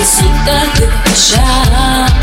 ты сюда, ты пожалуйста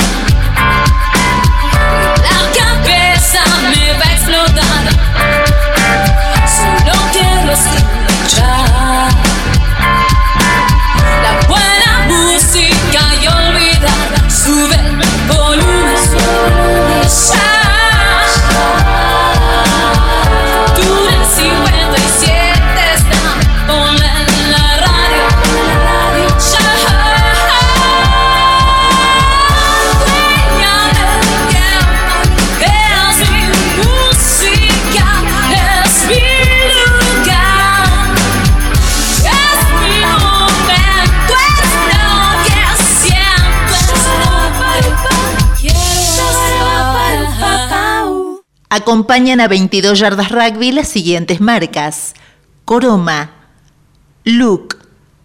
Acompañan a 22 yardas rugby las siguientes marcas. Coroma, Luke,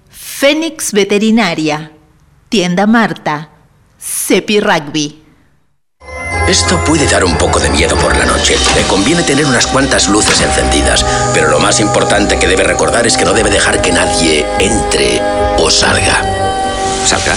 Fénix Veterinaria, Tienda Marta, Cepi Rugby. Esto puede dar un poco de miedo por la noche. Le conviene tener unas cuantas luces encendidas, pero lo más importante que debe recordar es que no debe dejar que nadie entre o salga. ¿Salga?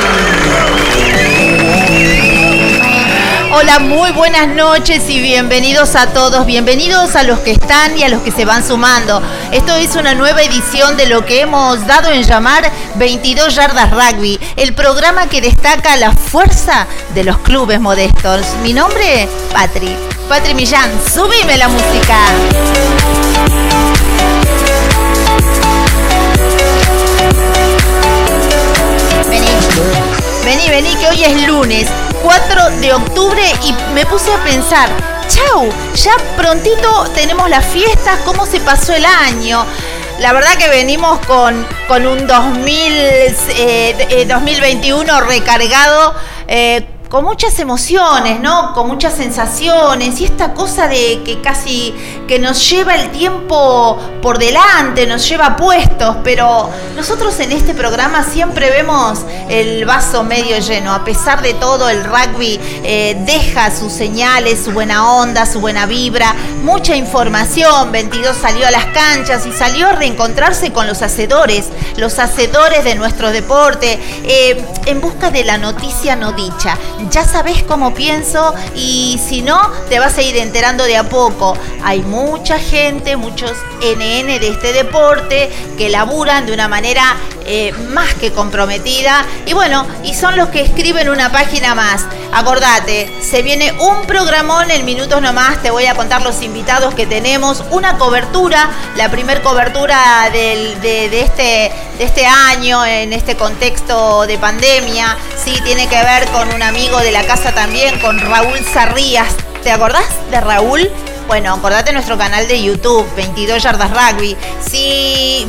Hola, muy buenas noches y bienvenidos a todos, bienvenidos a los que están y a los que se van sumando. Esto es una nueva edición de lo que hemos dado en llamar 22 Yardas Rugby, el programa que destaca la fuerza de los clubes modestos. Mi nombre, Patri, Patri Millán, subime la música. Vení, vení, que hoy es lunes 4 de octubre y me puse a pensar, chau, ya prontito tenemos las fiestas, cómo se pasó el año. La verdad que venimos con, con un 2000, 2021 eh, recargado. Eh, con muchas emociones, ¿no? Con muchas sensaciones y esta cosa de que casi que nos lleva el tiempo por delante, nos lleva puestos, pero nosotros en este programa siempre vemos el vaso medio lleno. A pesar de todo, el rugby eh, deja sus señales, su buena onda, su buena vibra, mucha información. 22 salió a las canchas y salió a reencontrarse con los hacedores, los hacedores de nuestro deporte, eh, en busca de la noticia no dicha ya sabes cómo pienso y si no, te vas a ir enterando de a poco. Hay mucha gente, muchos NN de este deporte que laburan de una manera eh, más que comprometida y bueno, y son los que escriben una página más. Acordate, se viene un programón en minutos nomás, te voy a contar los invitados que tenemos, una cobertura, la primer cobertura de, este, de este año en este contexto de pandemia, sí, tiene que ver con un amigo de la casa también, con Raúl Sarrías. ¿Te acordás de Raúl? Bueno, acordate nuestro canal de YouTube, 22 Yardas Rugby. Si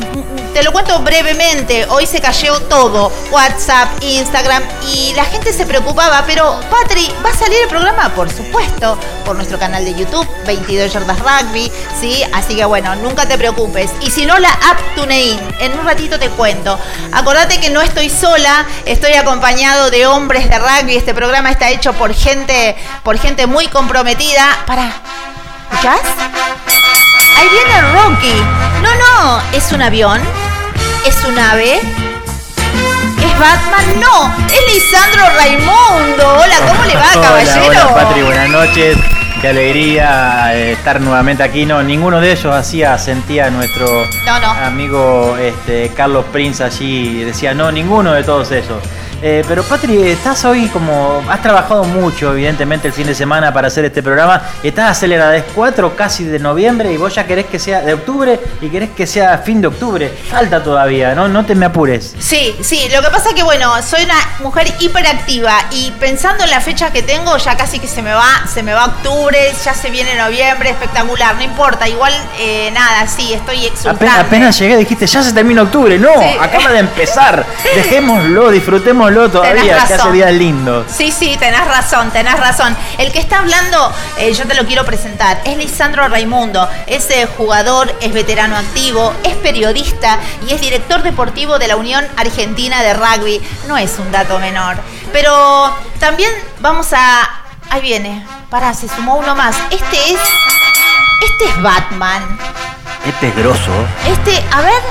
te lo cuento brevemente, hoy se cayó todo, WhatsApp, Instagram, y la gente se preocupaba, pero Patri, ¿va a salir el programa? Por supuesto, por nuestro canal de YouTube, 22 Yardas Rugby, ¿sí? Así que bueno, nunca te preocupes. Y si no, la app TuneIn, en un ratito te cuento. Acordate que no estoy sola, estoy acompañado de hombres de rugby, este programa está hecho por gente, por gente muy comprometida. Para, ¿escuchás? Ahí viene Rocky. No, no, es un avión. ¿Es un ave? ¿Es Batman? No, es Lisandro Raimundo. Hola, ¿cómo le va, caballero? Hola, Patri, buenas noches. Qué alegría eh, estar nuevamente aquí. No, ninguno de ellos hacía, sentía nuestro amigo este, Carlos Prince allí. Decía, no, ninguno de todos ellos. Eh, pero Patri, estás hoy como. Has trabajado mucho, evidentemente, el fin de semana para hacer este programa. Estás acelerada, es 4 casi de noviembre y vos ya querés que sea de octubre y querés que sea fin de octubre. Falta todavía, ¿no? No te me apures. Sí, sí, lo que pasa es que bueno, soy una mujer hiperactiva y pensando en la fecha que tengo, ya casi que se me va, se me va octubre, ya se viene noviembre, espectacular, no importa, igual eh, nada, sí, estoy exultante. Apenas, apenas llegué dijiste, ya se termina octubre. No, Sí. acaba de empezar. Dejémoslo, disfrutémoslo todavía, que hace días lindos. Sí, sí, tenés razón, tenés razón. El que está hablando, eh, yo te lo quiero presentar, es Lisandro Raimundo. Es eh, jugador, es veterano activo, es periodista y es director deportivo de la Unión Argentina de Rugby. No es un dato menor. Pero también vamos a... Ahí viene. Pará, se sumó uno más. Este es... Este es Batman. Este es grosso. Este, a ver.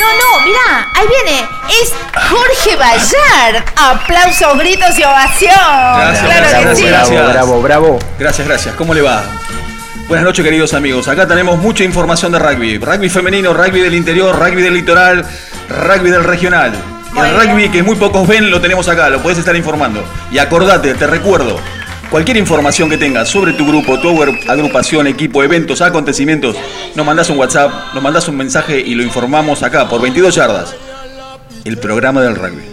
No, no, mirá, ahí viene. Es Jorge Bayar. Aplausos, gritos y ovación. Gracias, claro gracias, que sí. gracias. Bravo, bravo, bravo. Gracias, gracias. ¿Cómo le va? Buenas noches, queridos amigos. Acá tenemos mucha información de rugby. Rugby femenino, rugby del interior, rugby del litoral, rugby del regional. Y el bien. rugby que muy pocos ven lo tenemos acá, lo puedes estar informando. Y acordate, te recuerdo, cualquier información que tengas sobre tu grupo, tu agru- agrupación, equipo, eventos, acontecimientos, nos mandás un WhatsApp, nos mandás un mensaje y lo informamos acá por 22 yardas. El programa del rugby.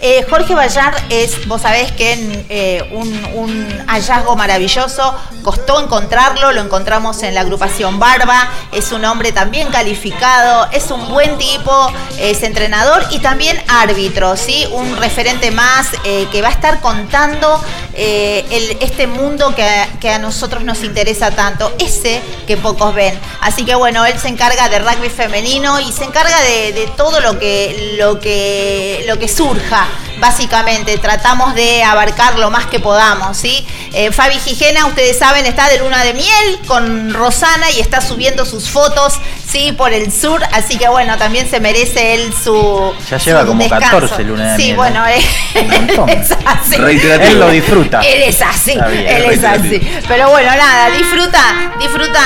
Eh, Jorge Bayar es, vos sabés que eh, un, hallazgo maravilloso, costó encontrarlo, lo encontramos en la agrupación Barba, es un hombre también calificado, es un buen tipo, es entrenador y también árbitro, ¿sí? Un referente más eh, que va a estar contando este mundo que, que a nosotros nos interesa tanto, ese que pocos ven. Así que bueno, él se encarga de rugby femenino y se encarga de, de todo lo que, lo, que, lo que surja. Básicamente, tratamos de abarcar lo más que podamos, ¿sí? Eh, Fabi Gijena, ustedes saben, está de luna de miel con Rosana y está subiendo sus fotos, ¿sí? Por el sur, así que bueno, también se merece él su Ya lleva su como descanso. 14 luna de Sí, miel, bueno, ¿no? eh, es así. Él lo disfruta. Él es así, bien, él es así. Pero bueno, nada, disfruta, disfruta.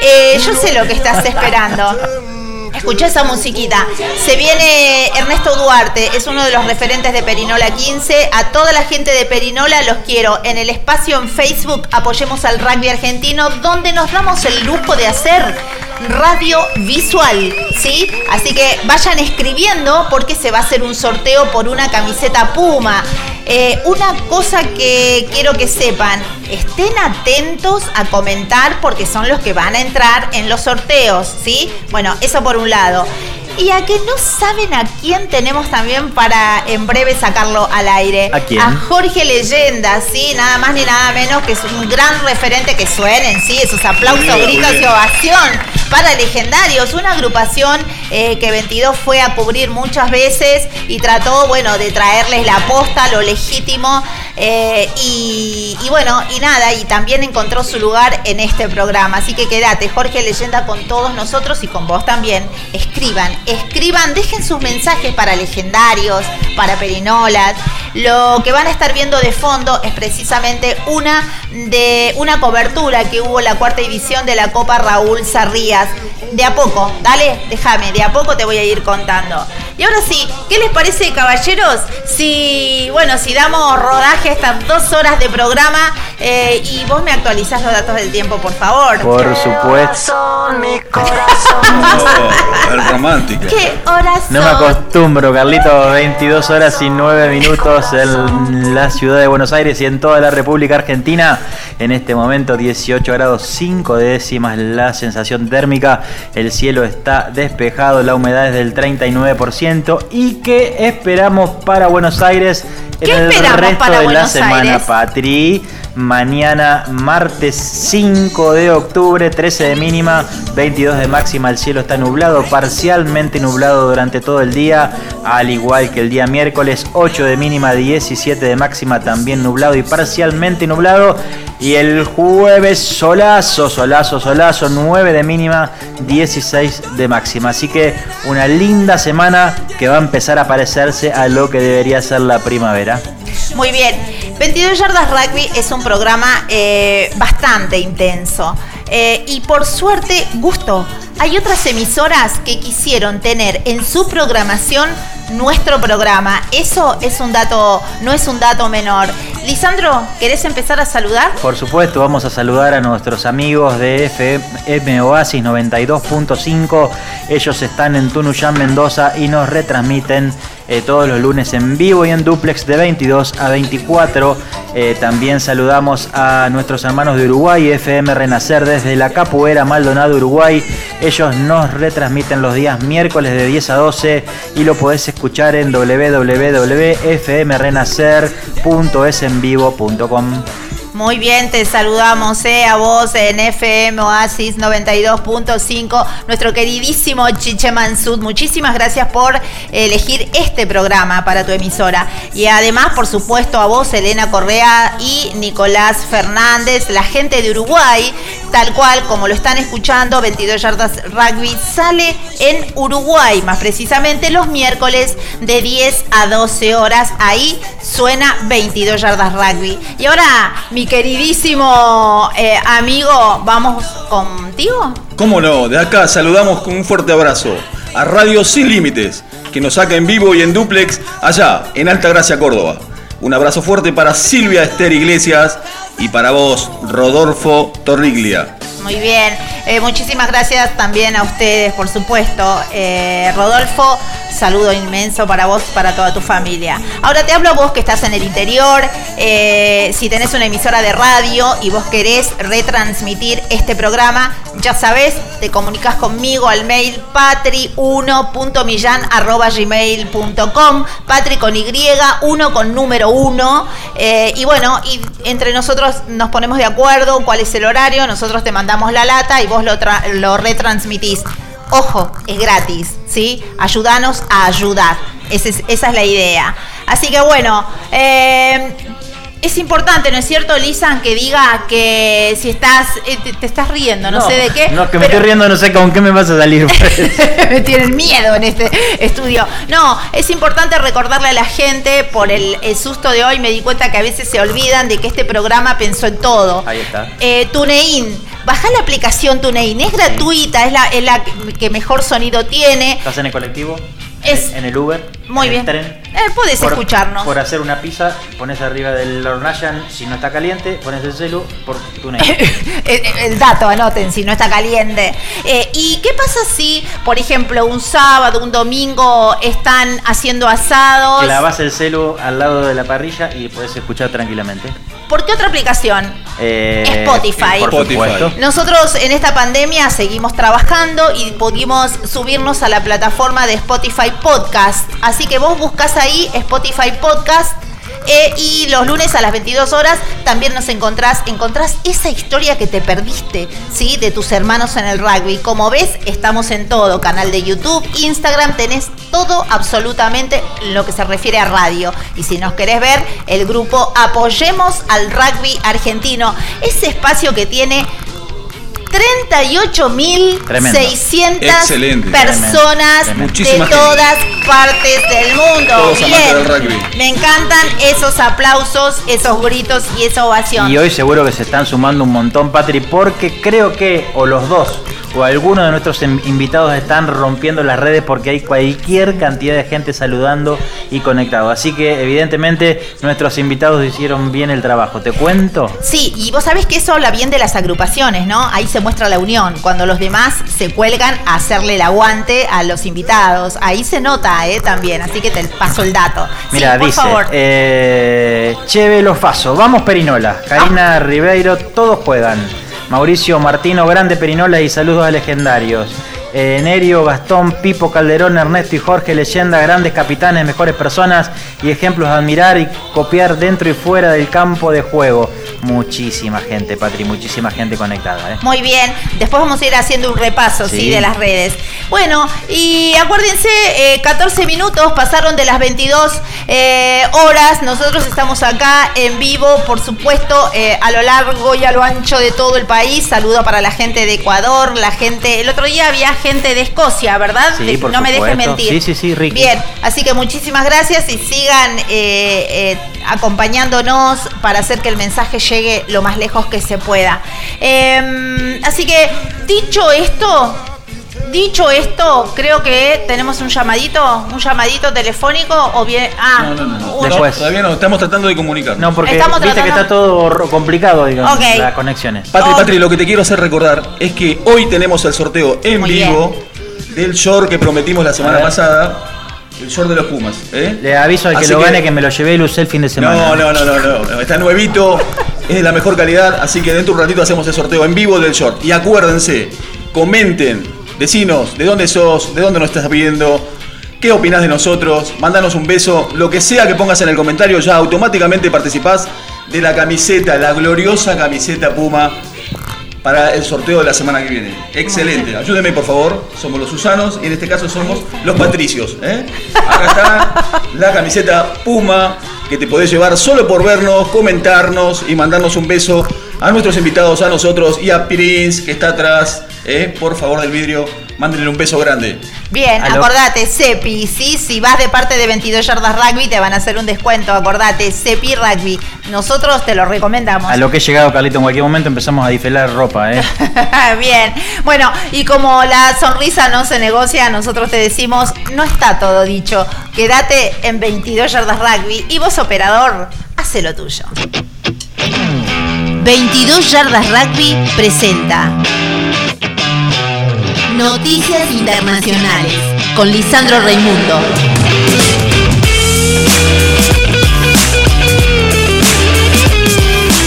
Eh, yo sé lo que estás esperando. Escucha esa musiquita. Se viene Ernesto Duarte, es uno de los referentes de Perinola 15. A toda la gente de Perinola los quiero en el espacio en Facebook Apoyemos al Rugby Argentino, donde nos damos el lujo de hacer radio visual, ¿sí? Así que vayan escribiendo porque se va a hacer un sorteo por una camiseta Puma. Eh, una cosa que quiero que sepan, estén atentos a comentar porque son los que van a entrar en los sorteos, ¿sí? Bueno, eso por un lado. Y a que no saben a quién tenemos también para en breve sacarlo al aire. ¿A quién? Jorge Leyenda, ¿sí? Nada más ni nada menos que es un gran referente que suenen, ¿sí? Esos aplausos, bien, gritos y ovación para Legendarios, una agrupación eh, que 22 fue a cubrir muchas veces y trató, bueno, de traerles la posta, lo legítimo. Eh, y, bueno, y nada, y también encontró su lugar en este programa. Así que quédate, Jorge Leyenda, con todos nosotros y con vos también. Escriban, escriban, dejen sus mensajes para Legendarios, para Perinolas. Lo que van a estar viendo de fondo es precisamente una de una cobertura que hubo en la cuarta edición de la Copa Raúl Sarrías. De a poco, dale, déjame, de a poco te voy a ir contando. Y ahora sí, ¿qué les parece, caballeros? Si, bueno, si damos rodaje a estas dos horas de programa eh, y vos me actualizás los datos del tiempo, por favor. Por supuesto. Oh, el romántico. ¿Qué horas No me son? acostumbro, Carlito. 22 horas y 9 minutos en la ciudad de Buenos Aires y en toda la República Argentina. En este momento 18 grados 5 décimas la sensación térmica. El cielo está despejado, la humedad es del 39%. ¿Y qué esperamos para Buenos Aires en ¿Qué el esperamos resto para de la semana, Aires? Patri? Mañana, martes 5 de octubre, 13 de mínima, 22 de máxima. El cielo está nublado, parcialmente nublado durante todo el día, al igual que el día miércoles, 8 de mínima, 17 de máxima, también nublado y parcialmente nublado. Y el jueves, solazo, solazo, solazo, 9 de mínima, 16 de máxima. Así que una linda semana que va a empezar a parecerse a lo que debería ser la primavera. Muy bien. 22 Yardas Rugby es un programa eh, bastante intenso. Eh, y por suerte, gusto. Hay otras emisoras que quisieron tener en su programación nuestro programa. Eso es un dato, no es un dato menor. Lisandro, ¿querés empezar a saludar? Por supuesto, vamos a saludar a nuestros amigos de FM Oasis 92.5. Ellos están en Tunuyán, Mendoza y nos retransmiten eh, todos los lunes en vivo y en duplex de 22 a 24. Eh, también saludamos a nuestros hermanos de Uruguay, FM Renacer desde la Capuera Maldonado, Uruguay. Ellos nos retransmiten los días miércoles de 10 a 12 y lo podés escuchar en www.fmrenacer.esenvivo.com. Muy bien, te saludamos eh, a vos en FM Oasis 92.5, nuestro queridísimo Chiche Mansud. Muchísimas gracias por elegir este programa para tu emisora. Y además, por supuesto, a vos, Elena Correa y Nicolás Fernández, la gente de Uruguay, tal cual como lo están escuchando, 22 Yardas Rugby sale en Uruguay, más precisamente los miércoles de 10 a 12 horas. Ahí suena 22 Yardas Rugby. Y ahora, mi queridísimo eh, amigo, ¿vamos contigo? ¿Cómo no? De acá saludamos con un fuerte abrazo a Radio Sin Límites, que nos saca en vivo y en duplex allá, en Alta Gracia, Córdoba. Un abrazo fuerte para Silvia Esther Iglesias y para vos, Rodolfo Torriglia. Muy bien, eh, muchísimas gracias también a ustedes, por supuesto. Eh, Rodolfo, saludo inmenso para vos, para toda tu familia. Ahora te hablo a vos que estás en el interior, eh, si tenés una emisora de radio y vos querés retransmitir este programa, ya sabés, te comunicas conmigo al mail patri1.millan.gmail.com Patri con Y, uno con número uno. y bueno, y entre nosotros nos ponemos de acuerdo cuál es el horario, nosotros te mandamos damos la lata y vos lo, lo retransmitís. Ojo, es gratis, ¿sí? Ayúdanos a ayudar. Esa es, esa es la idea. Así que bueno, eh, es importante, ¿no es cierto, Lisa, que diga que si estás, eh, te, estás riendo, no, sé de qué. No, que me estoy riendo, no sé con qué me vas a salir. me tienen miedo en este estudio. No, es importante recordarle a la gente, por el, susto de hoy me di cuenta que a veces se olvidan de que este programa pensó en todo. Ahí está. Eh, TuneIn, baja la aplicación TuneIn, es gratuita, es la, es la que mejor sonido tiene. ¿Estás en el colectivo? Es, en el Uber. Muy bien. Tren, eh, puedes escucharnos. Por hacer una pizza, pones arriba del hornallan, si no está caliente, pones el celu por tu el, el, dato, anoten, si no está caliente. Eh, ¿Y qué pasa si, por ejemplo, un sábado, un domingo están haciendo asados? Clavas el celu al lado de la parrilla y puedes escuchar tranquilamente. ¿Por qué otra aplicación? Eh, Spotify. Spotify. Nosotros en esta pandemia seguimos trabajando y pudimos subirnos a la plataforma de Spotify Podcast. Así que vos buscas ahí Spotify Podcast eh, y los lunes a las 22 horas también nos encontrás, encontrás esa historia que te perdiste, ¿sí? De tus hermanos en el rugby. Como ves, estamos en todo, canal de YouTube, Instagram, tenés todo absolutamente lo que se refiere a radio. Y si nos querés ver, el grupo Apoyemos al Rugby Argentino, ese espacio que tiene 38.600 personas de todas partes del mundo. Bien, me encantan esos aplausos, esos gritos y esa ovación. Y hoy seguro que se están sumando un montón, Patri, porque creo que, o los dos, o algunos de nuestros invitados están rompiendo las redes porque hay cualquier cantidad de gente saludando y conectado. Así que evidentemente nuestros invitados hicieron bien el trabajo. ¿Te cuento? Sí, y vos sabés que eso habla bien de las agrupaciones, ¿no? Ahí se muestra la unión, cuando los demás se cuelgan a hacerle el aguante a los invitados. Ahí se nota, ¿eh? También, así que te paso el dato. Mira, dice, favor. Eh, Cheve Faso, vamos Perinola, Karina Ribeiro, todos juegan. Mauricio Martino, grande Perinola y saludos a legendarios. Eh, Nerio, Gastón, Pipo, Calderón, Ernesto y Jorge, leyenda, grandes capitanes, mejores personas y ejemplos de admirar y copiar dentro y fuera del campo de juego. Muchísima gente, Patri, muchísima gente conectada. ¿eh? Muy bien, después vamos a ir haciendo un repaso sí. de las redes. Bueno, y acuérdense, 14 eh, minutos pasaron de las 22 eh, horas. Nosotros estamos acá en vivo, por supuesto, a lo largo y a lo ancho de todo el país. Saludo para la gente de Ecuador, la gente. El otro día había gente de Escocia, ¿verdad? Sí, no me dejes mentir. Sí, sí, sí, Ricky. Bien, así que muchísimas gracias y sigan acompañándonos para hacer que el mensaje llegue llegue lo más lejos que se pueda. Em, así que, dicho esto, dicho esto, creo que tenemos un llamadito, un llamadito telefónico o bien. Ah, No, no, no. no. uno. Después. Todavía no, estamos tratando de comunicar. No, porque Estamos viste que está todo complicado, digamos, Ok. las conexiones. Patri. Patri, lo que te quiero hacer recordar es que hoy tenemos el sorteo en Muy vivo del short que prometimos la semana pasada. El short de los Pumas. ¿eh? Le aviso al que Así lo gane que me lo llevé y lo usé el fin de semana. No, no, no, no, no. Está nuevito, es de la mejor calidad, así que dentro de un ratito hacemos el sorteo en vivo del short. Y acuérdense, comenten, decinos de dónde sos, de dónde nos estás viendo, qué opinás de nosotros, mandanos un beso, lo que sea que pongas en el comentario, ya automáticamente participás de la camiseta, la gloriosa camiseta Puma para el sorteo de la semana que viene. Excelente. Ayúdenme, por favor. Somos los Susanos y en este caso somos los Patricios. ¿eh? Acá está la camiseta Puma que te podés llevar solo por vernos, comentarnos y mandarnos un beso a nuestros invitados, a nosotros y a Prince que está atrás. ¿Eh? Por favor, del vidrio, mándenle un beso grande. Bien, acordate, CEPI, ¿sí? Si vas de parte de 22 yardas rugby te van a hacer un descuento, acordate, CEPI Rugby. Nosotros te lo recomendamos. A lo que he llegado, Carlito, en cualquier momento empezamos a disfelar ropa, ¿eh? Bien, bueno, y como la sonrisa no se negocia, nosotros te decimos, no está todo dicho, quédate en 22 yardas rugby y vos operador, hace lo tuyo. 22 yardas rugby presenta Noticias Internacionales con Lisandro Raimundo.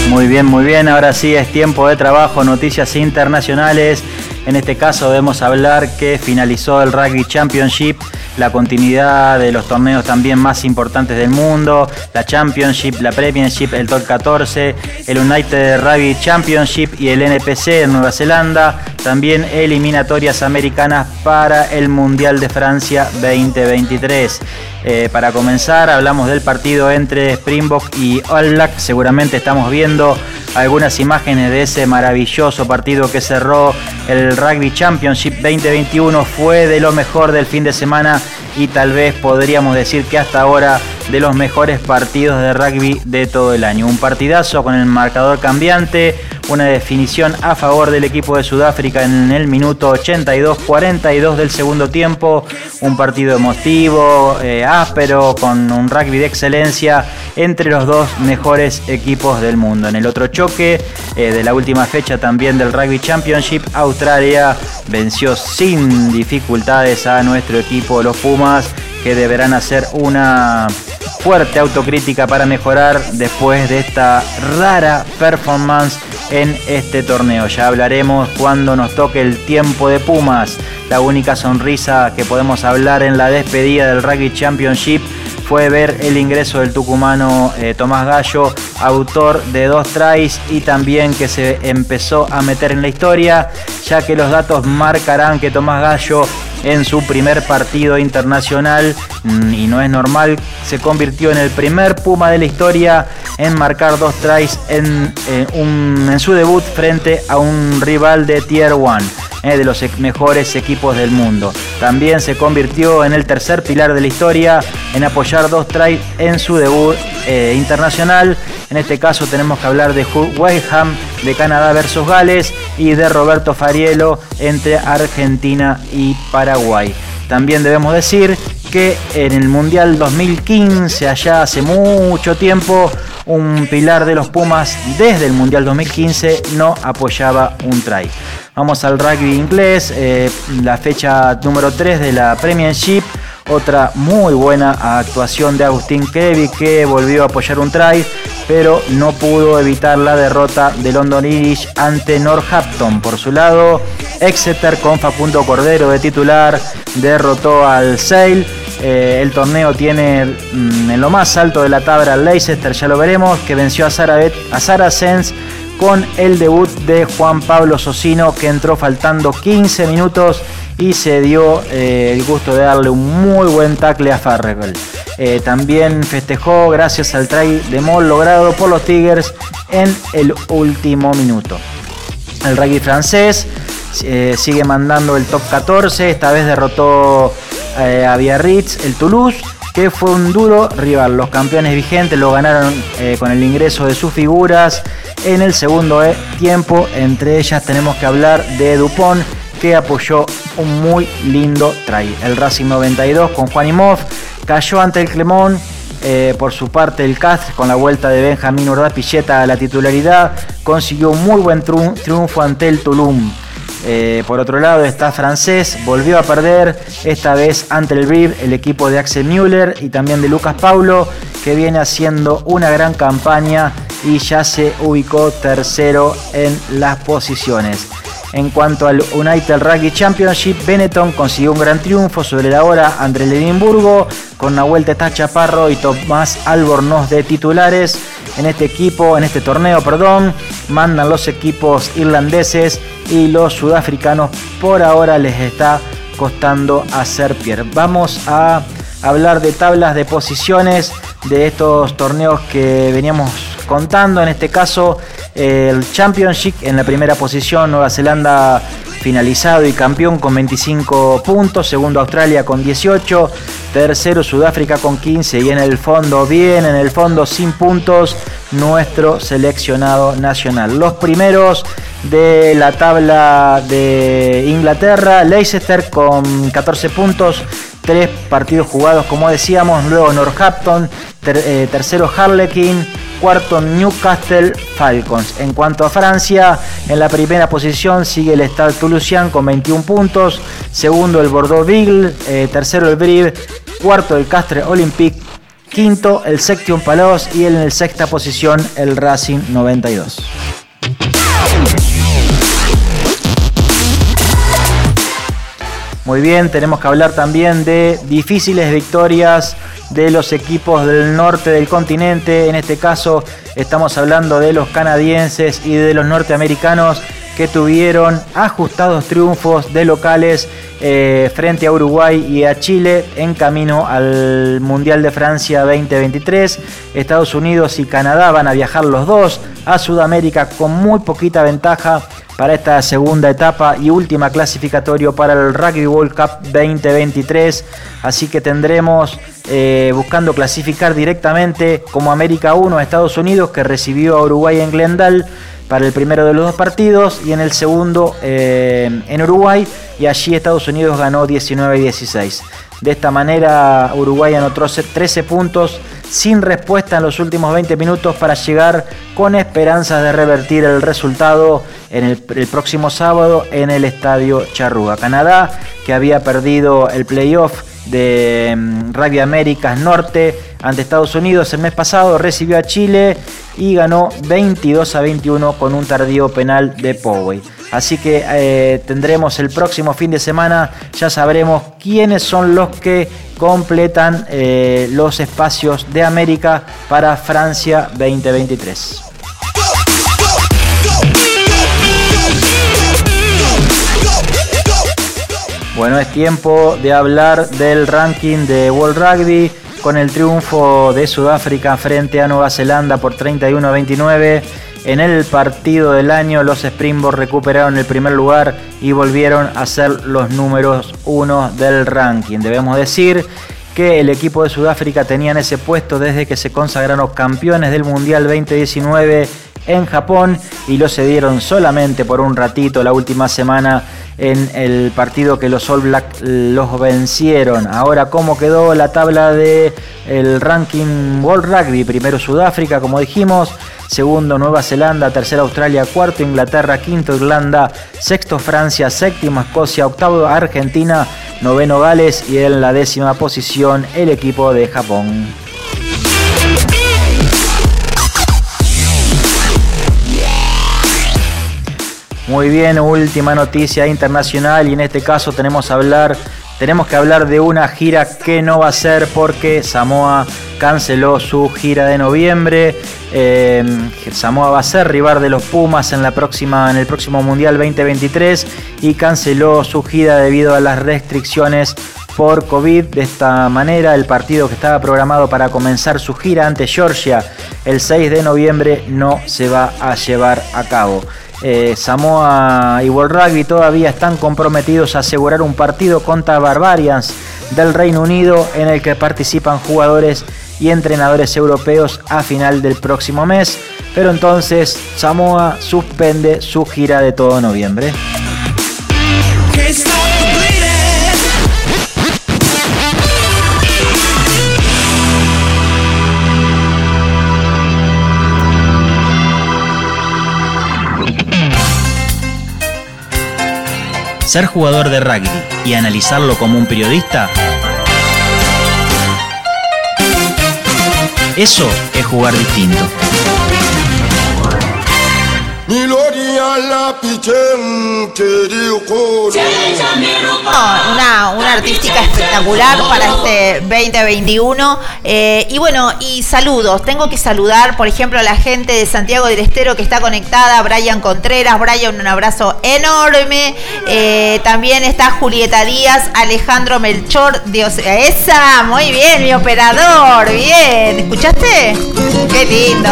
Muy bien, muy bien. Ahora sí es tiempo de trabajo, noticias internacionales. En este caso debemos hablar que finalizó el Rugby Championship, la continuidad de los torneos también más importantes del mundo, la Championship, la Premiership, el Top 14, el United Rugby Championship y el NPC en Nueva Zelanda, también eliminatorias americanas para el Mundial de Francia 2023. Eh, para comenzar, hablamos del partido entre Springbok y All Black. Seguramente estamos viendo algunas imágenes de ese maravilloso partido que cerró el Rugby Championship 2021. Fue de lo mejor del fin de semana y tal vez podríamos decir que hasta ahora de los mejores partidos de rugby de todo el año. Un partidazo con el marcador cambiante, una definición a favor del equipo de Sudáfrica en el minuto 82-42 del segundo tiempo, un partido emotivo, eh, áspero, con un rugby de excelencia entre los dos mejores equipos del mundo. En el otro choque eh, de la última fecha también del Rugby Championship, Australia venció sin dificultades a nuestro equipo, los Pumas, que deberán hacer una fuerte autocrítica para mejorar después de esta rara performance en este torneo. Ya hablaremos cuando nos toque el tiempo de Pumas. La única sonrisa que podemos hablar en la despedida del Rugby Championship fue ver el ingreso del tucumano eh, Tomás Gallo, autor de dos tries y también que se empezó a meter en la historia, ya que los datos marcarán que Tomás Gallo en su primer partido internacional, mm, y no es normal, se convirtió en el primer Puma de la historia en marcar dos tries en, eh, su debut frente a un rival de Tier 1 de los mejores equipos del mundo. También se convirtió en el tercer pilar de la historia en apoyar dos tries en su debut eh, internacional. En este caso tenemos que hablar de Hugh Wayham de Canadá versus Gales y de Roberto Fariello entre Argentina y Paraguay. También debemos decir que en el Mundial 2015, allá hace mucho tiempo, un pilar de los Pumas desde el Mundial 2015 no apoyaba un try. Vamos al rugby inglés, eh, la fecha número 3 de la Premiership. Otra muy buena actuación de Agustín Kevy que volvió a apoyar un try, pero no pudo evitar la derrota de London Irish ante Northampton. Por su lado, Exeter con Facundo Cordero de titular derrotó al Sale. Eh, el torneo tiene mm, en lo más alto de la tabla Leicester, ya lo veremos, que venció a, Sarabet, a Saracens con el debut de Juan Pablo Socino que entró faltando 15 minutos y se dio eh, el gusto de darle un muy buen tackle a Farrell. Eh, también festejó gracias al try de Moll logrado por los Tigers en el último minuto. El rugby francés eh, sigue mandando el top 14, esta vez derrotó a Biarritz, el Toulouse, que fue un duro rival. Los campeones vigentes lo ganaron con el ingreso de sus figuras en el segundo eh, tiempo. Entre ellas tenemos que hablar de Dupont, que apoyó un muy lindo try. El Racing 92 con Juan Imov cayó ante el Clemón. Eh, por su parte, el Castres, con la vuelta de Benjamín Urdapilleta a la titularidad, consiguió un muy buen triunfo ante el Tulum. Eh, por otro lado está francés, volvió a perder, esta vez ante el Brive, el equipo de Axel Müller y también de Lucas Paulo, que viene haciendo una gran campaña y ya se ubicó tercero en las posiciones. En cuanto al United Rugby Championship, Benetton consiguió un gran triunfo sobre la hora André Edimburgo con vuelta está Chaparro y Tomás Albornoz de titulares. En este equipo, en este torneo, perdón, mandan los equipos irlandeses y los sudafricanos por ahora les está costando hacer pie. Vamos a hablar de tablas de posiciones de estos torneos que veníamos contando. En este caso, el Championship en la primera posición, Nueva Zelanda finalizado y campeón con 25 puntos, segundo Australia con 18, tercero Sudáfrica con 15 y en el fondo, bien, en el fondo sin puntos, nuestro seleccionado nacional. Los primeros de la tabla de Inglaterra, Leicester con 14 puntos, tres partidos jugados como decíamos, luego Northampton, eh, tercero Harlequin, cuarto Newcastle Falcons. En cuanto a Francia, en la primera posición sigue el Stade Toulousain con 21 puntos, segundo el Bordeaux Beagle, eh, tercero el Brive, cuarto el Castre Olympique, quinto el Section Palos y en el sexta posición el Racing 92. Muy bien, tenemos que hablar también de difíciles victorias de los equipos del norte del continente. En este caso estamos hablando de los canadienses y de los norteamericanos que tuvieron ajustados triunfos de locales eh, frente a Uruguay y a Chile en camino al Mundial de Francia 2023. Estados Unidos y Canadá van a viajar los dos a Sudamérica con muy poquita ventaja para esta segunda etapa y última clasificatorio para el Rugby World Cup 2023. Así que tendremos eh, buscando clasificar directamente como América 1 a Estados Unidos que recibió a Uruguay en Glendale para el primero de los dos partidos y en el segundo eh, en Uruguay y allí Estados Unidos ganó 19 y 16. De esta manera Uruguay anotó 13 puntos sin respuesta en los últimos 20 minutos para llegar con esperanzas de revertir el resultado en el, el, próximo sábado en el Estadio Charrúa. Canadá, que había perdido el playoff de mm, Rugby Américas Norte ante Estados Unidos el mes pasado, recibió a Chile y ganó 22 a 21 con un tardío penal de Poway. Así que eh, tendremos el próximo fin de semana, ya sabremos quiénes son los que completan eh, los espacios de América para Francia 2023. Bueno, es tiempo de hablar del ranking de World Rugby con el triunfo de Sudáfrica frente a Nueva Zelanda por 31 a 29. En el partido del año los Springboks recuperaron el primer lugar y volvieron a ser los números uno del ranking. Debemos decir que el equipo de Sudáfrica tenía en ese puesto desde que se consagraron campeones del Mundial 2019 en Japón y lo cedieron solamente por un ratito la última semana en el partido que los All Black los vencieron. Ahora, ¿cómo quedó la tabla de el ranking World Rugby? Primero Sudáfrica, como dijimos. Segundo Nueva Zelanda, tercero Australia, cuarto Inglaterra, quinto Irlanda, sexto Francia, séptimo Escocia, octavo Argentina, noveno Gales y en la décima posición el equipo de Japón. Muy bien, última noticia internacional y en este caso tenemos, hablar, tenemos que hablar de una gira que no va a ser porque Samoa canceló su gira de noviembre. Eh, Samoa va a ser rival de los Pumas en, la próxima, en el próximo Mundial 2023 y canceló su gira debido a las restricciones por COVID. De esta manera, el partido que estaba programado para comenzar su gira ante Georgia el 6 de noviembre no se va a llevar a cabo. Eh, Samoa y World Rugby todavía están comprometidos a asegurar un partido contra Barbarians del Reino Unido en el que participan jugadores y entrenadores europeos a final del próximo mes. Pero entonces Samoa suspende su gira de todo noviembre. Ser jugador de rugby y analizarlo como un periodista, eso es jugar distinto. Una, una artística espectacular para este 2021. Eh, y bueno, y saludos. Tengo que saludar, por ejemplo, a la gente de Santiago del Estero que está conectada. Brian Contreras. Brian, un abrazo enorme. Eh, también está Julieta Díaz, Alejandro Melchor. Dios, esa, muy bien, mi operador. Bien, ¿escuchaste? Qué lindo.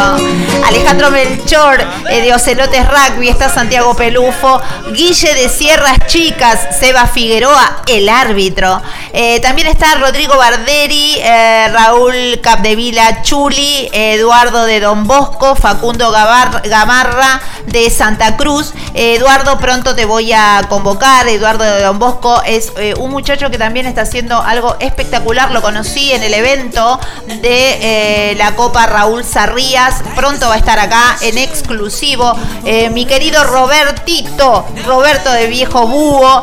Alejandro Melchor eh, de Ocelotes Rugby. Está Santiago Pelufo. Guille de Sierras Chicas. Seba Figueroa, el árbitro. Eh, también está Rodrigo Barderi, eh, Raúl Capdevila Chuli, Eduardo de Don Bosco, Facundo Gamarra de Santa Cruz. Eduardo, pronto te voy a convocar. Eduardo de Don Bosco es eh, un muchacho que también está haciendo algo espectacular. Lo conocí en el evento de la Copa Raúl Sarrías. Pronto va a estar acá en exclusivo. mi querido Robertito, Roberto de Viejo Búho,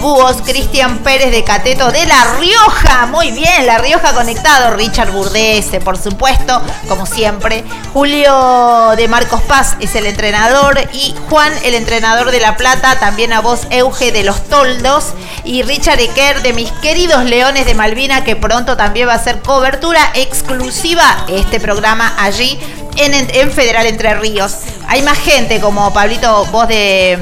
Búhos, Cristian Pérez de Cateto de La Rioja. Muy bien, La Rioja conectado. Richard Burdese, por supuesto, como siempre. Julio de Marcos Paz es el entrenador. Y Juan, el entrenador de La Plata. También a vos, Euge de los Toldos. Y Richard Eker de mis queridos Leones de Malvina, que pronto también va a ser cobertura exclusiva este programa allí en, Federal Entre Ríos. Hay más gente como Pablito, vos de,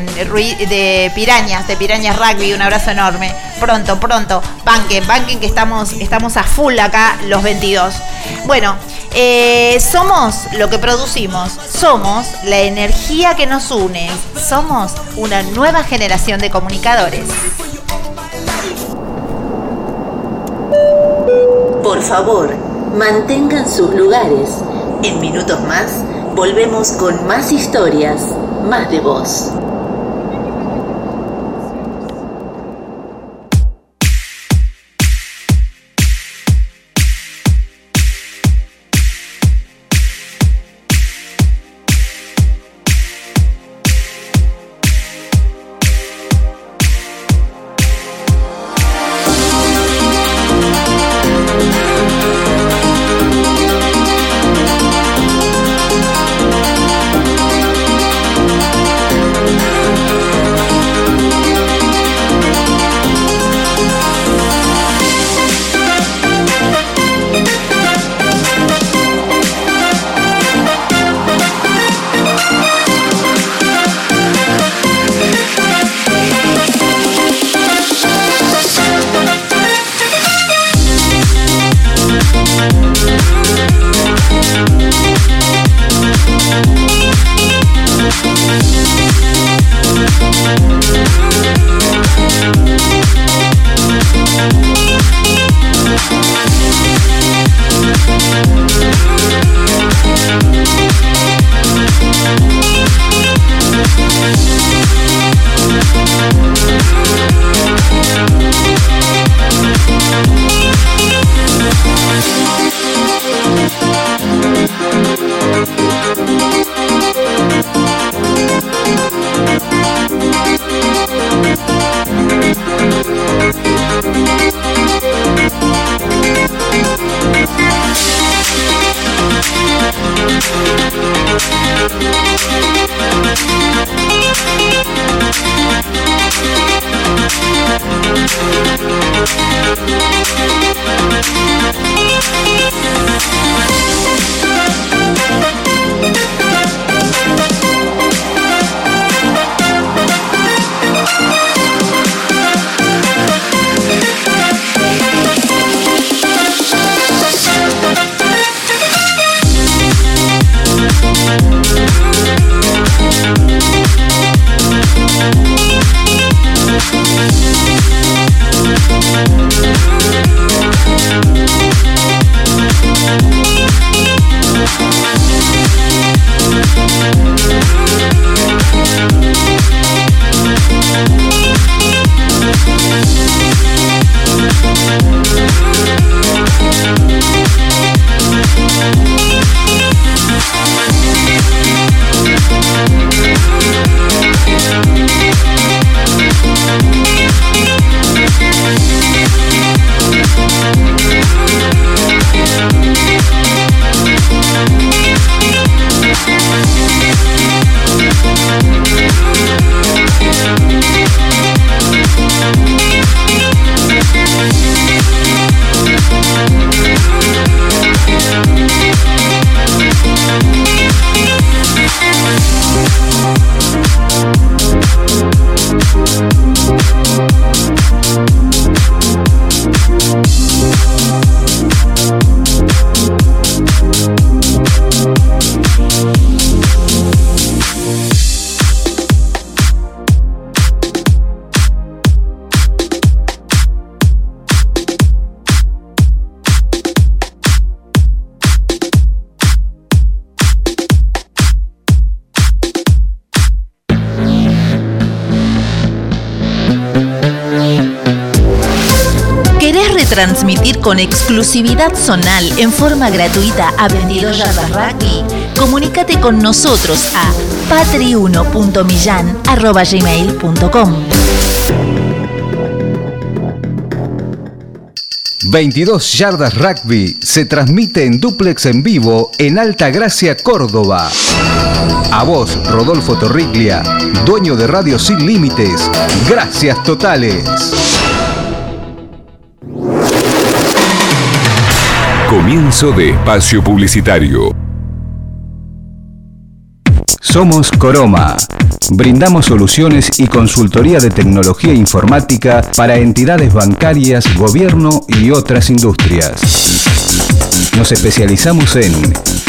de Pirañas, de Pirañas Rugby, un abrazo enorme. Pronto, pronto, banquen, banquen que estamos, estamos a full acá los 22. Bueno, eh, somos lo que producimos, somos la energía que nos une, somos una nueva generación de comunicadores. Por favor, mantengan sus lugares en minutos más, volvemos con más historias, más de voz. Con exclusividad zonal en forma gratuita a 22 yardas rugby, comunícate con nosotros a patri1.millan.gmail.com 22 Yardas Rugby se transmite en duplex en vivo en Alta Gracia, Córdoba. A vos, Rodolfo Torriglia, dueño de Radio Sin Límites. Gracias totales. Comienzo de espacio publicitario. Somos Coroma. Brindamos soluciones y consultoría de tecnología informática para entidades bancarias, gobierno y otras industrias. Nos especializamos en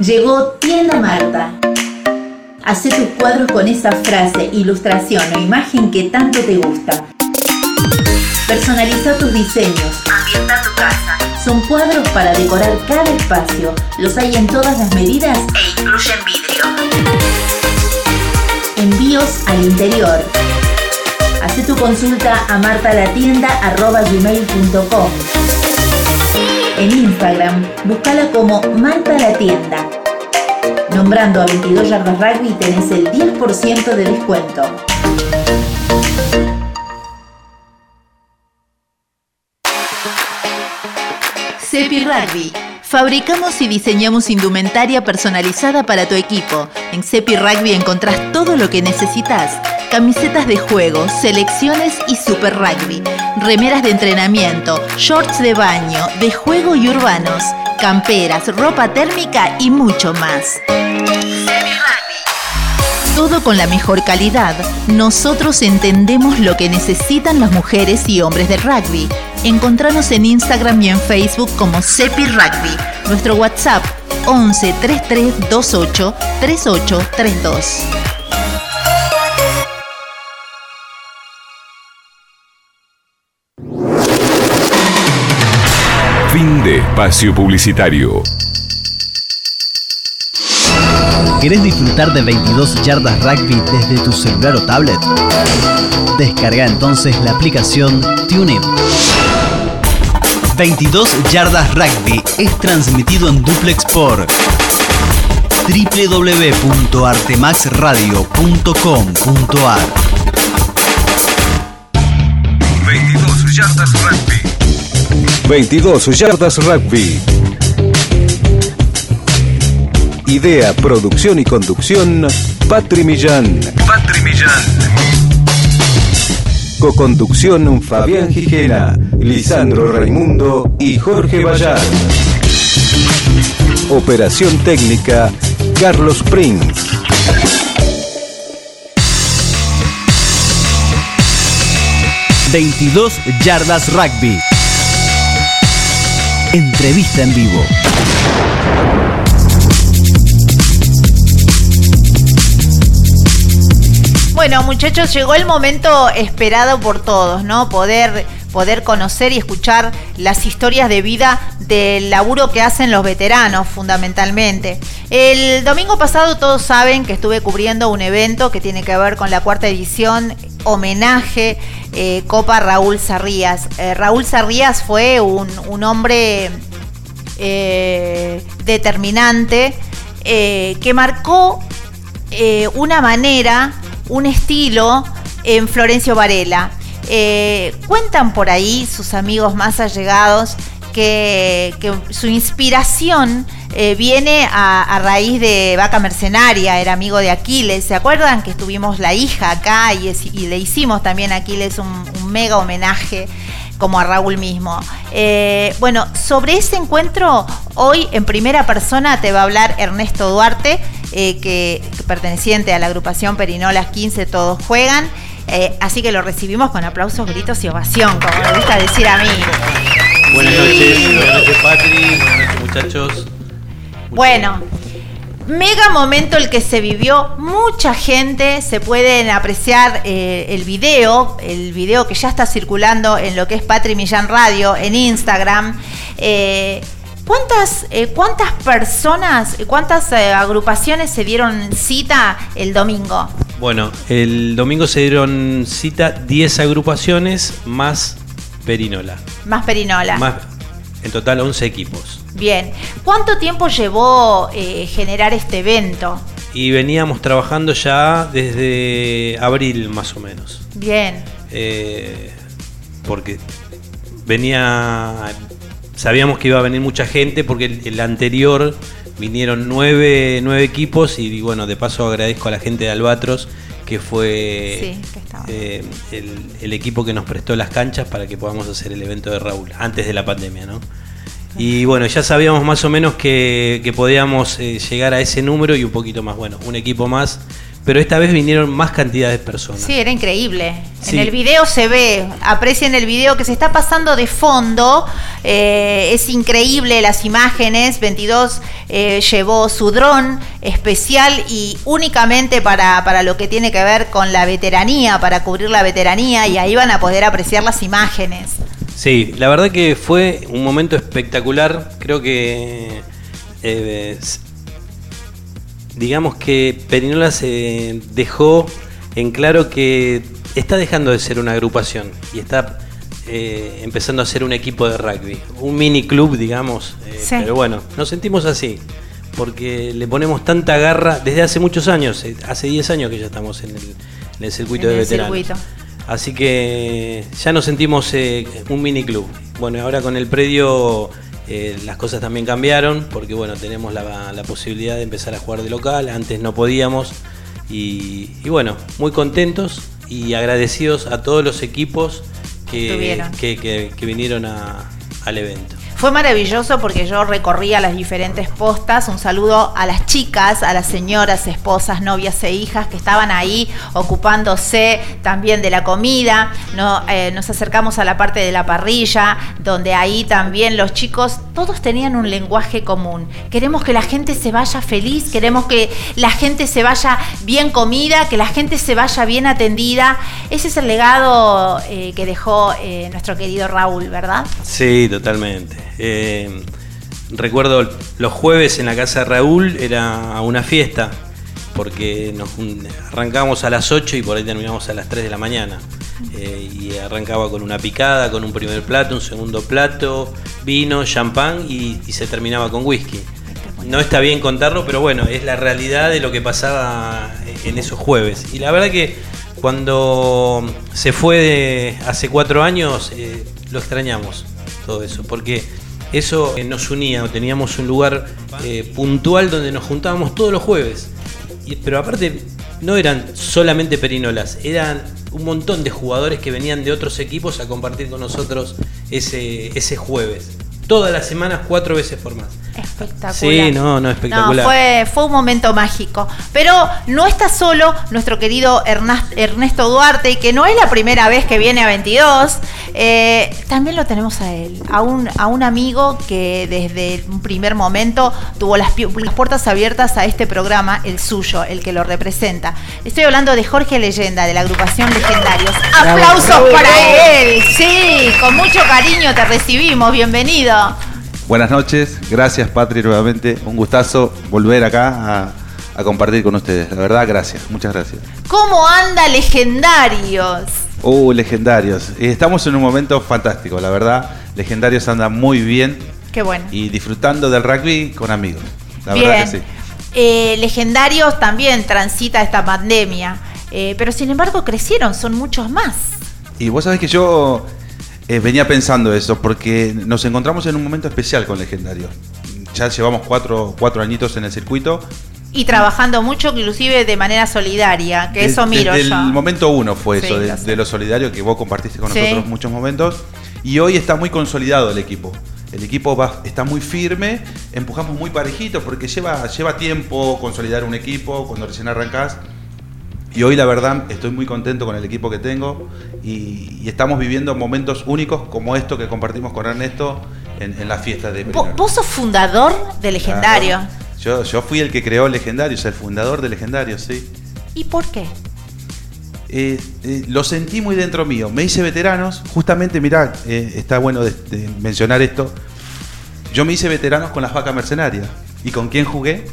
Llegó Tienda Marta. Hacé tus cuadros con esa frase, ilustración o imagen que tanto te gusta. Personaliza tus diseños. Ambienta tu casa. Son cuadros para decorar cada espacio. Los hay en todas las medidas e incluyen vidrio. Envíos al interior. Hacé tu consulta a martalatienda.com. En Instagram, búscala como Marta la Tienda. Nombrando a 22 Yardas Rugby tenés el 10% de descuento. Cepi Rugby. Fabricamos y diseñamos indumentaria personalizada para tu equipo. En Cepi Rugby encontrás todo lo que necesitas. Camisetas de juego, selecciones y super rugby. Remeras de entrenamiento, shorts de baño, de juego y urbanos. Camperas, ropa térmica y mucho más. Todo con la mejor calidad. Nosotros entendemos lo que necesitan las mujeres y hombres del rugby. Encontranos en Instagram y en Facebook como Cepi Rugby. Nuestro WhatsApp 11 33 28 3832. Fin de espacio publicitario. ¿Querés disfrutar de 22 yardas rugby desde tu celular o tablet? Descarga entonces la aplicación TuneIn. 22 yardas rugby es transmitido en duplex por www.artemaxradio.com.ar 22 yardas rugby. 22 Yardas Rugby. Idea, producción y conducción, Patri Millán. Patri Millán. Coconducción, Fabián Gijena, Lisandro Raimundo y Jorge Bayar. Operación técnica, Carlos Prince. ...22 yardas rugby. Entrevista en vivo. Bueno, muchachos, llegó el momento esperado por todos, ¿no? Poder poder conocer y escuchar las historias de vida del laburo que hacen los veteranos, fundamentalmente. El domingo pasado todos saben que estuve cubriendo un evento que tiene que ver con la cuarta edición homenaje eh, Copa Raúl Sarrías. Eh, Raúl Sarrías fue un, hombre eh, determinante que marcó una manera, un estilo en Florencio Varela. Eh, cuentan por ahí sus amigos más allegados que, su inspiración eh, viene a, raíz de Vaca Mercenaria, era amigo de Aquiles. ¿Se acuerdan que estuvimos la hija acá y, le hicimos también a Aquiles un mega homenaje? Como a Raúl mismo. Eh, bueno, sobre ese encuentro, hoy en primera persona te va a hablar Ernesto Duarte, eh, que, que perteneciente a la agrupación Perinolas 15, todos juegan. Eh, así que lo recibimos con aplausos, gritos y ovación, como me gusta decir a mí. Buenas noches, buenas noches Patri, buenas noches muchachos. Bueno, mega momento el que se vivió, mucha gente, se pueden apreciar eh, el video, el video que ya está circulando en lo que es Patri Millán Radio, en Instagram. Eh, ¿Cuántas, eh, ¿Cuántas personas, cuántas eh, agrupaciones se dieron cita el domingo? Bueno, el domingo se dieron cita 10 agrupaciones más Perinola. Más Perinola. Más, en total 11 equipos. Bien. ¿Cuánto tiempo llevó eh, generar este evento? Y veníamos trabajando ya desde abril más o menos. Bien. Eh, porque venía. Sabíamos que iba a venir mucha gente porque el, el anterior vinieron nueve, nueve equipos y bueno, de paso agradezco a la gente de Albatros que fue Sí, que estaba. eh, el, el equipo que nos prestó las canchas para que podamos hacer el evento de Raúl, antes de la pandemia, ¿no? Y bueno, ya sabíamos más o menos que, que podíamos eh, llegar a ese número y un poquito más, bueno, un equipo más, pero esta vez vinieron más cantidad de personas. Sí, era increíble. Sí. En el video se ve, aprecien el video que se está pasando de fondo. eh, es increíble las imágenes. 22 eh, llevó su dron especial y únicamente para, para lo que tiene que ver con la veteranía, para cubrir la veteranía, y ahí van a poder apreciar las imágenes. Sí, la verdad que fue un momento espectacular. Creo que. eh, digamos que Perinola se dejó en claro que está dejando de ser una agrupación y está eh, empezando a ser un equipo de rugby. Un mini club, digamos. eh, Sí. Pero bueno, nos sentimos así. Porque le ponemos tanta garra desde hace muchos años. eh, Hace 10 años que ya estamos en el, en el circuito En de el veteranos. circuito. Así que ya nos sentimos eh, un mini club. Bueno, ahora con el predio eh, las cosas también cambiaron porque bueno, tenemos la, la posibilidad de empezar a jugar de local, antes no podíamos. Y, y bueno, muy contentos y agradecidos a todos los equipos que, que, que- que vinieron a- al evento. Fue maravilloso porque yo recorría las diferentes postas. Un saludo a las chicas, a las señoras, esposas, novias e hijas que estaban ahí ocupándose también de la comida. No, eh, nos acercamos a la parte de la parrilla, donde ahí también los chicos, todos tenían un lenguaje común. Queremos que la gente se vaya feliz, queremos que la gente se vaya bien comida, que la gente se vaya bien atendida. Ese es el legado eh, que dejó eh, nuestro querido Raúl, ¿verdad? Sí, totalmente. Eh, recuerdo los jueves en la casa de Raúl era una fiesta, porque nos arrancábamos a las 8 y por ahí terminamos a las 3 de la mañana. Eh, y arrancaba con una picada, con un primer plato, un segundo plato, vino, champán y, y se terminaba con whisky. No está bien contarlo, pero bueno, es la realidad de lo que pasaba en esos jueves. Y la verdad que cuando se fue de hace cuatro años, eh, lo extrañamos todo eso, porque eso eh, nos unía, teníamos un lugar eh, puntual donde nos juntábamos todos los jueves. Pero aparte, no eran solamente perinolas, eran un montón de jugadores que venían de otros equipos a compartir con nosotros ese, ese jueves. Todas las semanas, cuatro veces por más. Espectacular. Sí, no, no, espectacular. No, fue, fue un momento mágico. Pero no está solo nuestro querido Ernesto Duarte, que no es la primera vez que viene a 22. Eh, también lo tenemos a él, a un, a un amigo que desde un primer momento tuvo las, las puertas abiertas a este programa, el suyo, el que lo representa. Estoy hablando de Jorge Leyenda, de la agrupación Legendarios. ¡Aplausos para él! Sí, con mucho cariño te recibimos. Bienvenido. Buenas noches, gracias Patri nuevamente, un gustazo volver acá a, a compartir con ustedes, la verdad gracias, muchas gracias. ¿Cómo anda Legendarios? Uh, legendarios, Eh, estamos en un momento fantástico, la verdad, legendarios anda muy bien Qué bueno. y disfrutando del rugby con amigos, la Bien. verdad que sí. Eh, Legendarios también transita esta pandemia, eh, pero sin embargo crecieron, son muchos más. Y vos sabés que yo eh, venía pensando eso, porque nos encontramos en un momento especial con legendarios. Ya llevamos cuatro, cuatro añitos en el circuito Y trabajando mucho, inclusive de manera solidaria, que De- eso miro desde yo. el momento uno fue Sí, eso, de, de lo solidario que vos compartiste con Sí. nosotros muchos momentos. Y hoy está muy consolidado el equipo. El equipo va- está muy firme, empujamos muy parejito porque lleva, lleva tiempo consolidar un equipo cuando recién arrancás. Y hoy la verdad estoy muy contento con el equipo que tengo y, y estamos viviendo momentos únicos como esto que compartimos con Ernesto en, en la fiesta de. Vos sos fundador de Legendario. Claro. Yo, yo fui el que creó Legendarios, el fundador de Legendarios, sí. ¿Y por qué? Eh, eh, lo sentí muy dentro mío. Me hice veteranos, justamente, mirá, eh, está bueno de, de mencionar esto. Yo me hice veteranos con las vacas mercenarias. ¿Y con quién jugué?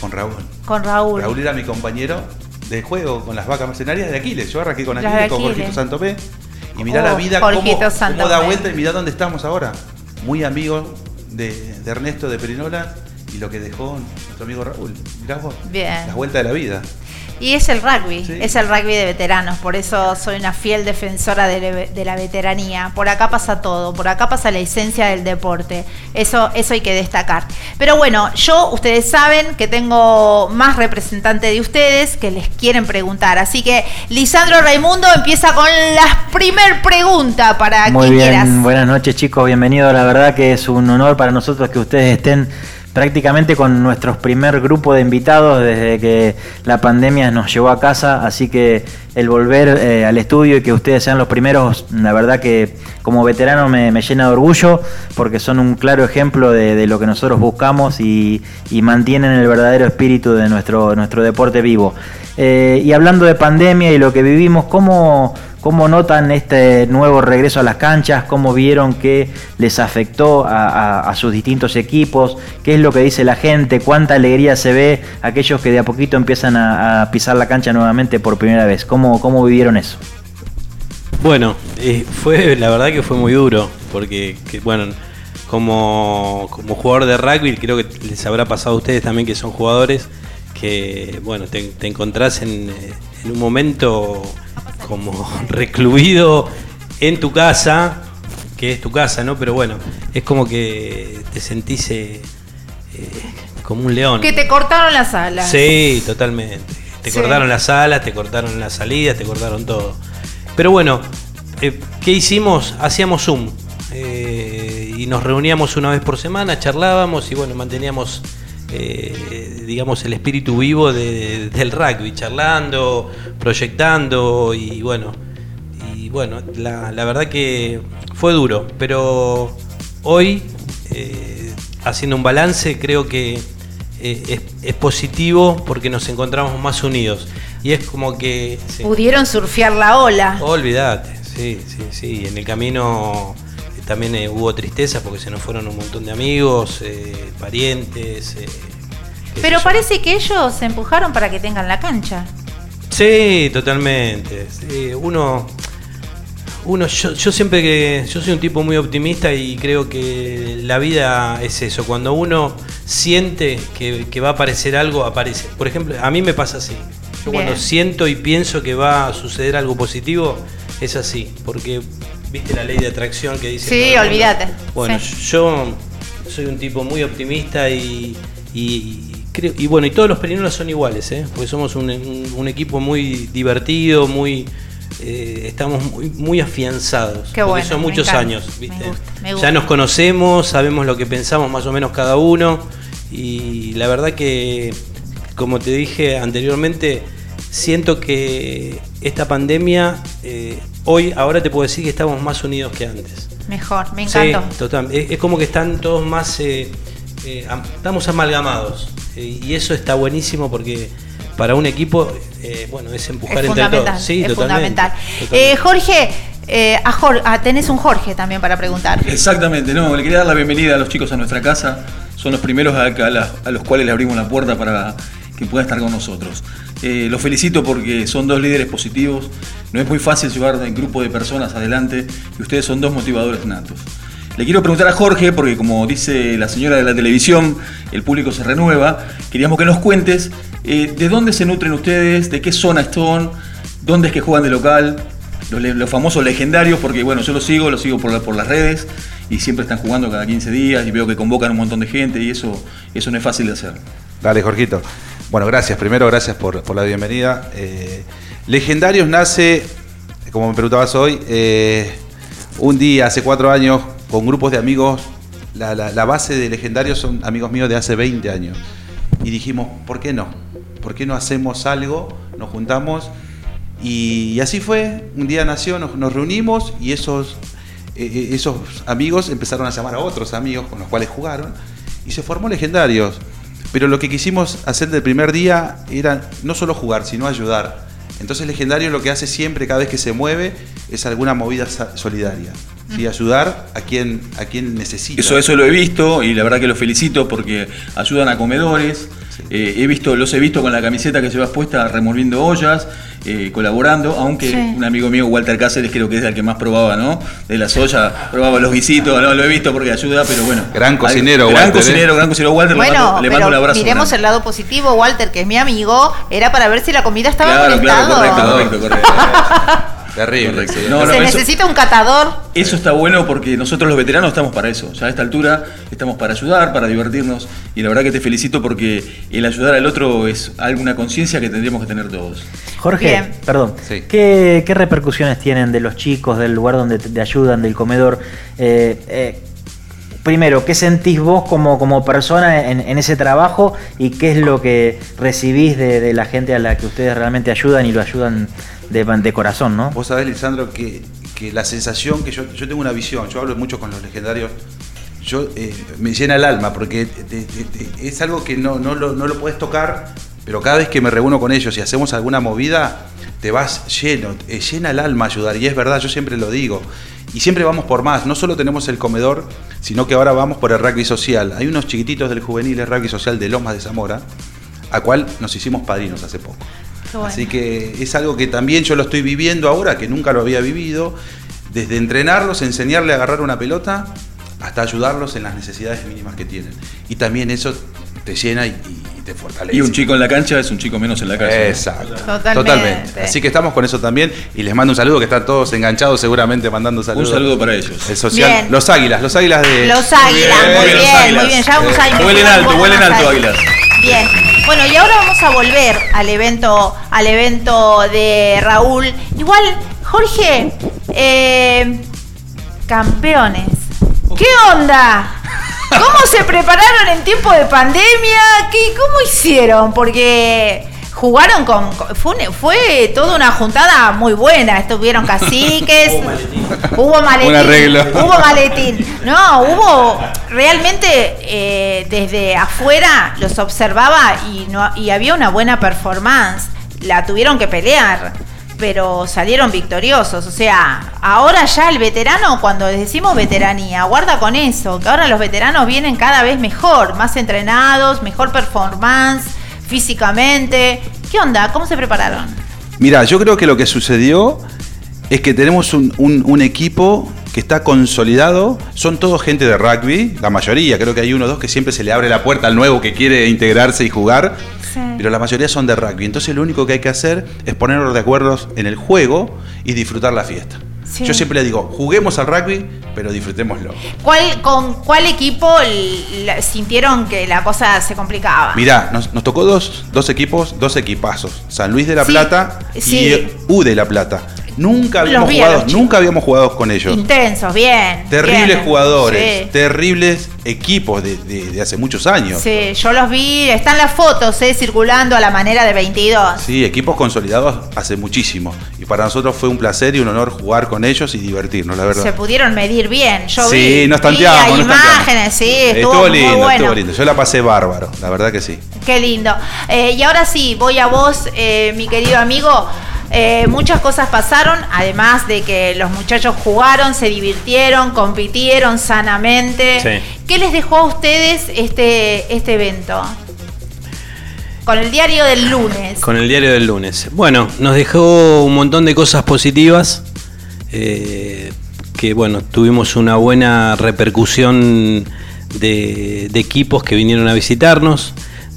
Con Raúl. Con Raúl. Raúl era mi compañero de juego con las vacas mercenarias de Aquiles. Yo arranqué con Aquiles, con. Jorgito Santopé. Y mirá Oh, la vida cómo, Jorgito cómo Santopé. da vuelta y mirá dónde estamos ahora. Muy amigo de, de Ernesto de Perinola y lo que dejó nuestro amigo Raúl. Mirá vos. Bien. La vuelta de la vida. Y es el rugby, es el rugby de veteranos, por eso soy una fiel defensora de, le- de la veteranía. Por acá pasa todo, por acá pasa la esencia del deporte, eso, eso hay que destacar. Pero bueno, yo, ustedes saben que tengo más representante de ustedes que les quieren preguntar, así que Lisandro Raimundo empieza con la primer pregunta para Muy quien bien, quieras. buenas noches chicos, bienvenidos. La verdad que es un honor para nosotros que ustedes estén prácticamente con nuestro primer grupo de invitados desde que la pandemia nos llevó a casa, así que el volver eh, al estudio y que ustedes sean los primeros, la verdad que como veterano me, me llena de orgullo porque son un claro ejemplo de, lo que nosotros buscamos y, y mantienen el verdadero espíritu de nuestro, nuestro deporte vivo. Eh, y hablando de pandemia y lo que vivimos, ¿cómo, ¿Cómo notan este nuevo regreso a las canchas? ¿Cómo vieron que les afectó a, sus distintos equipos? ¿Qué es lo que dice la gente? ¿Cuánta alegría se ve aquellos que de a poquito empiezan a, pisar la cancha nuevamente por primera vez? ¿Cómo, cómo vivieron eso? Bueno, eh, fue la verdad que fue muy duro, porque que, bueno, como, como jugador de rugby, creo que les habrá pasado a ustedes también que son jugadores, que bueno, te, te encontrás en, eh, en un momento como recluido en tu casa, que es tu casa, ¿no? Pero bueno, es como que te sentís eh, eh, como un león. Que te cortaron las alas. Sí, totalmente. Te Sí. cortaron las alas, te cortaron las salidas, te cortaron todo. Pero bueno, eh, ¿qué hicimos? Hacíamos Zoom. y nos reuníamos una vez por semana, charlábamos y bueno, manteníamos, eh, digamos, el espíritu vivo de- del rugby, charlando, proyectando y bueno, y bueno, la, la verdad que fue duro, pero hoy, eh, haciendo un balance, creo que eh, es, es positivo porque nos encontramos más unidos. Y es como que... sí. Pudieron surfear la ola. Olvídate, sí, sí, sí. En el camino también eh, hubo tristeza porque se nos fueron un montón de amigos, eh, parientes. eh, Pero parece que ellos se empujaron para que tengan la cancha. Sí, totalmente. Sí, uno, uno yo, yo siempre que yo soy un tipo muy optimista y creo que la vida es eso. Cuando uno siente que, que va a aparecer algo, aparece. Por ejemplo, a mí me pasa así. Yo Bien. cuando siento y pienso que va a suceder algo positivo, es así. Porque viste la ley de atracción que dice. Sí, olvídate. Bueno, Sí. yo soy un tipo muy optimista y, y creo y bueno y todos los perinolas son iguales, ¿eh? porque somos un, un- un equipo muy divertido, muy eh, estamos muy, muy afianzados. Qué porque bueno, son muchos encanta, años, me ¿viste? gusta, me gusta. Ya nos conocemos, sabemos lo que pensamos más o menos cada uno. Y la verdad que, como te dije anteriormente, siento que esta pandemia, eh, hoy, ahora te puedo decir que estamos más unidos que antes. Mejor, me Sí, encantó. total. Es, es como que están todos más. eh, eh, am- estamos amalgamados. Eh, y eso está buenísimo porque para un equipo, eh, bueno, es empujar Es entre fundamental. todos. Sí, es totalmente, fundamental. totalmente. Eh, Jorge, eh, a Jor- ah, tenés un Jorge también para preguntar. Exactamente, no, le quería dar la bienvenida a los chicos a nuestra casa. Son los primeros a, a la- a los cuales le abrimos la puerta para que pueda estar con nosotros. Eh, los felicito porque son dos líderes positivos. No es muy fácil llevar un grupo de personas adelante y ustedes son dos motivadores natos. Le quiero preguntar a Jorge, porque como dice la señora de la televisión, el público se renueva. Queríamos que nos cuentes eh, de dónde se nutren ustedes, de qué zona son, dónde es que juegan de local, los, famosos legendarios, porque bueno, yo los sigo, los sigo por, por las redes y siempre están jugando cada 15 días y veo que convocan un montón de gente y eso, eso no es fácil de hacer. Dale, Jorgito. Bueno, gracias. Primero, gracias por, la bienvenida. Eh, Legendarios nace, como me preguntabas hoy, eh, un día, hace cuatro años, con grupos de amigos. La, base de Legendarios son amigos míos de hace 20 años. Y dijimos, ¿por qué no? ¿Por qué no hacemos algo? Nos juntamos. Y, así fue. Un día nació, nos, reunimos y eh, esos amigos empezaron a llamar a otros amigos con los cuales jugaron. Y se formó Legendarios. Pero lo que quisimos hacer del primer día era no solo jugar, sino ayudar. Entonces Legendario lo que hace siempre, cada vez que se mueve, es alguna movida solidaria. ¿sí? Ayudar a quien, a quien necesita. Eso, eso lo he visto y la verdad que los felicito porque ayudan a comedores. Eh, he visto, los he visto con la camiseta que llevas puesta removiendo ollas, eh, colaborando, aunque Sí. un amigo mío, Walter Cáceres, creo que es el que más probaba, ¿no? De las ollas, probaba los guisitos, no lo he visto porque ayuda, pero bueno. Gran cocinero, Gran Walter, ¿eh? cocinero, gran cocinero, Walter, le Bueno, mando, le mando un abrazo. miremos el lado positivo, Walter, que es mi amigo, era para ver si la comida estaba Claro, en claro, estado. correcto, correcto, correcto. Terrible. No, no, Se eso- necesita un catador. Eso está bueno porque nosotros los veteranos estamos para eso. Ya a esta altura estamos para ayudar, para divertirnos. Y la verdad que te felicito porque el ayudar al otro es alguna conciencia que tendríamos que tener todos. Jorge, Bien. perdón, Sí. ¿qué, qué repercusiones tienen de los chicos, del lugar donde te, te ayudan, del comedor? Eh, eh, primero, ¿qué sentís vos como, como persona en, en ese trabajo y qué es lo que recibís de, de la gente a la que ustedes realmente ayudan y lo ayudan de, de corazón, ¿no? Vos sabés, Lisandro, que, que la sensación que yo, yo tengo una visión, yo hablo mucho con los legendarios, yo eh, me llena el alma porque es algo que no, no, lo, no lo puedes tocar, pero cada vez que me reúno con ellos y hacemos alguna movida, te vas lleno, te llena el alma ayudar. Y es verdad, yo siempre lo digo. Y siempre vamos por más. No solo tenemos el comedor, sino que ahora vamos por el rugby social. Hay unos chiquititos del juvenil rugby social de Lomas de Zamora, a cual nos hicimos padrinos hace poco. Bueno. Así que es algo que también yo lo estoy viviendo ahora, que nunca lo había vivido. Desde entrenarlos, enseñarle a agarrar una pelota, hasta ayudarlos en las necesidades mínimas que tienen. Y también eso te llena y, y te fortalece. Y un chico en la cancha es un chico menos en la casa. Exacto. Totalmente. Así que estamos con eso también. Y les mando un saludo, que están todos enganchados seguramente mandando saludos. Un saludo para ellos. El social. Bien. Los águilas, los águilas de. Los águilas, bien, muy los bien, águilas. muy bien. Ya vamos a Eh, huelen alto, huelen alto, águilas. Bien. Bueno, y ahora vamos a volver al evento, al evento de Raúl. Igual, Jorge, eh, campeones. ¿Qué onda? ¿Cómo se prepararon en tiempo de pandemia? ¿Qué, ¿Cómo hicieron? Porque jugaron con... Fue, fue toda una juntada muy buena. Estuvieron caciques. Hubo maletín. Un arreglo. Hubo maletín. No, hubo realmente eh, desde afuera los observaba y, no, y había una buena performance. La tuvieron que pelear, pero salieron victoriosos. O sea, ahora ya el veterano, cuando decimos veteranía, guarda con eso, que ahora los veteranos vienen cada vez mejor, más entrenados, mejor performance físicamente. ¿Qué onda? ¿Cómo se prepararon? Mira, yo creo que lo que sucedió es que tenemos un, un- un equipo que está consolidado. Son todos gente de rugby, la mayoría. Creo que hay uno o dos que siempre se le abre la puerta al nuevo que quiere integrarse y jugar. Sí. Pero la mayoría son de rugby. Entonces lo único que hay que hacer es ponernos de acuerdo en el juego y disfrutar la fiesta. Sí. Yo siempre le digo, juguemos al rugby, pero disfrutémoslo. ¿Cuál, ¿Con cuál equipo sintieron que la cosa se complicaba? Mirá, nos, nos tocó dos, dos equipos, dos equipazos. San Luis de la Sí, Plata sí. y U de la Plata. Nunca habíamos vi jugado, nunca habíamos jugado con ellos. Intensos, bien. Terribles bien. jugadores, Sí. terribles equipos de, de- de hace muchos años. Sí, yo los vi, están las fotos eh, circulando a la manera de 22. Sí, equipos consolidados hace muchísimo. Y para nosotros fue un placer y un honor jugar con ellos y divertirnos, la verdad. Se pudieron medir bien. Yo sí, vi, nos tanteamos, nos tanteamos. imágenes, sí, estuvo, Estuvo muy lindo, bueno. estuvo lindo. Yo la pasé bárbaro, la verdad que sí. Qué lindo. Eh, y ahora sí, voy a vos, eh, mi querido amigo. Eh, muchas cosas pasaron, además de que los muchachos jugaron, se divirtieron, compitieron sanamente. Sí. ¿Qué les dejó a ustedes este, este evento? Con el diario del lunes. Con el diario del lunes. Bueno, nos dejó un montón de cosas positivas. eh, que bueno, tuvimos una buena repercusión de, de equipos que vinieron a visitarnos.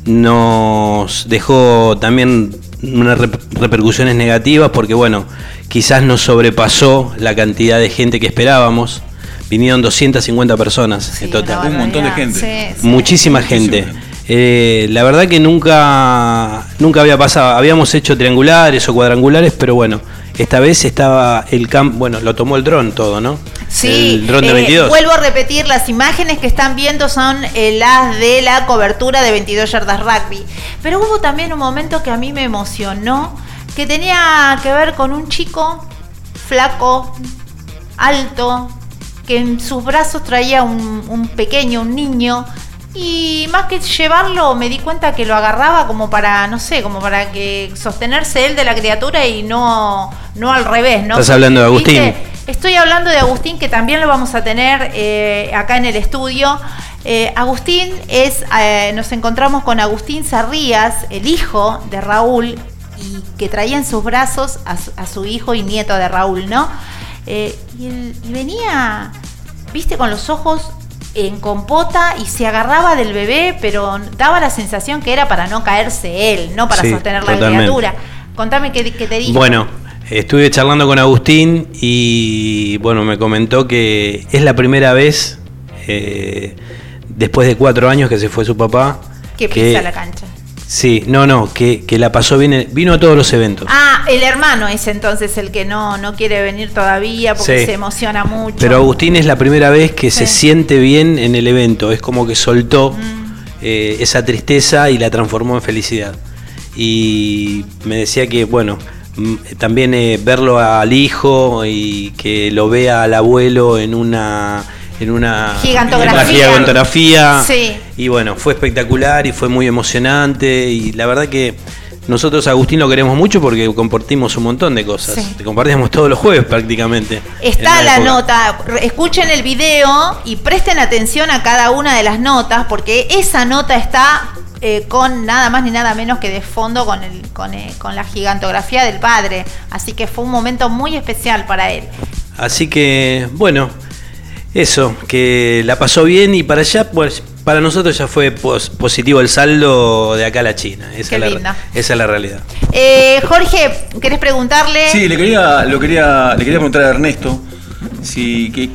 Nos dejó también unas rep- repercusiones negativas porque bueno, quizás nos sobrepasó la cantidad de gente que esperábamos. Vinieron 250 personas en total. Un montón de gente. Muchísima gente. Eh, la verdad que nunca, nunca había pasado. Habíamos hecho triangulares o cuadrangulares, pero bueno, esta vez estaba el campo. Bueno, lo tomó el dron todo, ¿no? Sí, El eh, 22. vuelvo a repetir, las imágenes que están viendo son eh, las de la cobertura de 22 yardas rugby. Pero hubo también un momento que a mí me emocionó, que tenía que ver con un chico flaco, alto, que en sus brazos traía un, un pequeño, un niño. Y más que llevarlo, me di cuenta que lo agarraba como para, no sé, como para que sostenerse él de la criatura y no, no al revés, ¿no? Estás hablando de Agustín. ¿Viste? Estoy hablando de Agustín, que también lo vamos a tener eh, acá en el estudio. Eh, Agustín es, eh, nos encontramos con Agustín Sarrías, el hijo de Raúl, y que traía en sus brazos a su, a su hijo y nieto de Raúl, ¿no? Eh, y, venía, viste, con los ojos en compota y se agarraba del bebé, pero daba la sensación que era para no caerse él, no para Sí, sostener la totalmente. criatura. Contame qué, qué te dijo. Bueno, estuve charlando con Agustín y bueno, me comentó que es la primera vez, eh, después de cuatro años que se fue su papá, que que- pisa la cancha. Sí, no, no, que, que la pasó bien, en- vino a todos los eventos. Ah, el hermano es entonces el que no, no quiere venir todavía porque Sí. se emociona mucho. Pero Agustín es la primera vez que se siente bien en el evento, es como que soltó eh, esa tristeza y la transformó en felicidad. Y me decía que, bueno, mm, también eh, verlo al hijo y que lo vea al abuelo en una... En una Gigantografía. en una gigantografía. Sí. Y bueno, fue espectacular y fue muy emocionante. Y la verdad que nosotros a Agustín lo queremos mucho porque compartimos un montón de cosas. Sí. Te compartimos todos los jueves prácticamente. Está la época. nota, escuchen el video y presten atención a cada una de las notas porque esa nota está eh, con nada más ni nada menos que de fondo con, el, con, eh, con la gigantografía del padre. Así que fue un momento muy especial para él. Así que, bueno, eso, que la pasó bien y para allá, pues, para nosotros ya fue pos- positivo el saldo de acá a la China. Esa, Qué es la, esa es la realidad. Eh, Jorge, ¿querés preguntarle? Sí, le quería, lo quería, le quería preguntar a Ernesto si que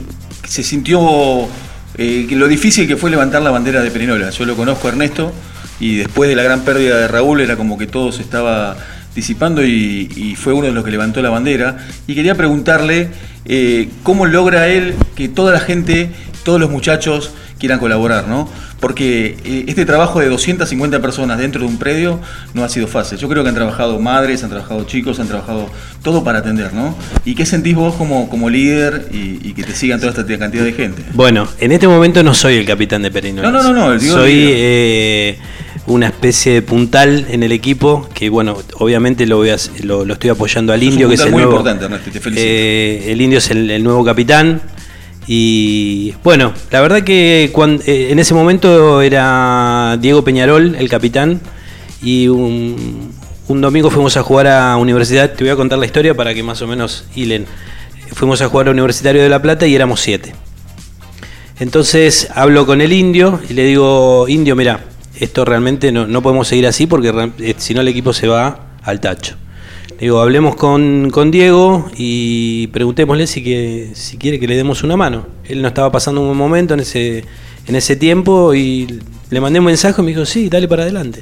se sintió eh, que lo difícil que fue levantar la bandera de Perinola. Yo lo conozco a Ernesto y después de la gran pérdida de Raúl era como que todo se estaba disipando y, y fue uno de los que levantó la bandera. Y quería preguntarle eh, cómo logra él que toda la gente, todos los muchachos quieran colaborar, ¿no? Porque eh, este trabajo de 250 personas dentro de un predio no ha sido fácil. Yo creo que han trabajado madres, han trabajado chicos, han trabajado todo para atender, ¿no? ¿Y qué sentís vos como, como líder y, y que te sigan toda esta cantidad de gente? Bueno, en este momento no soy el capitán de Perinolas. No, no, no, no, digo- soy eh, una especie de puntal en el equipo que, bueno, obviamente lo, voy a- lo, lo estoy apoyando al un indio, que es el muy nuevo. importante, Ernesto, te felicito. eh, el indio es el, el nuevo capitán. Y bueno, la verdad que cuan- eh, en ese momento era Diego Peñarol el capitán y un, un domingo fuimos a jugar a Universidad, te voy a contar la historia para que más o menos hilen. Fuimos a jugar a Universitario de La Plata y éramos siete. Entonces hablo con el indio y le digo, indio, mira, esto realmente no, no podemos seguir así porque eh, si no el equipo se va al tacho. Digo, hablemos con, con Diego y preguntémosle si, que, si quiere que le demos una mano. Él no estaba pasando un buen momento en ese, en ese tiempo y le mandé un mensaje y me dijo, sí, dale para adelante.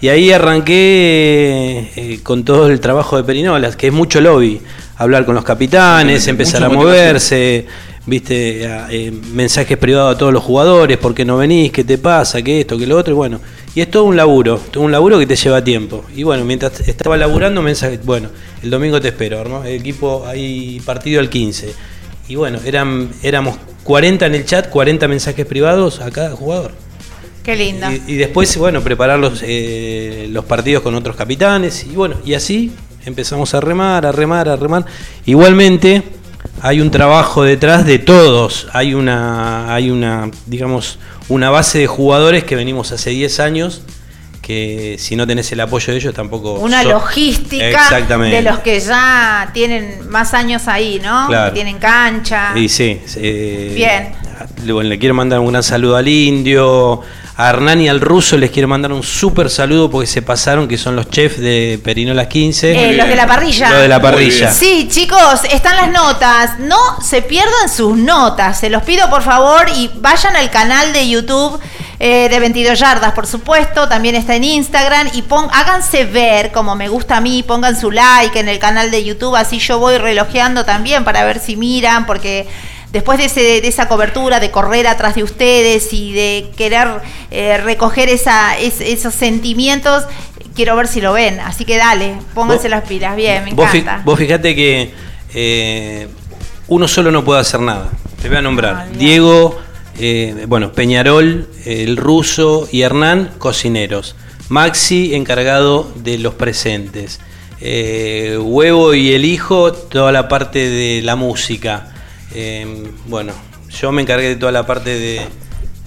Y ahí arranqué eh, con todo el trabajo de Perinolas, que es mucho lobby. Hablar con los capitanes, empezar a moverse, viste, a- eh, mensajes privados a todos los jugadores, ¿por qué no venís? ¿Qué te pasa? ¿Qué esto? ¿Qué lo otro? Y bueno, y es todo un laburo, todo un laburo que te lleva tiempo. Y bueno, mientras estaba laburando, mensaje, bueno, el domingo te espero, ¿no? El equipo, hay partido al 15. Y bueno, eran, éramos 40 en el chat, 40 mensajes privados a cada jugador. Qué lindo. Y, y después, bueno, preparar los, eh, los partidos con otros capitanes. Y bueno, y así empezamos a remar, a remar, a remar. Igualmente, hay un trabajo detrás de todos. Hay una, hay una, digamos, una base de jugadores que venimos hace 10 años. Que si no tenés el apoyo de ellos tampoco. Una so- logística Exactamente. de los que ya tienen más años ahí, ¿no? Claro. Que tienen cancha. Y sí. eh, Bien. le- bueno, le quiero mandar un gran saludo al indio. A Hernán y al ruso les quiero mandar un súper saludo porque se pasaron, que son los chefs de Perinolas 15. Eh, los de la parrilla. Los de la parrilla. Sí, chicos, están las notas. No se pierdan sus notas. Se los pido por favor y vayan al canal de YouTube eh, de 22 yardas, por supuesto. También está en Instagram y pon, háganse ver como me gusta a mí. Pongan su like en el canal de YouTube. Así yo voy relojeando también para ver si miran, porque después de, ese- de esa cobertura, de correr atrás de ustedes y de querer eh, recoger esa, es- esos sentimientos, quiero ver si lo ven. Así que dale, pónganse las pilas. Bien, me Vos, fi- encanta. vos fijate que eh, uno solo no puede hacer nada. Te voy a nombrar. Diego, eh, bueno, Peñarol, el ruso y Hernán, cocineros. Maxi, encargado de los presentes. Huevo y el hijo, toda la parte de la música. Eh, bueno, yo me encargué de toda la parte de,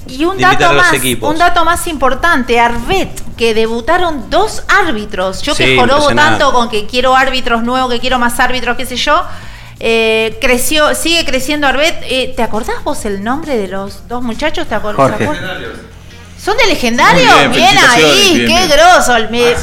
Y un de dato más, un dato más importante, Arbet, que debutaron dos árbitros. Yo que Sí, jorobo impresionante. tanto con que quiero árbitros nuevos, que quiero más árbitros, qué sé yo. eh, creció, sigue creciendo Arbet. Eh, ¿Te acordás vos el nombre de los dos muchachos? ¿Te acordás? Jorge. ¿Te acordás? ¿Son de legendarios? Bien, ahí, bien, qué bien. grosso. Me-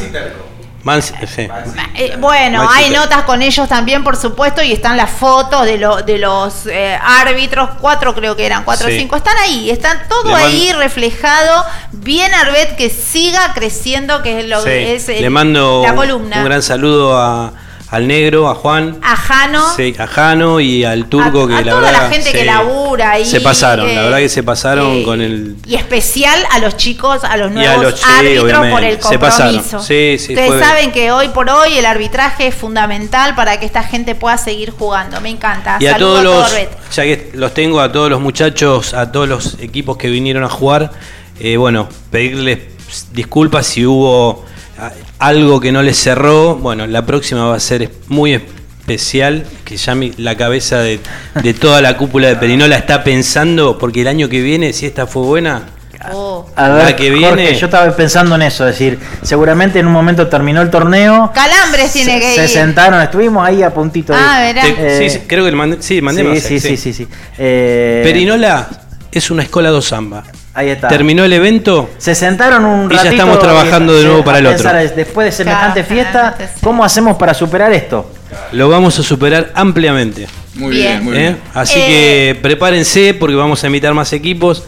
Mans- sí. eh, bueno, hay notas con ellos también, por supuesto, y están las fotos de, lo- de los eh, árbitros, cuatro creo que eran, cuatro o Sí. cinco, están ahí, están todo Le mando- ahí reflejado, bien Arbet que siga creciendo, que es lo Sí. que es el- Le mando la un- columna. un gran saludo a- al negro, a Juan. a Jano, Sí, a Jano y al turco a, que a la toda verdad la gente que labura ahí. Se pasaron, la verdad que se pasaron eh, con el. Y especial a los chicos, a los nuevos a los- sí, árbitros por el Se pasaron. compromiso. Sí, sí, Ustedes fue- saben que hoy por hoy el arbitraje es fundamental para que esta gente pueda seguir jugando. Me encanta. Y a Saludo todos todo los, ya que los tengo, a todos los muchachos, a todos los equipos que vinieron a jugar, eh, bueno, pedirles disculpas si hubo algo que no les cerró. Bueno, la próxima va a ser muy especial, que ya mi- la cabeza de, de toda la cúpula de Perinola está pensando, porque el año que viene, si esta fue buena, Oh. A La ver, que Jorge, viene- yo estaba pensando en eso, es decir, seguramente en un momento terminó el torneo. Calambres tiene que se ir. sentaron, estuvimos ahí a puntito. de- Ah, verá. te- Eh, sí, sí, creo que le mandé, sí, mandé sí, sí, sí, sí, sí. Eh, Perinola es una escuela do samba. Ahí está. Terminó el evento, Se sentaron un Y ya ratito estamos trabajando de nuevo para el otro. Después de semejante Claro, fiesta. ¿cómo hacemos para superar esto? lo vamos a superar ampliamente. Muy Bien. bien, muy ¿eh? bien. Así Eh, que prepárense porque vamos a invitar más equipos.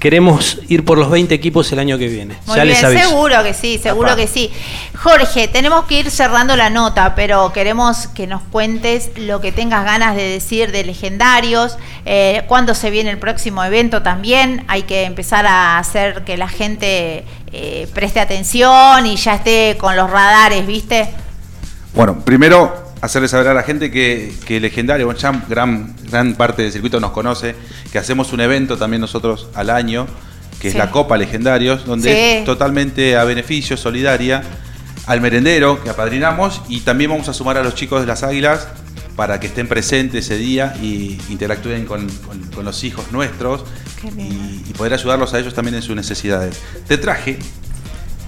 Queremos ir por los 20 equipos el año que viene. Muy ya bien, les aviso. seguro que sí, seguro Papá. que sí. Jorge, tenemos que ir cerrando la nota, pero queremos que nos cuentes lo que tengas ganas de decir de legendarios, eh, cuándo se viene el próximo evento también. Hay que empezar a hacer que la gente eh, preste atención y ya esté con los radares, ¿viste? Bueno, primero hacerle saber a la gente que, que Legendario, ya gran, gran parte del circuito nos conoce, que hacemos un evento también nosotros al año, que es la Copa Legendarios, donde Sí. es totalmente a beneficio, solidaria, al merendero que apadrinamos y también vamos a sumar a los chicos de las Águilas para que estén presentes ese día y interactúen con, con- con los hijos nuestros y, y poder ayudarlos a ellos también en sus necesidades. Te traje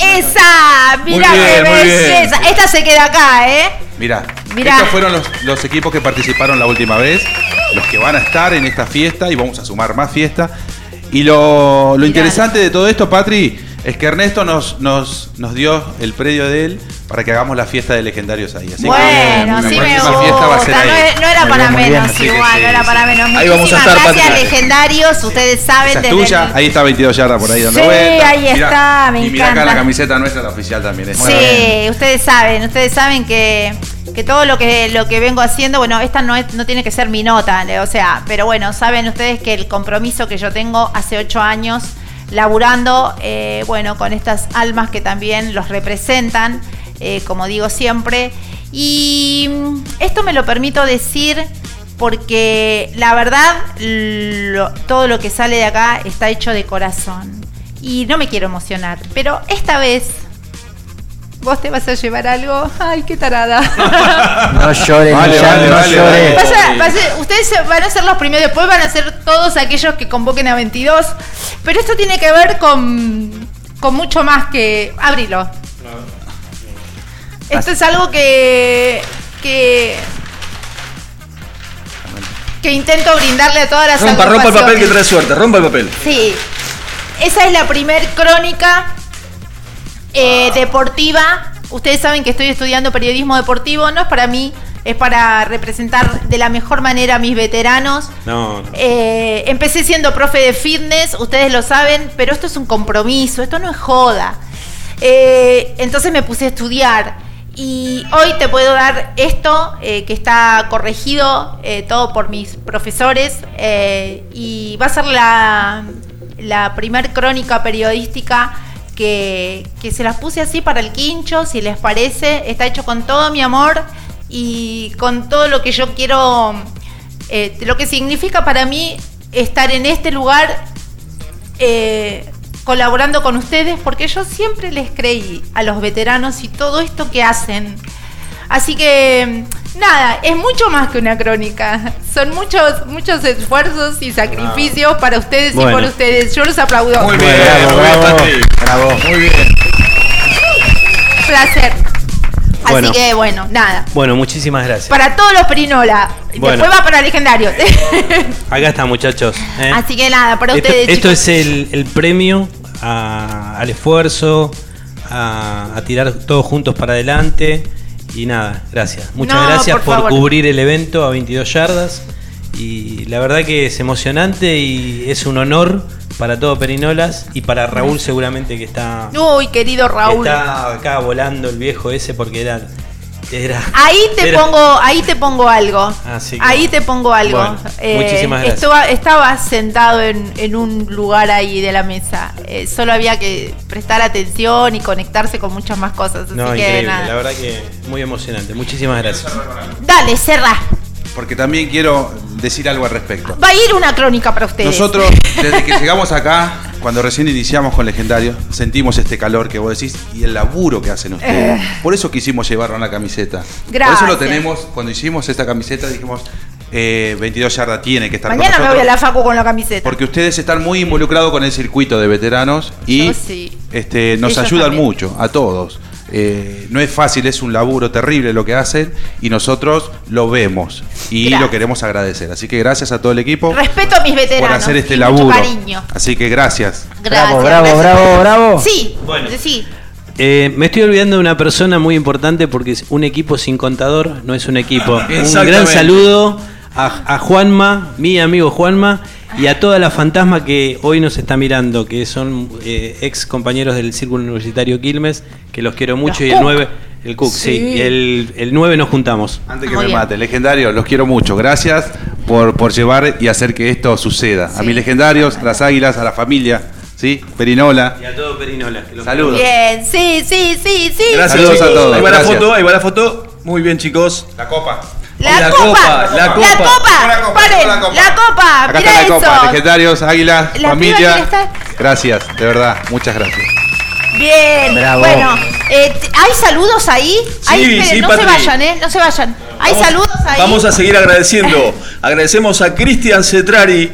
¡Esa! ¡Mira Muy qué bien. belleza! Esta se queda acá, ¿eh? Mirá, Mirá. estos fueron los, los equipos que participaron la última vez, los que van a estar en esta fiesta y vamos a sumar más fiesta. Y lo, lo interesante de todo esto, Patri, es que Ernesto nos, nos, nos dio el predio de él para que hagamos la fiesta de legendarios ahí. Así que Bueno, sí me próxima fiesta va a ser gusta. No, ahí. es- no era para bien, menos igual, sí, no era para menos. Ahí vamos a Muchísimas estar, gracias, Patrick. legendarios. Ustedes saben Esa es tuya, el- ahí está 22 yardas por ahí dando Sí, ahí está, me y mira acá la camiseta nuestra, la oficial también. es Sí, ustedes saben, ustedes saben que, que todo lo que lo que vengo haciendo, bueno, esta no es, no tiene que ser mi nota, o sea, pero bueno, saben ustedes que el compromiso que yo tengo hace ocho años laburando, eh, bueno, con estas almas que también los representan, eh, como digo siempre, y esto me lo permito decir porque la verdad lo- todo lo que sale de acá está hecho de corazón y no me quiero emocionar, pero esta vez ¿Vos te vas a llevar algo? Ay, qué tarada. No llores, Vale, Millán, vale, no vale, llores. Vaya- ustedes van a ser los primeros, después van a ser todos aquellos que convoquen a 22. Pero esto tiene que ver con, con mucho más que... Abrilo. Esto es algo que... que que intento brindarle a todas las Rompa, rompa el papel que trae suerte, rompa el papel. Sí. Esa es la primer crónica eh, deportiva. Ustedes saben que estoy estudiando periodismo deportivo. No es para mí, es para representar de la mejor manera a mis veteranos. No, no. Eh, empecé siendo profe de fitness, ustedes lo saben, pero esto es un compromiso, esto no es joda. Eh, entonces me puse a estudiar y hoy te puedo dar esto eh, que está corregido eh, todo por mis profesores eh, y va a ser la, la primer crónica periodística que, que se las puse así para el quincho, si les parece, está hecho con todo mi amor y con todo lo que yo quiero lo que significa para mí estar en este lugar colaborando con ustedes, porque yo siempre les creí a los veteranos y todo esto que hacen. Así que, nada, es mucho más que una crónica. Son muchos, muchos esfuerzos y sacrificios para ustedes y por ustedes. Yo los aplaudo. Muy bien. Bravo. Muy bien. Placer. Bueno. Así que, bueno, nada. Bueno, muchísimas gracias. Para todos los Perinola. Bueno. Después va para legendarios. Acá está, muchachos. ¿eh? Así que nada, para esto, ustedes. esto chicos. es el, el premio a- al esfuerzo, a, a tirar todos juntos para adelante. Y nada, gracias. Muchas No, gracias por cubrir el evento a 22 yardas. Y la verdad que es emocionante y es un honor para todo Perinolas y para Raúl seguramente que está, Uy, querido Raúl. está acá volando el viejo ese porque era... era Ahí te era- pongo, ahí te pongo algo. Así que- ahí te pongo algo. Eh, muchísimas gracias. estaba, estaba sentado en, en un lugar ahí de la mesa. Eh, solo había que prestar atención y conectarse con muchas más cosas. Así No, que increíble, nada. la verdad que muy emocionante. Muchísimas gracias. Dale, cerra. Porque también quiero decir algo al respecto. Va a ir una crónica para ustedes. Nosotros, desde que llegamos acá, cuando recién iniciamos con Legendario, sentimos este calor que vos decís y el laburo que hacen ustedes. Eh. Por eso quisimos llevarlo a una camiseta. Por Gracias. eso lo tenemos, cuando hicimos esta camiseta dijimos, eh, 22 yarda tiene que estar Mañana con me voy a la facu con la camiseta. Porque ustedes están muy involucrados con el circuito de veteranos y sí. este, nos Ellos ayudan también. mucho a todos. Eh, no es fácil, es un laburo terrible lo que hacen y nosotros lo vemos y Gracias. lo queremos agradecer. Así que gracias a todo el equipo Respeto a mis veteranos. por hacer este laburo. cariño. Así que gracias. Gracias, bravo, gracias. bravo, bravo. Sí, Bueno. sí. Eh, me estoy olvidando de una persona muy importante porque es un equipo sin contador no es un equipo. Un gran saludo a, a Juanma, mi amigo Juanma, y a toda la fantasma que hoy nos está mirando, que son eh, ex compañeros del Círculo Universitario Quilmes, que los quiero mucho, Los y el Cook. 9, el Cook, sí, el, el 9 nos juntamos. Antes que Muy me bien. mate, legendarios, los quiero mucho. Gracias por, por llevar y hacer que esto suceda. A mis legendarios, a las águilas, a la familia, ¿sí? Perinola. Y a todo Perinola. que los Saludos. Bien, sí, sí, sí, sí. Gracias, Saludos chicos. a todos, Ahí va la foto, ahí va la foto. Muy bien, chicos. La copa. La, La copa, copa, la la copa. copa, La copa, paren, la copa. la copa, Acá mira está la eso. copa. Legendarios, águilas, La piba familia. estar. Gracias, de verdad. Muchas gracias. Bien, Bravo. bueno, eh, ¿hay saludos ahí? Hay- esperen, sí, no Patri. se vayan, ¿eh? No se vayan. ¿Hay Vamos- saludos ahí? Vamos a seguir agradeciendo. Agradecemos a Cristian Cetrari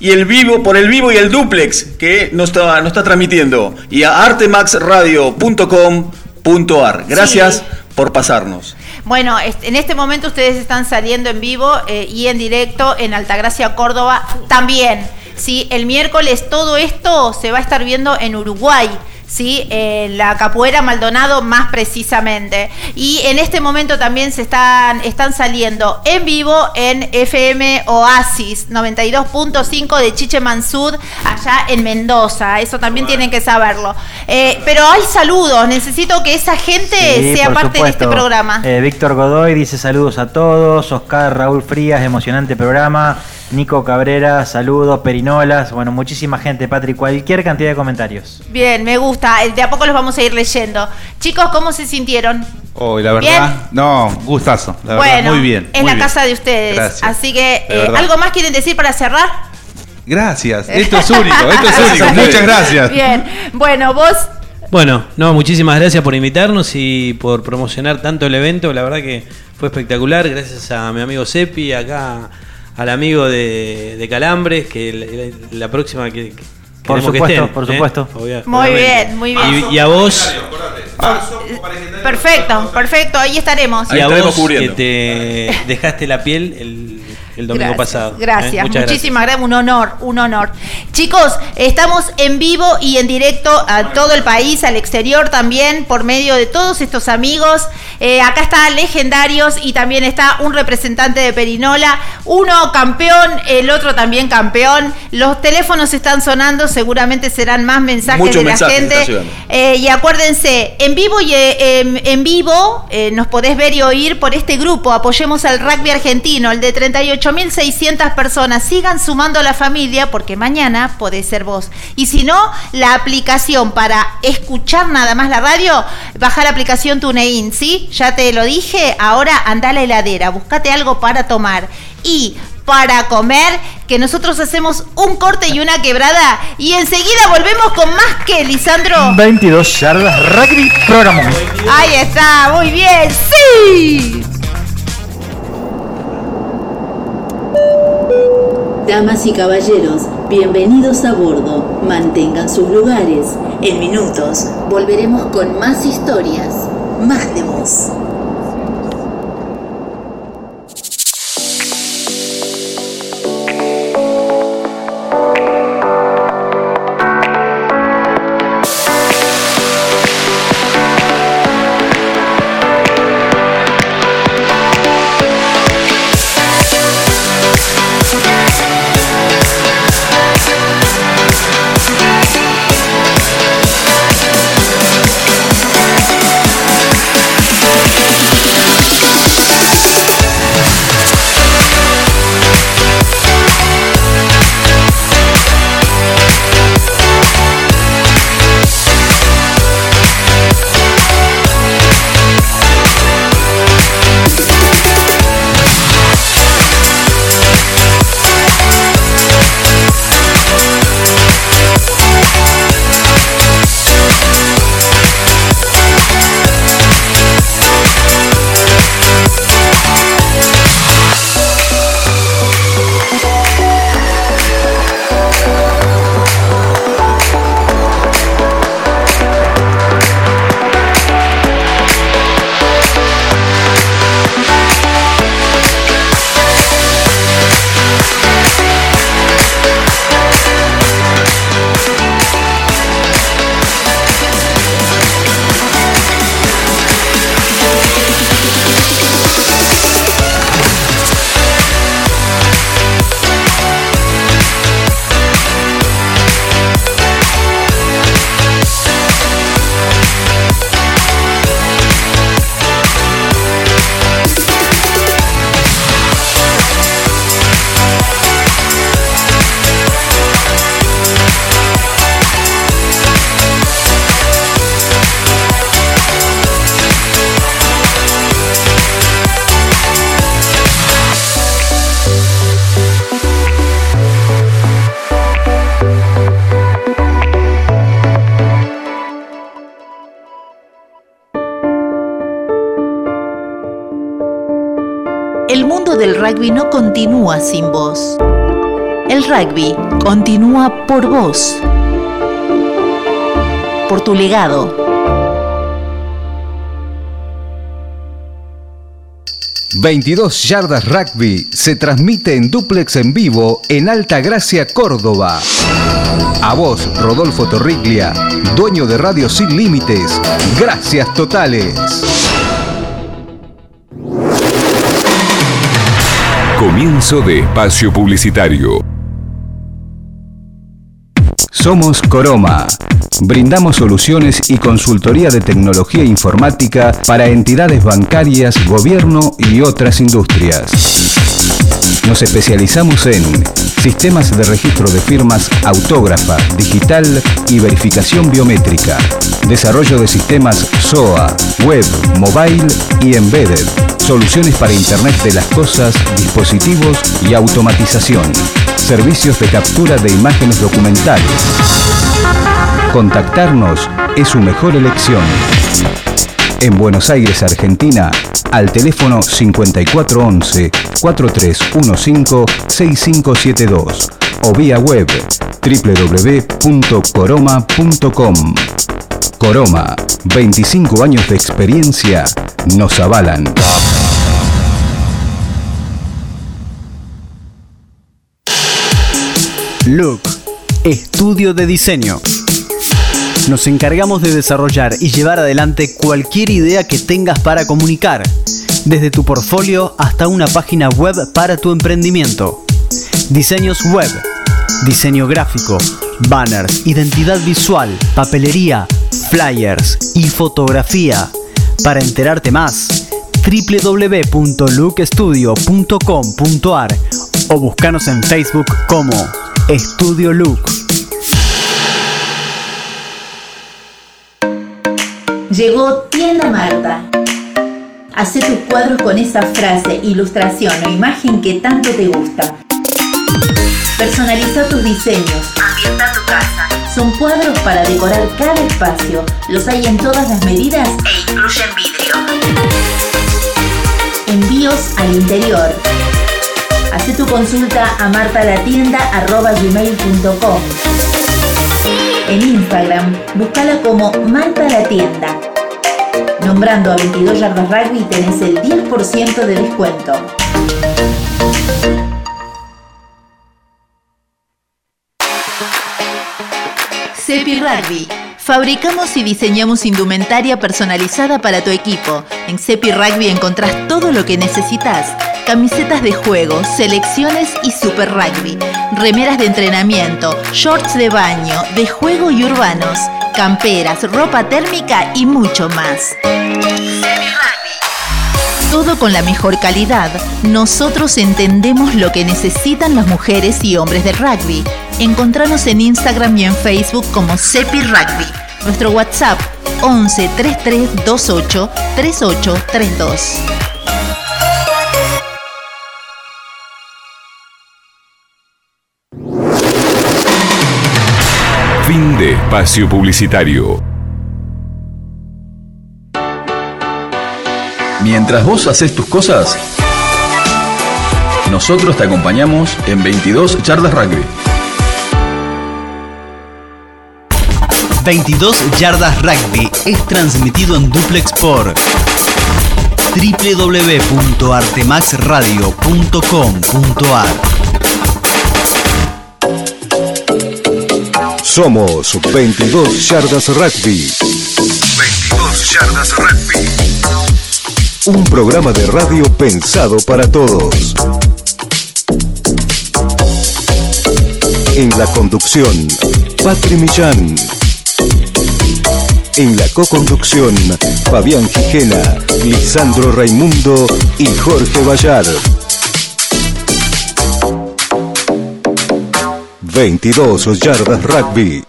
y el vivo por el vivo y el duplex que nos está, nos está transmitiendo y a artemaxradio.com.ar. Gracias Sí. por pasarnos. Bueno, en este momento ustedes están saliendo en vivo eh, y en directo en Altagracia, Córdoba también. Sí, el miércoles todo esto se va a estar viendo en Uruguay. ¿Sí? Eh, la capoeira Maldonado más precisamente. Y en este momento también se están, están saliendo en vivo en FM Oasis 92.5 de Chiche Mansud, allá en Mendoza. Eso también tienen que saberlo. Eh, pero hay saludos, necesito que esa gente Sí, sea parte de este programa. Eh, Víctor Godoy dice saludos a todos. Oscar Raúl Frías, emocionante programa. Nico Cabrera, saludos. Perinolas. Bueno, muchísima gente, Patrick. Cualquier cantidad de comentarios. Bien, me gusta. De a poco los vamos a ir leyendo. Chicos, ¿cómo se sintieron? Oh, la verdad, Bien. no, gustazo. La verdad, bueno, muy bien. es muy la bien. casa de ustedes. Gracias. Así que, eh, verdad. ¿algo más quieren decir para cerrar? Gracias. Esto es único, esto es único. Muchas gracias. Bien, bueno, vos Bueno, no, muchísimas gracias por invitarnos y por promocionar tanto el evento. La verdad que fue espectacular. Gracias a mi amigo Sepi, acá al amigo de, de Calambres, que la, la próxima que, que Por supuesto, estén, por ¿eh? supuesto. Muy obviamente. bien, muy bien. Y, y a vos, Perfecto, perfecto, ahí estaremos. y a vos que te dejaste la piel el, el domingo Gracias, pasado. ¿eh? Gracias, muchísimas gracias. Un honor, un honor. Chicos, estamos en vivo y en directo a todo el país, al exterior también, por medio de todos estos amigos. Eh, acá está Legendarios y también está un representante de Perinola, uno campeón, el otro también campeón. Los teléfonos están sonando, seguramente serán más mensajes Muchos de la mensajes gente. Eh, y acuérdense, en vivo y eh, en, en vivo eh, nos podés ver y oír por este grupo. Apoyemos al rugby argentino, el de 38.600 personas. Sigan sumando a la familia porque mañana podés ser vos. Y si no, la aplicación para escuchar nada más la radio, baja la aplicación TuneIn, ¿sí? Ya te lo dije, ahora anda a la heladera, buscate algo para tomar. Y para comer, que nosotros hacemos un corte y una quebrada y enseguida volvemos con más que Lisandro. 22 yardas rugby programón. Ahí está, muy bien, sí. Damas y caballeros, bienvenidos a bordo. Mantengan sus lugares. En minutos volveremos con más historias, más de voz. Sin vos. El rugby continúa por vos. Por tu legado. 22 Yardas Rugby se transmite en duplex en vivo en Alta Gracia, Córdoba. A vos, Rodolfo Torriglia, dueño de Radio Sin Límites. Gracias totales. Comienzo de espacio publicitario. Somos Coroma. Brindamos soluciones y consultoría de tecnología informática para entidades bancarias, gobierno y otras industrias. Nos especializamos en sistemas de registro de firmas autógrafa, digital y verificación biométrica, desarrollo de sistemas SOA, web, mobile y embedded, soluciones para Internet de las Cosas, dispositivos y automatización, servicios de captura de imágenes documentales. Contactarnos es su mejor elección. En Buenos Aires, Argentina, al teléfono 5411-4315-6572 o vía web www.coroma.com. Coroma, 25 años de experiencia nos avalan. Look, estudio de diseño. Nos encargamos de desarrollar y llevar adelante cualquier idea que tengas para comunicar, desde tu portfolio hasta una página web para tu emprendimiento. Diseños web, diseño gráfico, banners, identidad visual, papelería, flyers y fotografía. Para enterarte más, www.lookstudio.com.ar o buscanos en Facebook como Estudio Look. Llegó Tienda Marta. Hacé tus cuadros con esa frase, ilustración o imagen que tanto te gusta. Personaliza tus diseños. Ambienta tu casa. Son cuadros para decorar cada espacio. Los hay en todas las medidas e incluyen vidrio. Envíos al interior. Hacé tu consulta a martalatienda.gmail.com En Instagram, búscala como Marta la Tienda. Nombrando a 22 Yardas Rugby tenés el 10% de descuento. Cepi Rugby. Fabricamos y diseñamos indumentaria personalizada para tu equipo. En Cepi Rugby encontrás todo lo que necesitas. Camisetas de juego, selecciones y super rugby. Remeras de entrenamiento, shorts de baño, de juego y urbanos. Camperas, ropa térmica y mucho más. Todo con la mejor calidad. Nosotros entendemos lo que necesitan las mujeres y hombres del rugby. Encontranos en Instagram y en Facebook como Cepi Rugby. Nuestro WhatsApp 11 33 28 38 32. Fin de espacio publicitario. Mientras vos haces tus cosas, nosotros te acompañamos en 22 Yardas Rugby. 22 Yardas Rugby es transmitido en duplex por www.artemaxradio.com.ar Somos 22 Yardas Rugby, 22 Yardas Rugby. un programa de radio pensado para todos. En la conducción, Patri Millán. En la co-conducción, Fabián Gijena, Lisandro Raimundo y Jorge Bayar. 22 Yardas Rugby.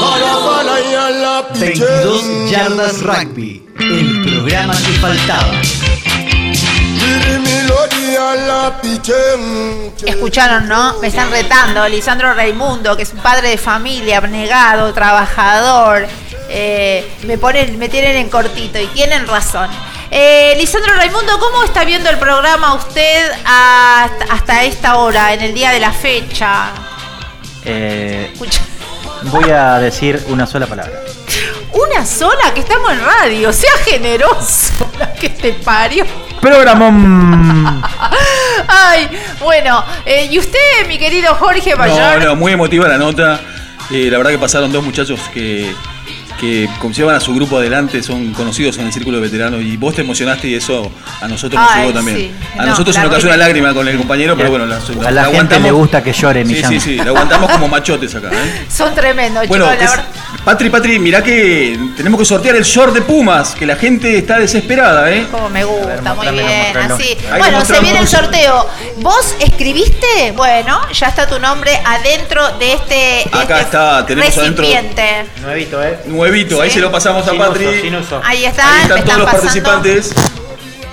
Barabara 22 Yardas Rugby, el programa que faltaba. Escucharon, ¿no? Me están retando. Lisandro Raimundo, que es un padre de familia, abnegado, trabajador. eh, me ponen, me tienen en cortito y tienen razón. Eh, Lisandro Raimundo, ¿cómo está viendo el programa usted hasta, hasta esta hora, en el día de la fecha? Eh, voy a decir una sola palabra. Una sola, que estamos en radio. Sea generoso. La que te parió. Programón. Ay, bueno. eh, ¿Y usted, mi querido Jorge No, Mayor? no, muy emotiva la nota. Eh, la verdad que pasaron dos muchachos que, que como llevan a su grupo adelante, son conocidos en el círculo de veteranos y vos te emocionaste y eso a nosotros nos Ay, llegó también. sí. A No, nosotros se la nos cayó una lágrima con el compañero, pero bueno, la, A la gente le gusta que llore, Sí, Millán. sí, sí, la aguantamos como machotes acá. ¿eh? Son tremendos, Bueno, chicos. la es- verdad. Patri, Patri, mirá que tenemos que sortear el short de Pumas, que la gente está desesperada, ¿eh? Como me gusta, muy mostrámelo, bien, mostrámelo. así. Ahí Bueno, se viene el sorteo. ¿Vos escribiste? Bueno, ya está tu nombre adentro de este, Acá este está, tenemos adentro- recipiente. Nuevito, ¿eh? Nuevito, ahí se lo pasamos a Sin Patri. uso, sin uso. Ahí está, Ahí están están todos los pasando. participantes.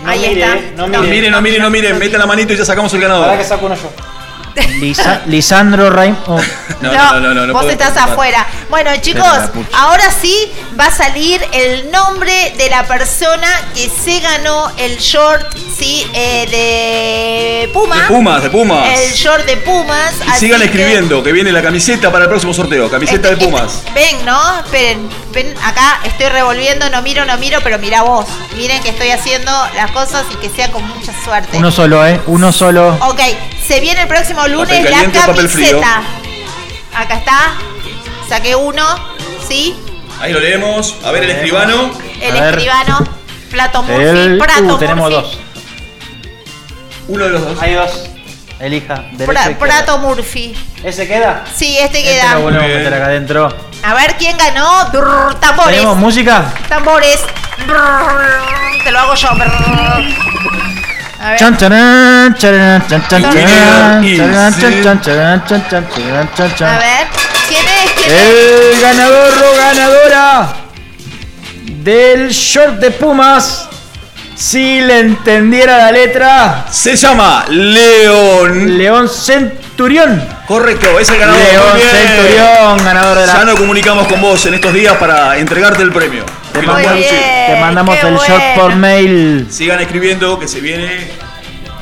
Ahí mire, está. no No miren, no miren, no miren. Mete la manito y ya sacamos el ganador. Para que saco uno yo. Lisa- Lisandro Raim. oh. No, No, no, no, no, no vos puedo estás participar. afuera. Bueno, chicos, ahora sí va a salir el nombre de la persona que se ganó el short, sí, eh, de Puma. De Pumas, de Pumas. El short de Pumas. Y así sigan escribiendo, que viene la camiseta para el próximo sorteo. Camiseta de Pumas. Ven, ¿no? Esperen, ven, acá estoy revolviendo, no miro, no miro, pero mira vos. Miren que estoy haciendo las cosas y que sea con mucha suerte. Uno solo, ¿eh? Uno solo. Ok, se viene el próximo lunes Papel la camiseta. Acá está. Saqué uno, ¿sí? Ahí lo leemos. A ver el escribano. El A ver. escribano. Plato Murphy. El, Prato uh, tenemos Murphy. dos. Uno de los dos. Hay dos. Elija. derecha Pra- izquierda. Prato Murphy. ¿Ese queda? Sí, este Este queda. lo volvemos a Bien. meter acá adentro. A ver quién ganó. Brrr, tambores. ¿Tenemos música? Tambores. Brrr, te lo hago yo. Brrr. A ver. Chan, charán, charán, chan, chan, chan, chan, chan, chan, chan. A ver. ¿Quién es? El ganador o ganadora del short de Pumas. Si le entendiera la letra, Se llama León. León Centurión. Correcto, es el ganador. León. Centurión, ganador de Ya la. nos comunicamos con vos en estos días para entregarte el premio. Te bien. mandamos el short por mail. Sigan escribiendo que se viene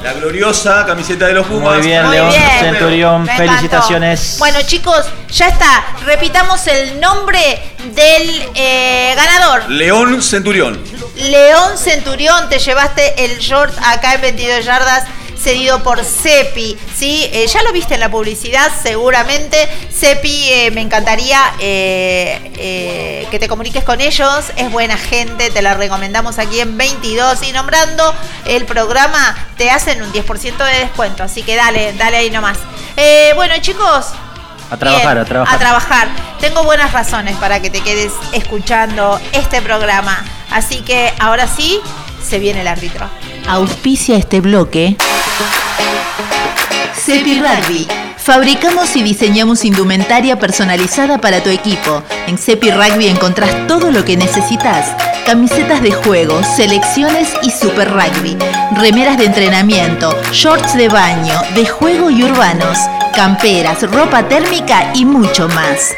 la gloriosa camiseta de los Pumas. Muy bien, Muy León bien. Centurión. Me encantó. Felicitaciones. Bueno, chicos, ya está. Repitamos el nombre del eh, ganador. León Centurión. León Centurión, te llevaste el short acá en 22 yardas. Cedido por Cepi, ¿sí? Eh, ya lo viste en la publicidad, seguramente. Cepi, eh, me encantaría eh, eh, que te comuniques con ellos. Es buena gente, te la recomendamos aquí en 22. Y nombrando el programa, te hacen un 10% de descuento. Así que dale, dale ahí nomás. Eh, bueno, chicos, A trabajar, Bien, a trabajar. A trabajar. Tengo buenas razones para que te quedes escuchando este programa. Así que ahora sí, se viene el árbitro. Auspicia este bloque. Cepi Rugby. Fabricamos y diseñamos indumentaria personalizada para tu equipo. En Cepi Rugby encontrás todo lo que necesitas. Camisetas de juego, selecciones y super rugby. Remeras de entrenamiento, shorts de baño, de juego y urbanos. Camperas, ropa térmica y mucho más.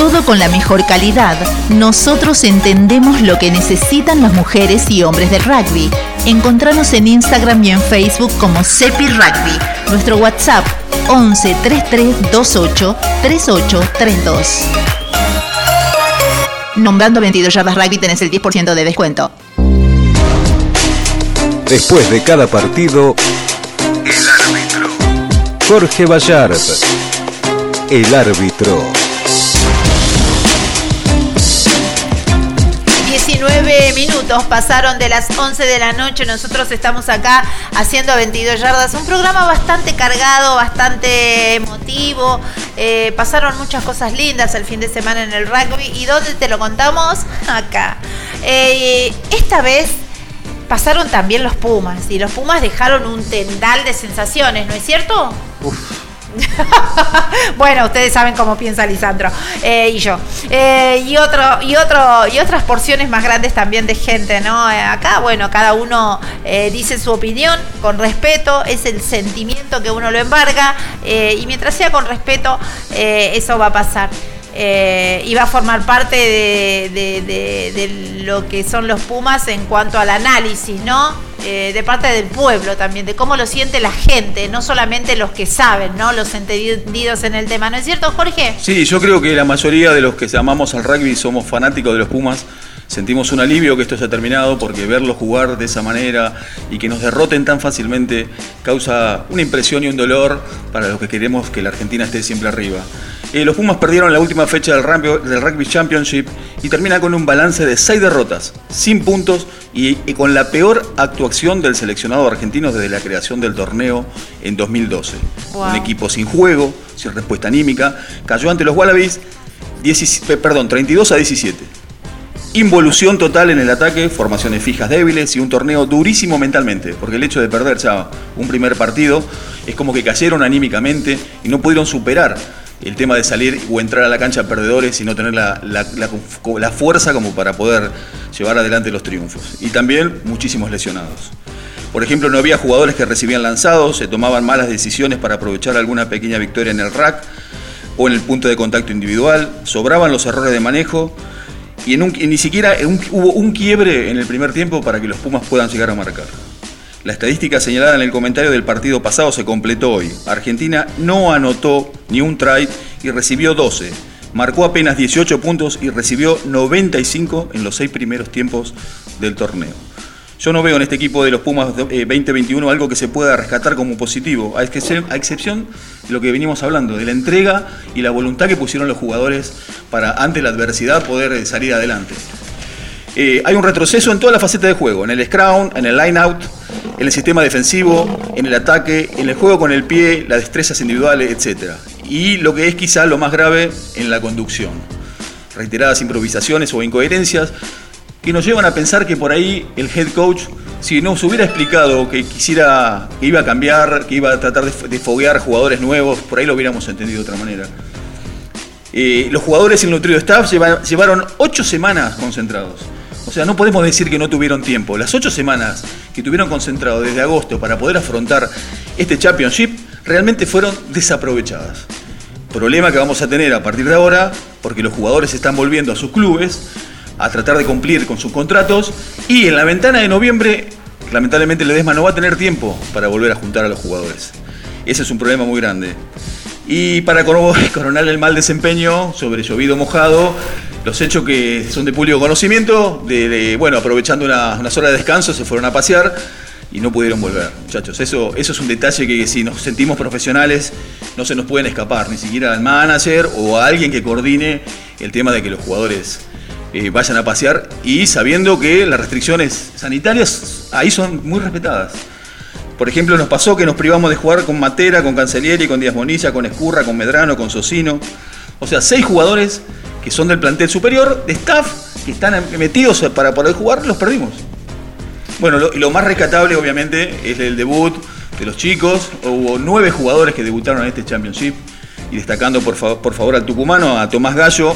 Todo con la mejor calidad. Nosotros entendemos lo que necesitan las mujeres y hombres del rugby. Encontranos en Instagram y en Facebook como Cepi Rugby. Nuestro WhatsApp 11 33 28 38 32. Nombrando 22 yardas rugby tenés el 10% de descuento. Después de cada partido, El árbitro. Jorge Bayard. El árbitro. 19 minutos pasaron de las 11 de la noche. Nosotros estamos acá haciendo 22 yardas. Un programa bastante cargado, bastante emotivo. Eh, pasaron muchas cosas lindas el fin de semana en el rugby. ¿Y dónde te lo contamos? Acá. Eh, esta vez pasaron también los Pumas. Y los Pumas dejaron un tendal de sensaciones, ¿no es cierto? bueno, ustedes saben cómo piensa Lisandro eh, y yo. Eh, y otro, y otro, y otras porciones más grandes también de gente, ¿no? Eh, acá, bueno, cada uno eh, dice su opinión con respeto, es el sentimiento que uno lo embarga, eh, y mientras sea con respeto, eso va a pasar. Eh, iba a formar parte de, lo que son los Pumas en cuanto al análisis, ¿no? Eh, de parte del pueblo también, de cómo lo siente la gente, no solamente los que saben, ¿no? Los entendidos en el tema, ¿no es cierto, Jorge? Sí, yo creo que la mayoría de los que amamos al rugby somos fanáticos de los Pumas. Sentimos un alivio que esto se ha terminado porque verlos jugar de esa manera y que nos derroten tan fácilmente causa una impresión y un dolor para los que queremos que la Argentina esté siempre arriba. Eh, los Pumas perdieron la última fecha del rugby, del rugby Championship y termina con un balance de 6 derrotas, sin puntos y, y con la peor actuación del seleccionado argentino desde la creación del torneo en 2012. Wow. Un equipo sin juego, sin respuesta anímica, cayó ante los Wallabies 17 eh, perdón, 32 a 17. Involución total en el ataque, formaciones fijas débiles y un torneo durísimo mentalmente, porque el hecho de perder ya un primer partido es como que cayeron anímicamente y no pudieron superar el tema de salir o entrar a la cancha perdedores y no tener la, la- fuerza como para poder llevar adelante los triunfos. Y también muchísimos lesionados. Por ejemplo, no había jugadores que recibían lanzados, se tomaban malas decisiones para aprovechar alguna pequeña victoria en el rack o en el punto de contacto individual, sobraban los errores de manejo y, ni siquiera un- hubo un quiebre en el primer tiempo para que los Pumas puedan llegar a marcar. La estadística señalada en el comentario del partido pasado se completó hoy. Argentina no anotó ni un try y recibió 12. Marcó apenas 18 puntos y recibió 95 en los seis primeros tiempos del torneo. Yo no veo en este equipo de los Pumas eh, 2021 algo que se pueda rescatar como positivo, a excepción, de lo que venimos hablando, de la entrega y la voluntad que pusieron los jugadores para ante la adversidad poder eh, salir adelante. Eh, hay un retroceso en toda la faceta de juego, en el scrum, en el line out, en el sistema defensivo, en el ataque, en el juego con el pie, las destrezas individuales, etc. Y lo que es quizá lo más grave, en la conducción. Reiteradas improvisaciones o incoherencias que nos llevan a pensar que por ahí el head coach, si nos hubiera explicado que quisiera, que iba a cambiar, que iba a tratar de, foguear jugadores nuevos, por ahí lo hubiéramos entendido de otra manera. Eh, los jugadores y el nutrido staff lleva- llevaron ocho semanas concentrados. O sea, no podemos decir que no tuvieron tiempo. Las ocho semanas que tuvieron concentrado desde agosto para poder afrontar este championship realmente fueron desaprovechadas. Problema que vamos a tener a partir de ahora, porque los jugadores están volviendo a sus clubes a tratar de cumplir con sus contratos y en la ventana de noviembre, lamentablemente Ledesma no va a tener tiempo para volver a juntar a los jugadores. Ese es un problema muy grande. Y para coro- coronar el mal desempeño sobre llovido mojado, los hechos que son de público conocimiento, de, bueno, aprovechando una- unas horas de descanso, se fueron a pasear y no pudieron volver, muchachos. Eso, eso es un detalle que si nos sentimos profesionales no se nos pueden escapar, ni siquiera al manager o a alguien que coordine el tema de que los jugadores eh, vayan a pasear y sabiendo que las restricciones sanitarias ahí son muy respetadas. Por ejemplo, nos pasó que nos privamos de jugar con Matera, con Cancellieri, con Díaz Bonilla, con Escurra, con Medrano, con Socino. O sea, seis jugadores que son del plantel superior, de staff, que están metidos para poder jugar, los perdimos. Bueno, lo, lo más rescatable, obviamente, es el debut de los chicos. Hubo nueve jugadores que debutaron en este Championship. Y destacando, por, por favor, al tucumano, a Tomás Gallo,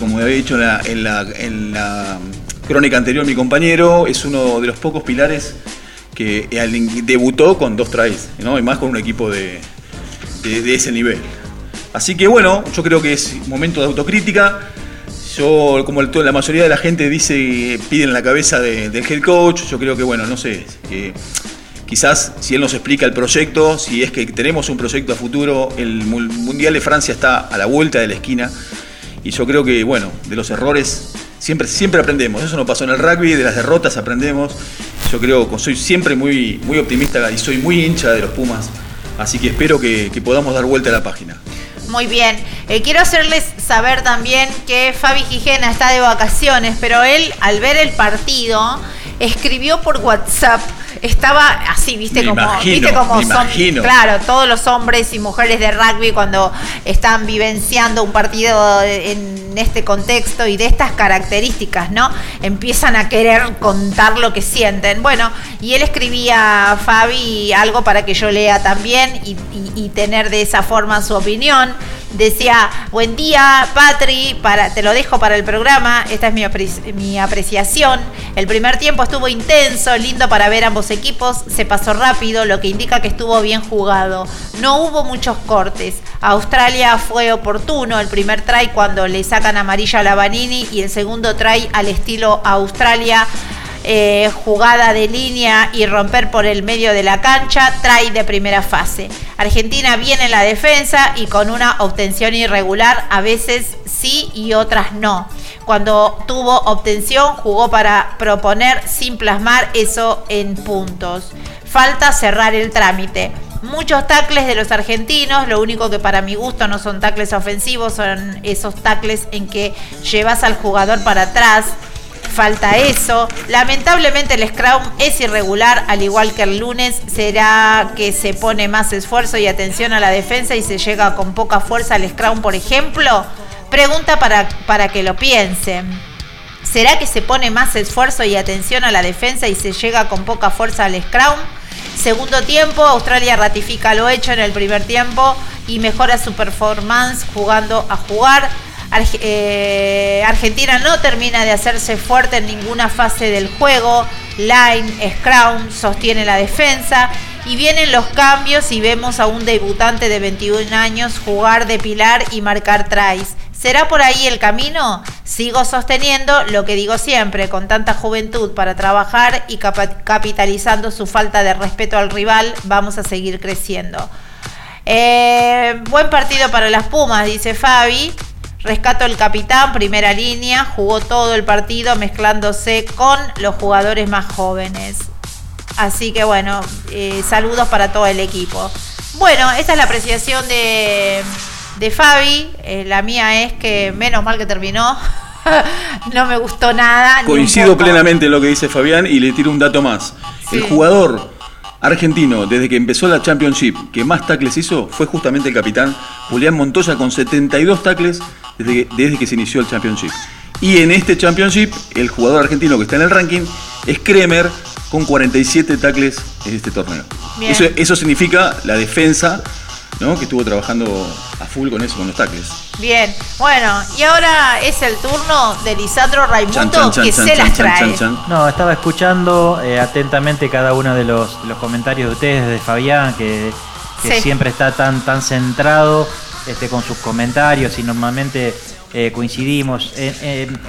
como había dicho en la, crónica anterior mi compañero, es uno de los pocos pilares que debutó con dos tries, ¿no? y más con un equipo de, ese nivel. Así que bueno, yo creo que es momento de autocrítica. Yo, como la mayoría de la gente dice, piden la cabeza de- del head coach, yo creo que bueno, no sé, que quizás si él nos explica el proyecto, si es que tenemos un proyecto a futuro, el Mu- Mundial de Francia está a la vuelta de la esquina y yo creo que bueno, de los errores siempre, siempre aprendemos, eso no pasó en el rugby, de las derrotas aprendemos, yo creo que soy siempre muy, muy optimista y soy muy hincha de los Pumas, así que espero que, que podamos dar vuelta a la página. Muy bien. Eh, quiero hacerles saber también que Fabi Gijena está de vacaciones, pero él, al ver el partido, escribió por WhatsApp. Estaba así, viste Me como, imagino, viste como son, imagino. claro, todos los hombres y mujeres de rugby cuando están vivenciando un partido en este contexto y de estas características, ¿no? Empiezan a querer contar lo que sienten. Bueno, y él escribía a Fabi algo para que yo lea también y, y- y tener de esa forma su opinión. Decía, buen día, Patri, para, te lo dejo para el programa, esta es mi, mi apreciación. El primer tiempo estuvo intenso, lindo para ver ambos equipos, se pasó rápido, lo que indica que estuvo bien jugado. No hubo muchos cortes. Australia fue oportuno, el primer try cuando le sacan amarilla a la Vanini y el segundo try al estilo Australia eh, jugada de línea y romper por el medio de la cancha, trae de primera fase. Argentina viene en la defensa y con una obtención irregular, a veces sí y otras no. Cuando tuvo obtención, jugó para proponer sin plasmar eso en puntos. Falta cerrar el trámite. Muchos tacles de los argentinos, lo único que para mi gusto no son tacles ofensivos, son esos tacles en que llevas al jugador para atrás, falta eso. Lamentablemente el Scrum es irregular, al igual que el lunes. ¿Será que se pone más esfuerzo y atención a la defensa y se llega con poca fuerza al Scrum, por ejemplo? Pregunta para, para que lo piensen. ¿Será que se pone más esfuerzo y atención a la defensa y se llega con poca fuerza al Scrum? Segundo tiempo, Australia ratifica lo hecho en el primer tiempo y mejora su performance jugando a jugar. Eh, Argentina no termina de hacerse fuerte en ninguna fase del juego. Line, Scrum sostiene la defensa. Y vienen los cambios y vemos a un debutante de 21 años jugar de pilar y marcar tries. ¿Será por ahí el camino? Sigo sosteniendo lo que digo siempre, con tanta juventud para trabajar y capitalizando su falta de respeto al rival, vamos a seguir creciendo. Eh, buen partido para las Pumas, dice Fabi. Rescato el capitán, primera línea, jugó todo el partido mezclándose con los jugadores más jóvenes. Así que bueno, eh, saludos para todo el equipo. Bueno, esa es la apreciación de, de Fabi. Eh, la mía es que menos mal que terminó. no me gustó nada. Coincido plenamente en lo que dice Fabián y le tiro un dato más. El jugador argentino, desde que empezó la Championship, que más tacles hizo, fue justamente el capitán Julián Montoya con 72 tacles desde que, desde que se inició el Championship. Y en este Championship, el jugador argentino que está en el ranking es Kremer con 47 tacles en este torneo. Eso, eso significa la defensa, ¿no? que estuvo trabajando a full con eso, con los tacles. Bien, bueno, y ahora es el turno de Lisandro Raimundo Chan, chan, chan, que chan, se chan, las chan, trae. chan, chan. No, estaba escuchando eh, atentamente cada uno de los, los comentarios de ustedes, de Fabián, que, que Sí. siempre está tan, tan centrado este, con sus comentarios y normalmente eh, coincidimos.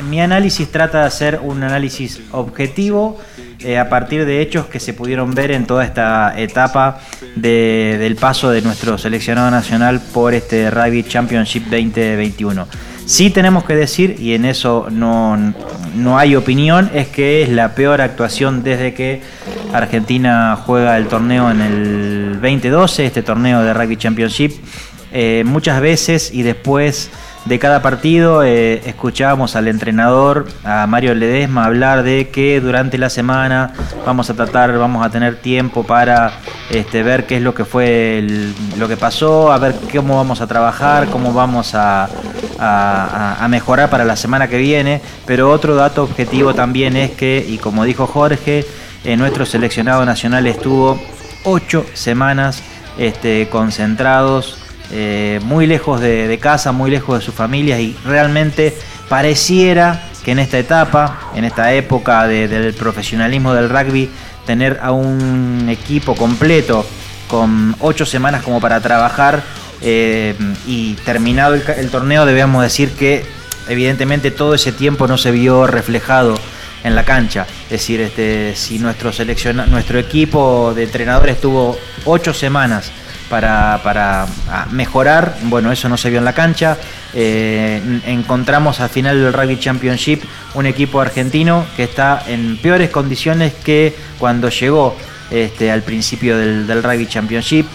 Mi análisis trata de hacer un análisis objetivo eh, a partir de hechos que se pudieron ver en toda esta etapa de- del paso de nuestro seleccionado nacional por este Rugby Championship 2021. Sí tenemos que decir, y en eso no, no hay opinión, es que es la peor actuación desde que Argentina juega el torneo en el 2012, este torneo de Rugby Championship. Eh, muchas veces y después de cada partido eh, escuchábamos al entrenador, a Mario Ledesma, hablar de que durante la semana vamos a tratar, vamos a tener tiempo para este, ver qué es lo que fue lo que pasó, a ver cómo vamos a trabajar, cómo vamos a mejorar para la semana que viene. Pero otro dato objetivo también es que, y como dijo Jorge, eh, nuestro seleccionado nacional estuvo ocho semanas este, concentrados eh, muy lejos de, casa, muy lejos de sus familias y realmente pareciera que en esta etapa, en esta época de- del profesionalismo del rugby, tener a un equipo completo con ocho semanas como para trabajar eh, y terminado el, torneo debemos decir que evidentemente todo ese tiempo no se vio reflejado en la cancha. Es decir, este, si nuestro, nuestro equipo de entrenadores tuvo ocho semanas para, para ah, mejorar, bueno, eso no se vio en la cancha. Eh, encontramos al final del Rugby Championship un equipo argentino que está en peores condiciones que cuando llegó este, al principio del, Rugby Championship.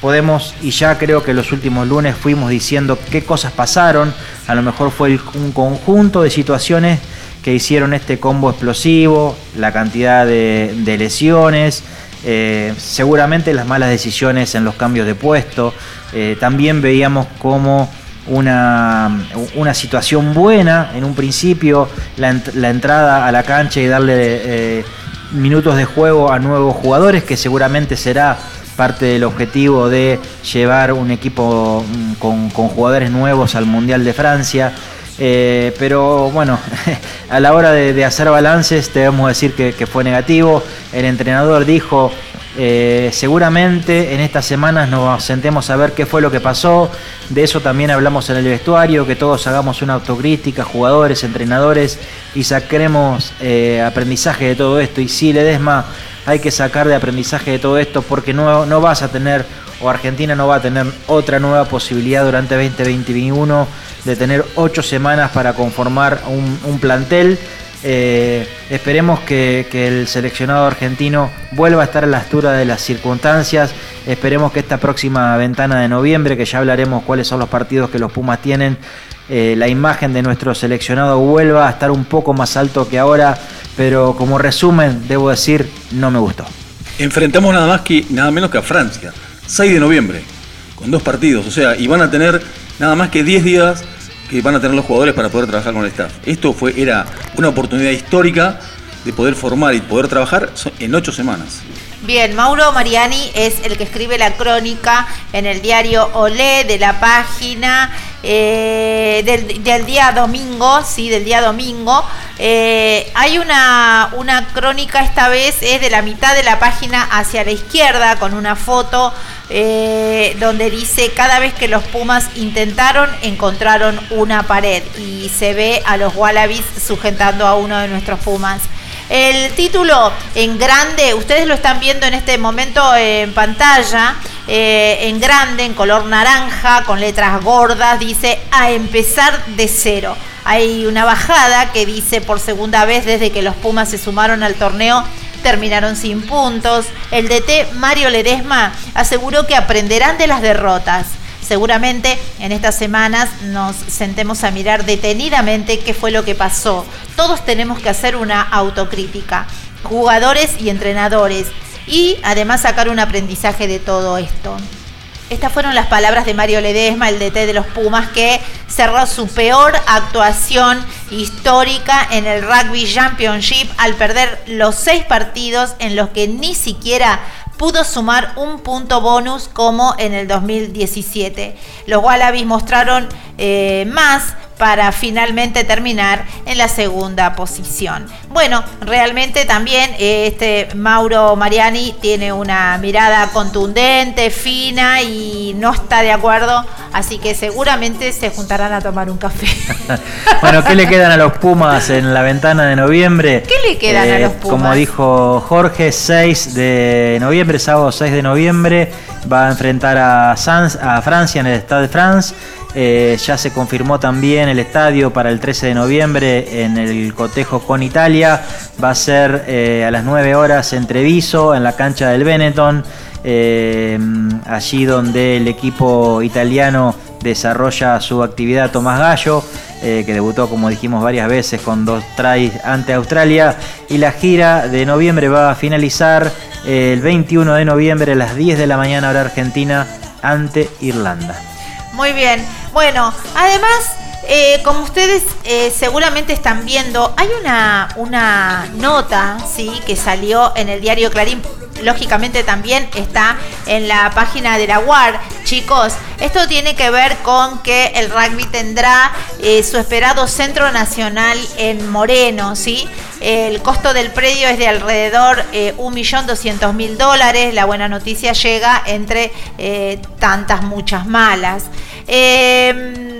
Podemos, y ya creo que los últimos lunes fuimos diciendo qué cosas pasaron, a lo mejor fue un conjunto de situaciones que hicieron este combo explosivo, la cantidad de lesiones, eh, seguramente las malas decisiones en los cambios de puesto, eh, también veíamos como una, una situación buena en un principio, la, ent- la entrada a la cancha y darle... eh, minutos de juego a nuevos jugadores, que seguramente será parte del objetivo de llevar un equipo mm, con jugadores nuevos al Mundial de Francia. Eh, pero bueno, a la hora de, hacer balances debemos decir que, que fue negativo. El entrenador dijo, eh, seguramente en estas semanas nos sentemos a ver qué fue lo que pasó. De eso también hablamos en el vestuario, que todos hagamos una autocrítica, jugadores, entrenadores, y saquemos eh, aprendizaje de todo esto. Y sí, Ledesma, hay que sacar de aprendizaje de todo esto porque no, no vas a tener, o Argentina no va a tener otra nueva posibilidad durante 2021 de tener ocho semanas para conformar un, plantel. Eh, esperemos que, que el seleccionado argentino vuelva a estar a la altura de las circunstancias. Esperemos que esta próxima ventana de noviembre, que ya hablaremos cuáles son los partidos que los Pumas tienen, eh, la imagen de nuestro seleccionado vuelva a estar un poco más alto que ahora. Pero como resumen, debo decir, no me gustó. Enfrentamos nada más que nada menos que a Francia, 6 de noviembre, con dos partidos, o sea, y van a tener nada más que 10 días que van a tener los jugadores para poder trabajar con el staff. Esto fue, era una oportunidad histórica de poder formar y poder trabajar en 8 semanas. Bien, Mauro Mariani es el que escribe la crónica en el diario Olé de la página eh, del, del día domingo, sí, del día domingo. Eh, hay una, una crónica esta vez, es de la mitad de la página hacia la izquierda, con una foto eh, donde dice, cada vez que los Pumas intentaron, encontraron una pared. Y se ve a los Wallabies sujetando a uno de nuestros Pumas. El título en grande, ustedes lo están viendo en este momento en pantalla, eh, en grande, en color naranja, con letras gordas, dice a empezar de cero. Hay una bajada que dice por segunda vez desde que los Pumas se sumaron al torneo, terminaron sin puntos. El DT Mario Ledesma aseguró que aprenderán de las derrotas. Seguramente en estas semanas nos sentemos a mirar detenidamente qué fue lo que pasó. Todos tenemos que hacer una autocrítica, jugadores y entrenadores, y además sacar un aprendizaje de todo esto. Estas fueron las palabras de Mario Ledesma, el DT de los Pumas, que cerró su peor actuación histórica en el Rugby Championship al perder los seis partidos en los que ni siquiera pudo sumar un punto bonus como en el 2017. Los Wallabies mostraron eh, más para finalmente terminar en la segunda posición. Bueno, realmente también eh, este Mauro Mariani tiene una mirada contundente, fina y no está de acuerdo, así que seguramente se juntarán a tomar un café. Bueno, ¿qué le quedan a los Pumas en la ventana de noviembre? ¿Qué le quedan a Eh, los Pumas? Como dijo Jorge, 6 de noviembre, sábado 6 de noviembre, va a enfrentar a, Sans- a Francia en el Stade de France. Eh, ya se confirmó también el estadio para el 13 de noviembre en el cotejo con Italia. Va a ser eh, a las 9 horas en Treviso, en la cancha del Benetton. eh, allí donde el equipo italiano desarrolla su actividad Tomás Gallo, que debutó, como dijimos, varias veces con dos tries ante Australia. Y la gira de noviembre va a finalizar el 21 de noviembre a las 10 de la mañana hora argentina ante Irlanda. Muy bien. Bueno, además, eh, como ustedes eh, seguramente están viendo, hay una, una nota, ¿sí? Que salió en el diario Clarín. Lógicamente también está en la página de la UAR. Chicos, esto tiene que ver con que el rugby tendrá eh, su esperado centro nacional en Moreno, ¿sí? El costo del predio es de alrededor eh, 1.200.000 dólares. La buena noticia llega entre eh, tantas, muchas malas. Eh,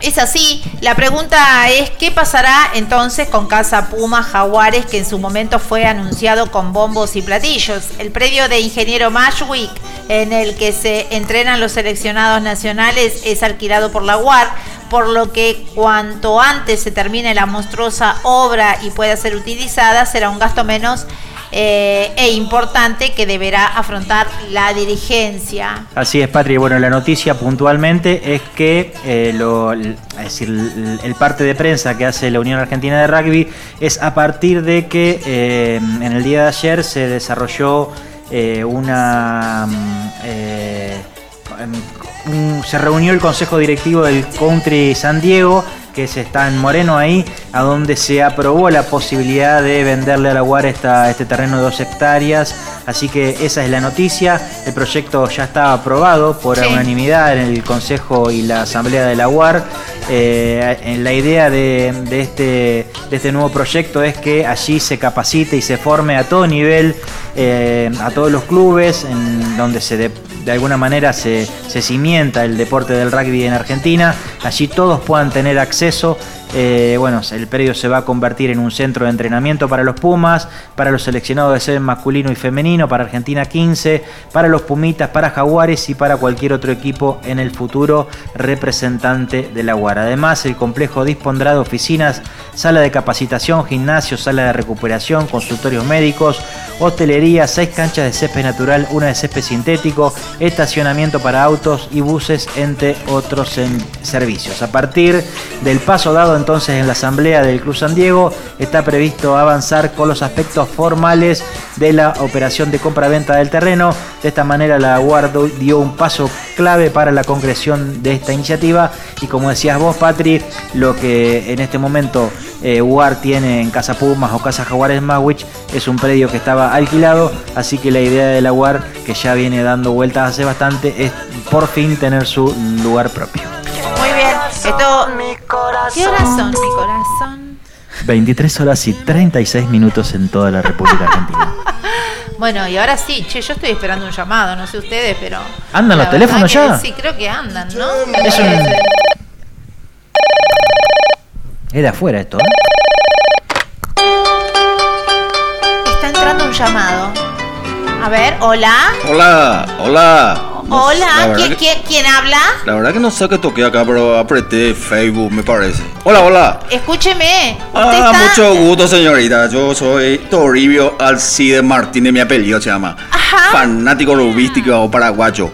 es así, la pregunta es qué pasará entonces con Casa Puma Jaguares que en su momento fue anunciado con bombos y platillos. El predio de Ingeniero Mashwick en el que se entrenan los seleccionados nacionales es alquilado por la UAR, por lo que cuanto antes se termine la monstruosa obra y pueda ser utilizada será un gasto menos eh, e importante que deberá afrontar la dirigencia. Así es, Patri. Bueno, la noticia puntualmente es que eh, lo- es decir, el, parte de prensa que hace la Unión Argentina de Rugby es a partir de que eh, en el día de ayer se desarrolló una... mm, un- se reunió el consejo directivo del Country San Diego que se está en Moreno ahí, a donde se aprobó la posibilidad de venderle a la UAR esta, este terreno de dos hectáreas Así que esa es la noticia. El proyecto ya está aprobado por Sí. unanimidad en el Consejo y la Asamblea de la UAR. Eh, en la idea de, de este, de este nuevo proyecto es que allí se capacite y se forme a todo nivel, eh, a todos los clubes, en donde se de, de alguna manera se, se cimienta el deporte del rugby en Argentina. Allí todos puedan tener acceso. Eh, bueno, el predio se va a convertir en un centro de entrenamiento para los Pumas, para los seleccionados de sede masculino y femenino, para Argentina 15, para los Pumitas, para Jaguares y para cualquier otro equipo en el futuro representante de la UAR. Además, el complejo dispondrá de oficinas, sala de capacitación, gimnasio, sala de recuperación, consultorios médicos, hostelería, seis canchas de césped natural, una de césped sintético, estacionamiento para autos y buses, entre otros servicios. A partir del paso dado entonces en la asamblea del Club San Diego, está previsto avanzar con los aspectos formales de la operación de compra-venta del terreno. De esta manera la Guardo dio un paso clave para la concreción de esta iniciativa y como decías vos, Patri, lo que en este momento eh, UAR tiene en Casa Pumas o Casa Jaguares Mawich es un predio que estaba alquilado, así que la idea de la UAR, que ya viene dando vueltas hace bastante, es por fin tener su lugar propio. Bien. Esto. ¿Qué horas son, mi corazón? 23 horas y 36 minutos en toda la República Argentina. Bueno, y ahora sí, che, yo estoy esperando un llamado, no sé ustedes, pero. ¿Andan los teléfonos ya? Sí, creo que andan, ¿no? Es un- Es de afuera esto, ¿eh? Está entrando un llamado. A ver, hola. Hola, hola. No, Hola, ¿quién, que- quién, quién habla? La verdad que no sé qué toqué acá, pero apreté Facebook, me parece. Hola, hola. Escúcheme. Ah, está. mucho gusto, señorita. Yo soy Toribio Alcide Martínez, mi apellido se llama. Fanático rubístico paraguayo.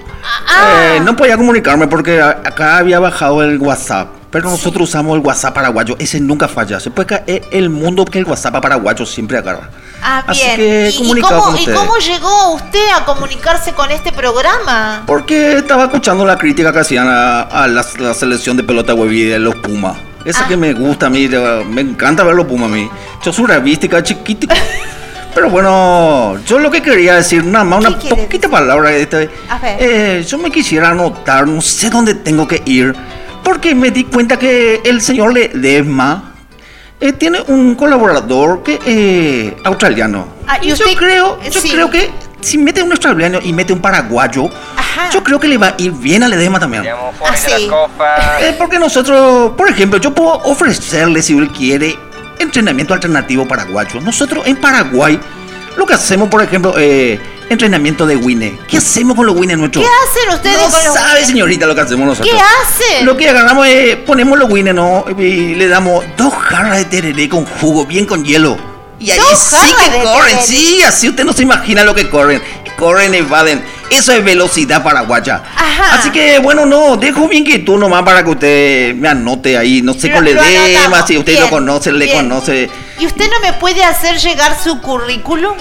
Ah. Eh, no podía comunicarme porque acá había bajado el WhatsApp. Pero nosotros usamos el WhatsApp paraguayo. Ese nunca falla. Se puede caer el mundo que el WhatsApp paraguayo siempre agarra. Ah, Así bien. que ¿Y- ¿Y, comunicado cómo, ¿Y cómo llegó usted a comunicarse con este programa? Porque estaba escuchando la crítica que hacían a, a la, la selección de pelota hueví de los Pumas. Esa Ah. que me gusta a mí, me encanta ver los Pumas a mí. Yo soy revística, chiquitito. Pero bueno, yo lo que quería decir, nada más una poquita palabra. Este, A ver. eh, yo me quisiera anotar, no sé dónde tengo que ir, porque me di cuenta que el señor Ledesma eh, tiene un colaborador que eh, australiano. Ah, ¿y usted- yo creo, yo sí. creo que si mete un australiano y mete un paraguayo, yo creo que le va a ir bien a Ledesma también. Ah, sí. Eh, porque nosotros, por ejemplo, yo puedo ofrecerle, si él quiere, entrenamiento alternativo paraguayo. Nosotros en Paraguay, lo que hacemos, por ejemplo, eh, entrenamiento de Winne. ¿Qué hacemos con los Winne nuestros? ¿Qué hacen ustedes No con los sabe, señorita, lo que hacemos nosotros. ¿Qué hacen? Lo que agarramos es, ponemos los Winne, ¿no? Y le damos dos jarras de tereré con jugo, bien con hielo. Y ahí ¿Dos sí que corren, tereré? sí, así usted no se imagina lo que corren. Corren, evaden. Eso es velocidad paraguaya. Ajá. Así que, bueno, no, dejo bien que tú nomás para que usted me anote ahí. No sé con Ledema, anotamos. si usted Bien, lo conoce, le conoce. ¿Y usted no me puede hacer llegar su currículum?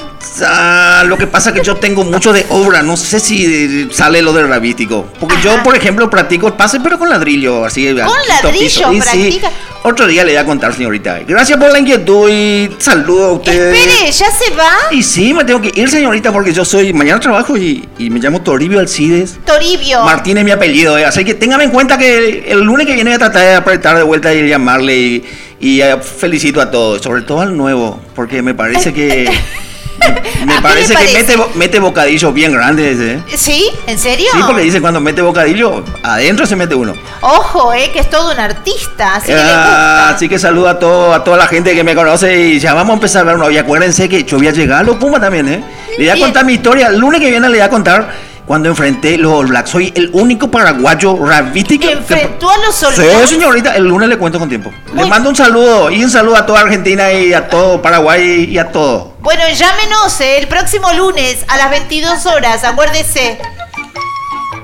Ah, lo que pasa es que yo tengo mucho de obra, no sé si eh, sale lo del rabítico. Porque yo, por ejemplo, practico el pase, pero con ladrillo, así. quinto ladrillo. Y sí, practica? otro día le voy a contar, señorita. Gracias por la inquietud y saludo a usted. Espere, ¿ya se va? Y sí, me tengo que ir, señorita, porque yo soy. Mañana trabajo y, y me llamo Toribio Alcides. Toribio. Martín es mi apellido, eh, así que téngame en cuenta que el lunes que viene voy a tratar de apretar de vuelta y llamarle y, y, eh, felicito a todos, sobre todo al nuevo, porque me parece que me, me ¿A qué parece que mete, mete bocadillos bien grandes, ¿eh? ¿Sí? ¿En serio? Sí, porque dice cuando mete bocadillo, adentro se mete uno. Ojo, eh, que es todo un artista, así que le Ah, gusta. así que saludo a, todo, a toda la gente que me conoce y ya vamos a empezar a ver uno. Y acuérdense que yo voy a llegar a los Pumas también, ¿eh? Le voy a Bien. contar mi historia. El lunes que viene le voy a contar cuando enfrenté los All Blacks. Soy el único paraguayo rabítico. que- ¿Enfrentó a los Sí, soldados? señorita, el lunes le cuento con tiempo. Le mando un saludo y un saludo a toda Argentina y a todo Paraguay y a todo. Bueno, llámenos eh, el próximo lunes a las 22 horas, acuérdese.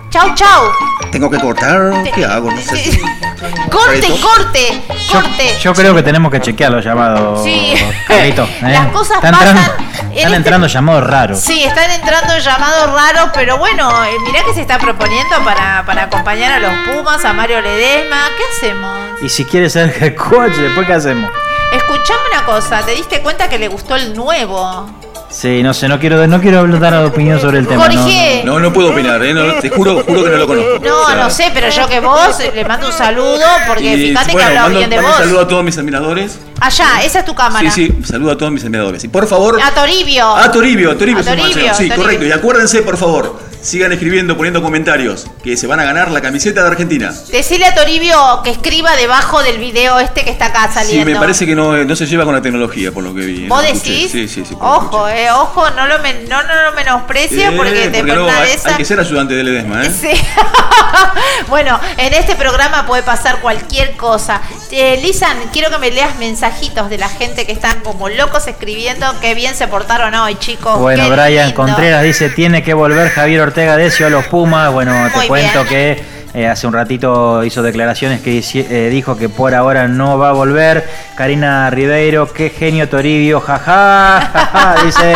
Chau, chau. Tengo que cortar, ¿qué hago? No sé. si- Corte, corte, corte. Yo creo que tenemos que chequear los llamados. Sí. Carlito, ¿eh? Las cosas están pasan entrando, en están este- entrando llamados raros. Sí, están entrando llamados raros, pero bueno, eh, mirá que se está proponiendo para, para acompañar a los Pumas, a Mario Ledesma. ¿Qué hacemos? Y si quieres ser coach, después qué hacemos? Escuchame una cosa, ¿te diste cuenta que le gustó el nuevo? Sí, no sé, no quiero, no quiero dar opinión sobre el tema. no, Jorge. No, no puedo opinar, ¿eh? No, te juro, juro que no lo conozco. No, O sea, no sé, pero yo que vos le mando un saludo porque y, fíjate bueno, que hablaba bien de mando vos. Un saludo a todos mis admiradores. Allá, esa es tu cámara. Sí, sí, saludo a todos mis admiradores. Y por favor. A Toribio. A Toribio, a Toribio, A Toribio, mancero. Sí, Toribio. correcto. Y acuérdense, por favor, sigan escribiendo, poniendo comentarios, que se van a ganar la camiseta de Argentina. Decirle a Toribio que escriba debajo del video este que está acá Sí, saliendo. me parece que no, no se lleva con la tecnología, por lo que vi. ¿Vos escuché. decís? Sí, sí, sí. Ojo, eh, ojo, no lo, men- no, no lo menosprecia Eh, porque te no, hay, de esas- hay que ser ayudante de Ledesma, ¿eh? Sí. bueno, en este programa puede pasar cualquier cosa. Eh, Lisan, quiero que me leas mensajitos de la gente que están como locos escribiendo qué bien se portaron hoy, chicos. Bueno, Qué Brian lindo. Contreras dice, tiene que volver Javier Ortega Decio a los Pumas. Bueno, te Muy cuento bien. que eh, hace un ratito hizo declaraciones que eh, dijo que por ahora no va a volver. Karina Ribeiro, qué genio Toribio, jaja, jaja, dice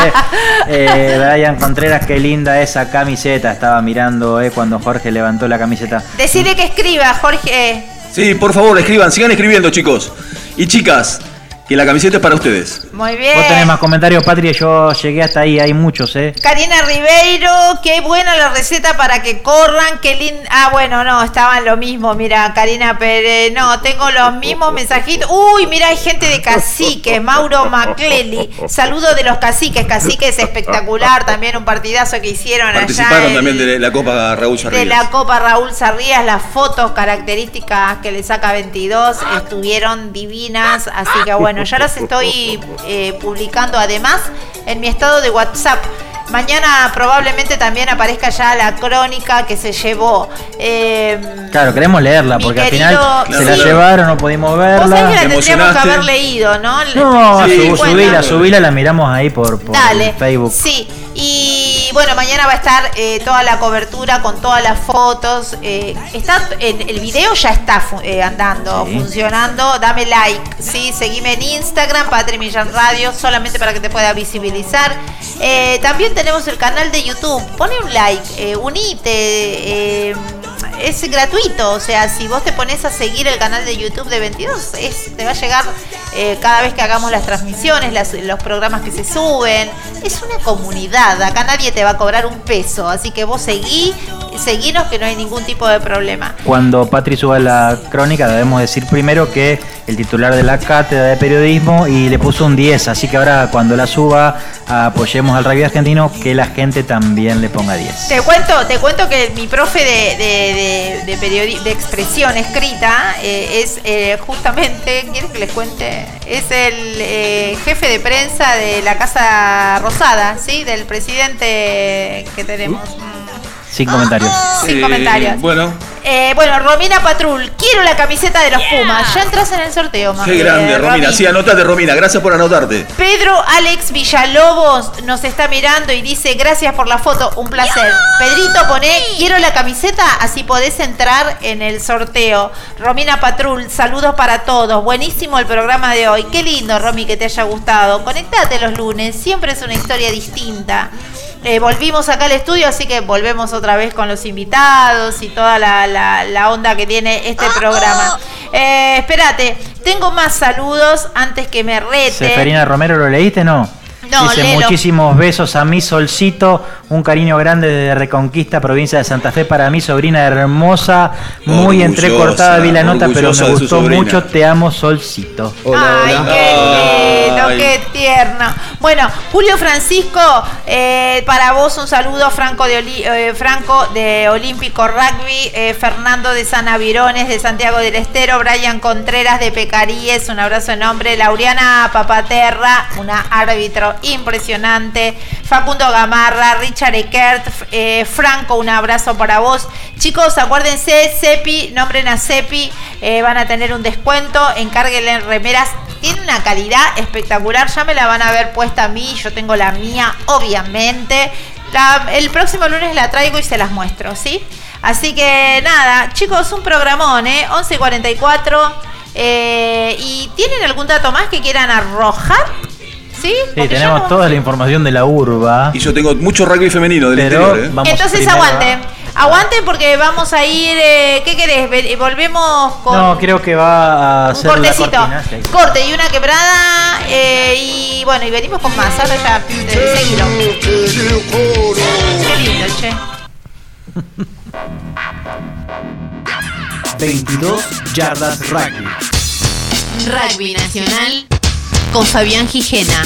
eh, Brian Contreras, qué linda esa camiseta. Estaba mirando eh, cuando Jorge levantó la camiseta. Decirle que escriba, Jorge. Sí, por favor, escriban, sigan escribiendo, chicos. Y chicas, que la camiseta es para ustedes. Muy bien. Vos tenés más comentarios, Patria, yo llegué hasta ahí, hay muchos, ¿eh? Karina Ribeiro, qué buena la receta para que corran, qué linda. Ah, bueno, no, estaban lo mismo, mira, Karina Pérez, no, tengo los mismos mensajitos. Uy, mira, hay gente de caciques, Mauro Macleli, saludo de los caciques, caciques espectacular, también un partidazo que hicieron allá. Participaron en- también de la Copa Raúl de Sarrías. la Copa Raúl Sarrías, las fotos características que le saca 22 estuvieron divinas, así que bueno, ya las estoy eh, publicando además en mi estado de WhatsApp. Mañana probablemente también aparezca ya la crónica que se llevó. eh, Claro, queremos leerla porque al final se la Sí. llevaron, no pudimos Vos sabés verla. que la tendríamos que haber leído, ¿no? No, Sí, sub- bueno. subila, subila, la miramos ahí por, por Dale. Facebook. Sí, y bueno, mañana va a estar eh, toda la cobertura con todas las fotos. eh, está el, el video ya está eh, andando, Sí. funcionando. Dame like, sí, seguime en Instagram, Patri Millán Radio, solamente para que te pueda visibilizar. También tenemos el canal de YouTube. Pone un like, unite. es gratuito, o sea, si vos te pones a seguir el canal de YouTube de 22, es, te va a llegar eh, cada vez que hagamos las transmisiones, las- los programas que se suben. Es una comunidad, acá nadie te va a cobrar un peso, así que vos seguí, seguinos que no hay ningún tipo de problema. Cuando Patri suba la crónica, debemos decir primero que el titular de la cátedra de periodismo y le puso un 10, así que ahora cuando la suba, apoyemos al rugby argentino, que la gente también le ponga 10. Te cuento, te cuento que mi profe de, de, de, de de expresión escrita eh, es eh, justamente, ¿quieren que les cuente? Es el eh, jefe de prensa de la Casa Rosada, ¿sí? Del presidente que tenemos. Sin comentarios. Sin Eh, comentarios. Bueno, Eh, bueno, Romina Patrul, quiero la camiseta de los Pumas. Ya entras en el sorteo, ma- qué eh, grande, Romina. Romy. Sí, anotate, Romina. Gracias por anotarte. Pedro Alex Villalobos nos está mirando y dice gracias por la foto, un placer. Pedrito, poné quiero la camiseta, así podés entrar en el sorteo. Romina Patrul, saludos para todos. Buenísimo el programa de hoy. Qué lindo, Romy, que te haya gustado. Conectate los lunes, siempre es una historia distinta. Eh, volvimos acá al estudio, así que volvemos otra vez con los invitados y toda la, la- la onda que tiene este programa. Eh, espérate, tengo más saludos antes que me rete. Seferina Romero, ¿lo leíste? No. No, Dice léelo. muchísimos besos a mi solcito, un cariño grande desde Reconquista, provincia de Santa Fe para mi sobrina hermosa, muy Orgullosa, entrecortada vi la nota, pero me de gustó mucho, te amo solcito. Ay, qué lindo, Ay. qué tierno. Bueno, Julio Francisco, eh, para vos un saludo, Franco de, Oli- eh, Franco de Olímpico Rugby, eh, Fernando de Sanavirones de Santiago del Estero, Brian Contreras de Pecaríes, un abrazo en nombre, Lauriana Papaterra, una árbitro impresionante, Facundo Gamarra, Richard Eckert, eh, Franco, un abrazo para vos. Chicos, acuérdense, Cepi, nombren a Cepi, eh, van a tener un descuento, encárguenle en remeras tiene una calidad espectacular, ya me la van a ver puesta a mí, yo tengo la mía, obviamente. El próximo lunes la traigo y se las muestro, ¿sí? Así que nada, chicos, un programón, ¿eh? 11.44. eh, ¿Y tienen algún dato más que quieran arrojar? ¿Sí? Tenemos no- toda la información de la urba. Y yo tengo mucho rugby femenino del Pero interior, ¿eh? vamos Entonces primero a- aguante. Aguanten porque vamos a ir. eh, ¿Qué querés? Ve- Volvemos con. No, creo que va a Un ser la cortecito, cortina. Sí. corte y una quebrada eh, y bueno, y venimos con más, ahora ya, eh, seguilo. Qué lindo, che. 22 yardas rugby. Rugby Nacional con Fabián Gijena.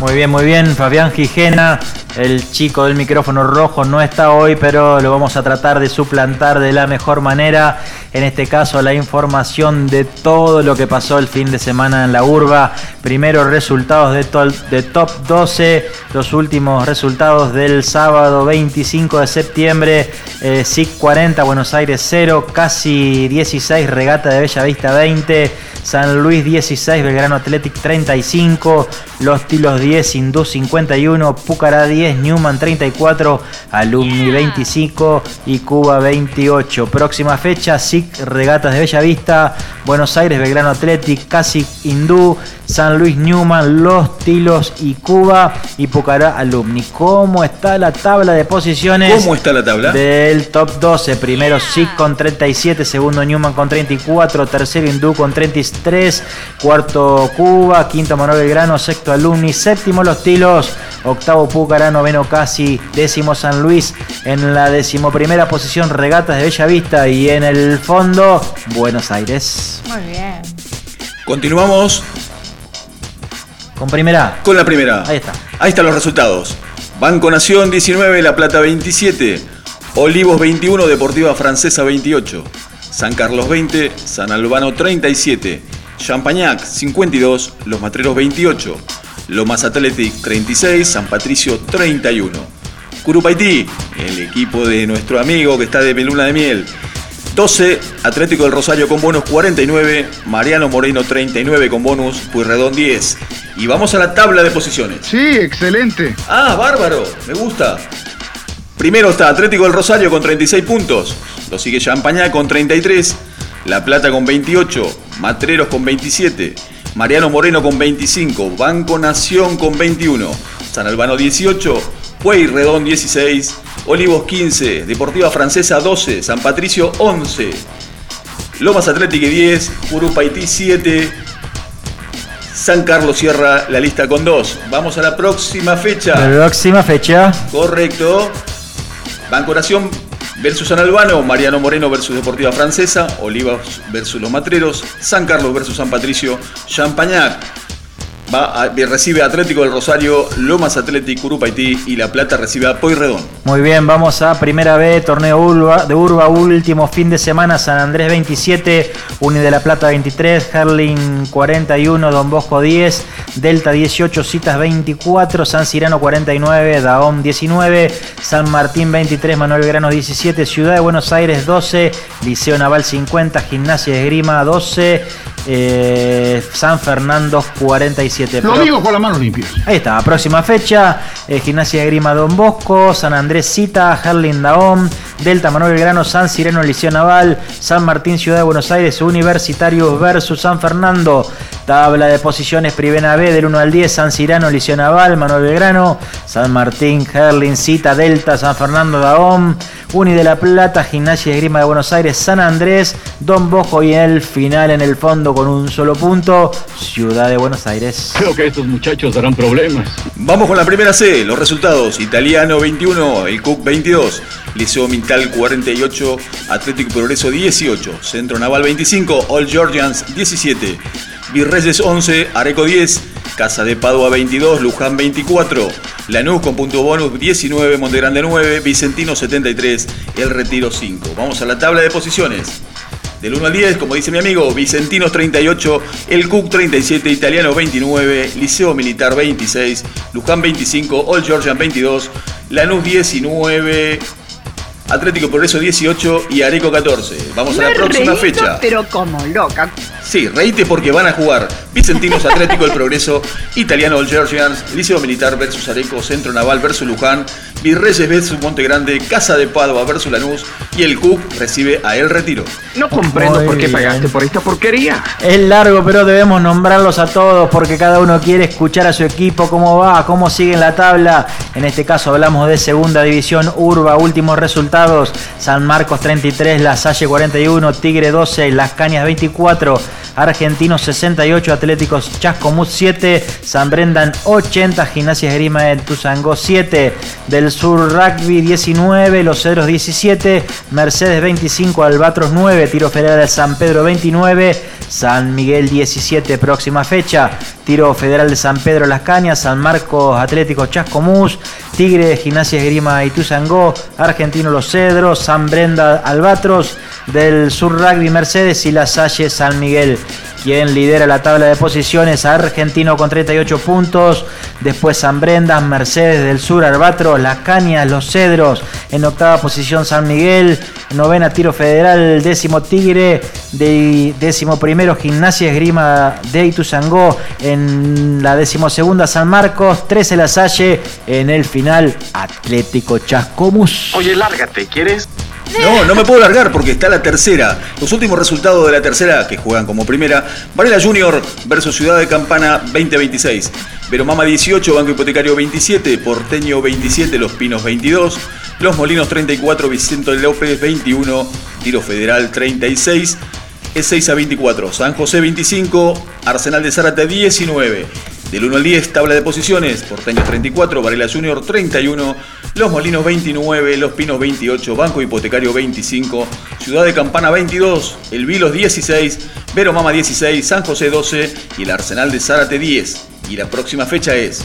Muy bien, muy bien. Fabián Gijena, el chico del micrófono rojo, no está hoy, pero lo vamos a tratar de suplantar de la mejor manera. En este caso, la información de todo lo que pasó el fin de semana en la urba. Primero, resultados de, top 12. Los últimos resultados del sábado 25 de septiembre. Eh, SIC 40, Buenos Aires 0, casi 16, Regata de Bellavista 20. San Luis 16, Belgrano Athletic 35, Los Tilos 10, Hindú 51, Pucará 10, Newman 34, Alumni 25 y Cuba 28. Próxima fecha, SIC Regatas de Bellavista, Buenos Aires, Belgrano Athletic, Casi Hindú, San Luis Newman, Los Tilos y Cuba y Pucará Alumni. ¿Cómo está la tabla de posiciones? ¿Cómo está la tabla? Del top 12, primero SIC con 37, segundo Newman con 34, tercero Hindú con 33, cuarto Cuba, quinto Manuel Belgrano, sexto Alumni, séptimo Los Tilos, octavo Pucará, noveno Casi, décimo San Luis, en la decimoprimera posición Regatas de Bellavista y en el fondo Buenos Aires. Muy bien. Continuamos Con primera. con la primera. Ahí está. Ahí están los resultados. Banco Nación 19, La Plata 27, Olivos 21, Deportiva Francesa 28, San Carlos 20, San Albano 37, Champañac 52, Los Matreros 28, Lomas Athletic 36, San Patricio 31. Curupaití, el equipo de nuestro amigo que está de peluna de miel. 12, Atlético del Rosario con bonus 49, Mariano Moreno 39 con bonus, Pueyrredón 10. Y vamos a la tabla de posiciones. Sí, excelente. Ah, bárbaro, me gusta. Primero está Atlético del Rosario con 36 puntos. Lo sigue Champañá con 33. La Plata con 28. Matreros con 27. Mariano Moreno con 25. Banco Nación con 21. San Albano 18. Pueyrredón 16. Olivos 15. Deportiva Francesa 12. San Patricio 11. Lomas Atlético 10. Urupaití 7. San Carlos cierra la lista con 2. Vamos a la próxima fecha. Próxima fecha. Correcto. Banco Nación versus San Albano, Mariano Moreno versus Deportiva Francesa, Olivas versus Los Matreros, San Carlos versus San Patricio, Champañac recibe Atlético del Rosario, Lomas Atlético, Urupaití y La Plata recibe a Pueyrredón. Muy bien, vamos a Primera B, torneo Urba, de Urba, último fin de semana, San Andrés 27, Uni de la Plata 23, Herling 41, Don Bosco 10, Delta 18, Citas 24, San Cirano 49, Daón 19, San Martín 23, Manuel Grano 17, Ciudad de Buenos Aires 12, Liceo Naval 50, Gimnasia Esgrima 12, eh, San Fernando 47. Lo digo con las manos limpias. Ahí está, próxima fecha, eh, Gimnasia de Grima Don Bosco, San Andrés Cita, Herlin Daón, Delta Manuel Grano, San Sireno Liceo Naval, San Martín Ciudad de Buenos Aires, Universitarios versus San Fernando, tabla de posiciones Primera B del 1 al 10, San Cirano Liceo Naval, Manuel Belgrano, San Martín, Herlin Cita, Delta, San Fernando Daón, Uni de la Plata, Gimnasia de Grima de Buenos Aires, San Andrés, Don Bosco y el final en el fondo con un solo punto, Ciudad de Buenos Aires. Creo que estos muchachos darán problemas. Vamos con la primera C, los resultados. Italiano 21, el Cook 22, Liceo Mintal 48, Atlético Progreso 18, Centro Naval 25, All Georgians 17, Virreyes 11, Areco 10, Casa de Padua 22, Luján 24, Lanús con punto bonus 19, Montegrande 9, Vicentino 73, El Retiro 5. Vamos a la tabla de posiciones. Del 1 al 10, como dice mi amigo, Vicentinos 38, El Cook 37, Italiano 29, Liceo Militar 26, Luján 25, All Georgian 22, Lanús 19, Atlético Progreso 18 y Areco 14. Vamos a la próxima fecha. Pero como loca. Sí, reíte porque van a jugar Vicentinos Atlético del Progreso, Italiano All Georgians, Liceo Militar versus Areco, Centro Naval versus Luján, Virreyes versus Monte Grande, Casa de Padua versus Lanús y el CUC recibe a El Retiro. No comprendo Muy por qué bien. pagaste por esta porquería. Es largo, pero debemos nombrarlos a todos porque cada uno quiere escuchar a su equipo cómo va, cómo sigue en la tabla. En este caso hablamos de segunda división Urba, últimos resultados. San Marcos 33, La Salle 41, Tigre 12, Las Cañas 24, Argentinos 68, Atléticos Chascomús 7, San Brendan 80, Gimnasia Esgrima de Tuzangó 7, del Sur Rugby 19, Los Cedros 17, Mercedes 25, Albatros 9, Tiro Federal de San Pedro 29, San Miguel 17, próxima fecha, Tiro Federal de San Pedro Las Cañas, San Marcos Atlético Chascomús, Tigre Gimnasia Esgrima Ituzangó, Argentino Los Cedros, San Brenda Albatros, del Sur Rugby Mercedes y La Salle San Miguel. Quien lidera la tabla de posiciones, Argentino con 38 puntos, después San Brendas, Mercedes del Sur, Albatros, Las Cañas, Los Cedros, en octava posición San Miguel, novena Tiro Federal, décimo Tigre, de, décimo primero Gimnasia Esgrima de Ituzangó, en la decimosegunda San Marcos, 13 La Salle, en el final Atlético Chascomús. Oye, lárgate, ¿quieres? No, no me puedo largar porque está la tercera. Los últimos resultados de la tercera, que juegan como primera, Varela Junior versus Ciudad de Campana 2026. Veromama 18, Banco Hipotecario 27, Porteño 27, Los Pinos 22, Los Molinos 34, Vicente López 21, Tiro Federal 36, es 6 a 24, San José 25, Arsenal de Zárate 19. Del 1 al 10, tabla de posiciones, Porteño 34, Varela Junior 31, Los Molinos 29, Los Pinos 28, Banco Hipotecario 25, Ciudad de Campana 22, El Vilos 16, Veromama 16, San José 12 y el Arsenal de Zárate 10. Y la próxima fecha es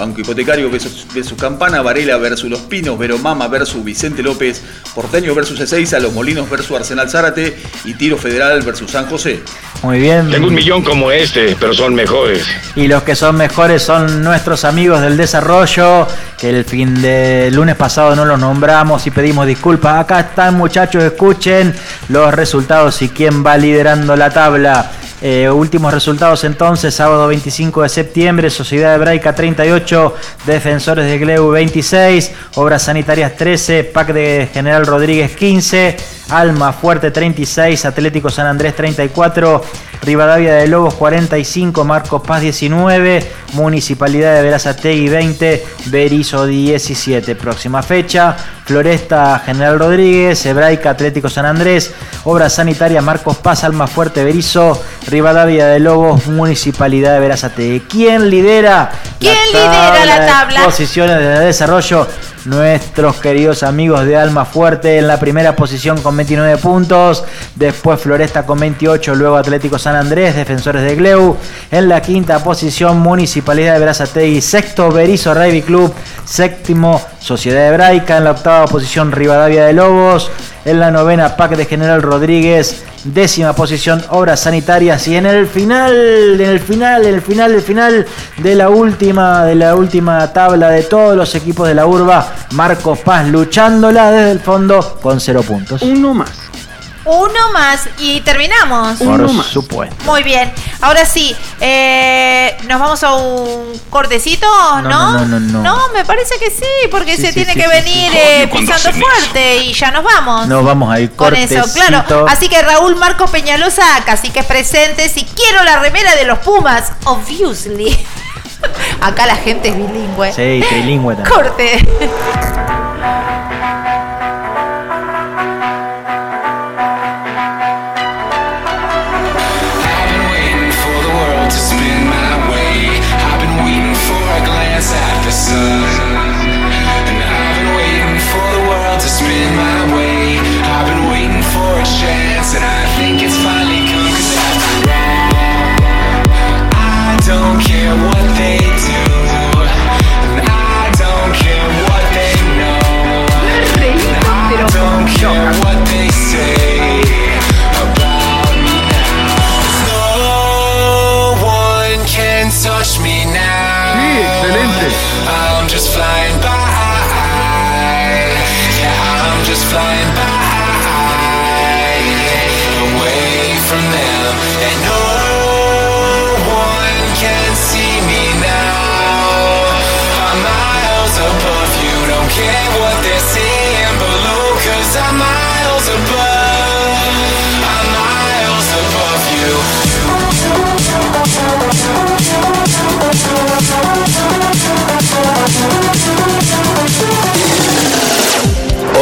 Banco Hipotecario versus, versus Campana, Varela versus Los Pinos, Veromama versus Vicente López, Porteño versus Ezeiza, Los Molinos versus Arsenal Zárate y Tiro Federal versus San José. Muy bien. Tengo un millón como este, pero son mejores. Y los que son mejores son nuestros amigos del desarrollo, que el fin de lunes pasado no los nombramos y pedimos disculpas. Acá están muchachos, escuchen los resultados y quién va liderando la tabla. Eh, últimos resultados entonces, sábado 25 de septiembre, Sociedad Hebraica 38, Defensores de Gleu 26, Obras Sanitarias 13, PAC de General Rodríguez 15, Alma Fuerte 36, Atlético San Andrés 34, Rivadavia de Lobos 45, Marcos Paz 19, Municipalidad de Verazategui 20, Berizo 17. Próxima fecha, Floresta General Rodríguez, Hebraica Atlético San Andrés, Obras Sanitarias Marcos Paz, Alma Fuerte Berizo, Rivadavia de Lobos, Municipalidad de Verazategui. ¿Quién lidera? ¿Quién lidera la de tabla? Posiciones de desarrollo. Nuestros queridos amigos de Alma Fuerte en la primera posición con 29 puntos. Después Floresta con 28. Luego Atlético San Andrés, Defensores de Gleu. En la quinta posición Municipalidad de Berazategui. Sexto Berizo Rugby Club. Séptimo Sociedad Hebraica. En la octava posición Rivadavia de Lobos. En la novena PAC de General Rodríguez. Décima posición Obras Sanitarias. Y en el final, en el final, en el final, el final de la última, de la última tabla de todos los equipos de la urba. Marcos Paz luchándola desde el fondo con cero puntos. Uno más. Uno más y terminamos. Por supuesto. Muy bien. Ahora sí, eh, nos vamos a un cortecito, ¿no? No, no, no, no. me parece que sí, porque Sí, se sí, tiene sí, que sí, venir sí. eh, Coño, cuando pisando hacen fuerte y ya nos vamos. Nos vamos a ir Con eso, claro. Así que Raúl Marcos Peñalosa, casi que presente. Si quiero la remera de los Pumas, obviously. Acá la gente es bilingüe. Sí, trilingüe también. Corte.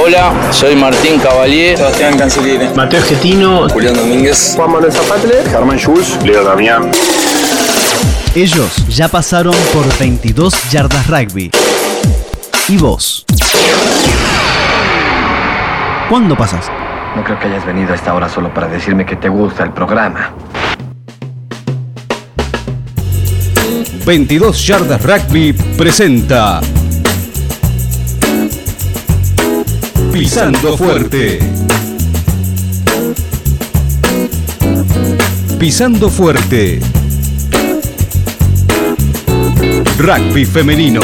Hola, soy Martín Cavalier, Sebastián Cancelliere, Mateo Getino, Julián Domínguez, Juan Manuel Zapatle, Germán Schulz, Leo Damián. Ellos ya pasaron por 22 yardas rugby. ¿Y vos? ¿Cuándo pasas? No creo que hayas venido a esta hora solo para decirme que te gusta el programa. 22 Yardas Rugby presenta Pisando Fuerte. Pisando Fuerte. Rugby femenino.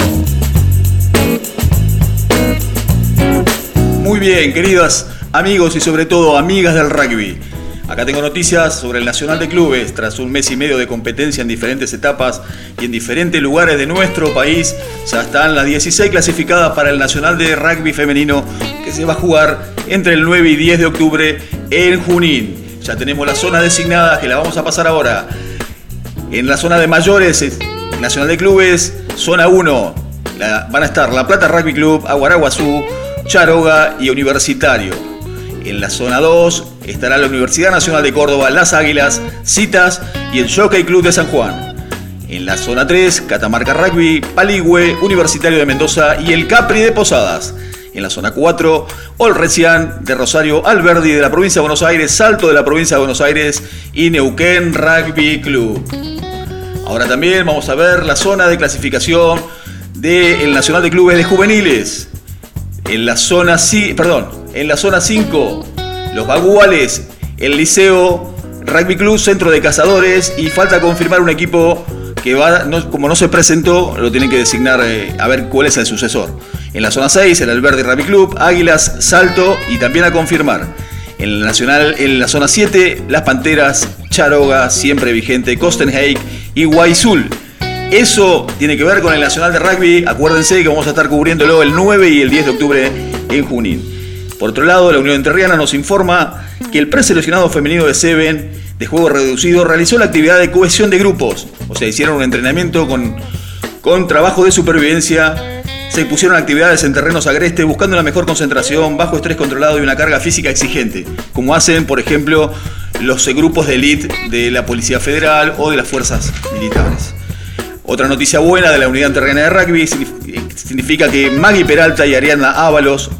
Muy bien, queridos amigos y sobre todo amigas del rugby. Acá tengo noticias sobre el Nacional de Clubes. Tras un mes y medio de competencia en diferentes etapas y en diferentes lugares de nuestro país, ya están las 16 clasificadas para el Nacional de Rugby Femenino que se va a jugar entre el 9 y 10 de octubre en Junín. Ya tenemos la zona designada que la vamos a pasar ahora. En la zona de mayores, Nacional de Clubes, zona 1, la- van a estar La Plata Rugby Club, Aguaraguazú, Charoga y Universitario. En la zona 2 estará la Universidad Nacional de Córdoba, Las Águilas, Citas y el Jockey Club de San Juan. En la zona 3, Catamarca Rugby, Paligüe, Universitario de Mendoza y el Capri de Posadas. En la zona 4, Olrecian de Rosario, Alberdi de la provincia de Buenos Aires, Salto de la provincia de Buenos Aires y Neuquén Rugby Club. Ahora también vamos a ver la zona de clasificación del Nacional de Clubes de Juveniles. En la zona en la zona 5, los Baguales, el Liceo Rugby Club Centro de Cazadores y falta confirmar un equipo que va, como no se presentó, lo tienen que designar eh, a ver cuál es el sucesor. En la zona 6, el Alberdi Rugby Club, Águilas, Salto y también a confirmar. En el Nacional, en la zona 7, Las Panteras, Charoga, siempre vigente, Costenhake y Guayzul. Eso tiene que ver con el Nacional de Rugby. Acuérdense que vamos a estar cubriéndolo el 9 y el 10 de octubre en Junín. Por otro lado, la Unión Entrerriana nos informa que el preseleccionado femenino de Seven de juego reducido realizó la actividad de cohesión de grupos. O sea, hicieron un entrenamiento con, con trabajo de supervivencia. Se pusieron actividades en terrenos agrestes buscando la mejor concentración, bajo estrés controlado y una carga física exigente, como hacen, por ejemplo, los grupos de élite de la Policía Federal o de las fuerzas militares. Otra noticia buena de la Unidad Terrena de Rugby signif- significa que Maggie Peralta y Ariana Ábalos,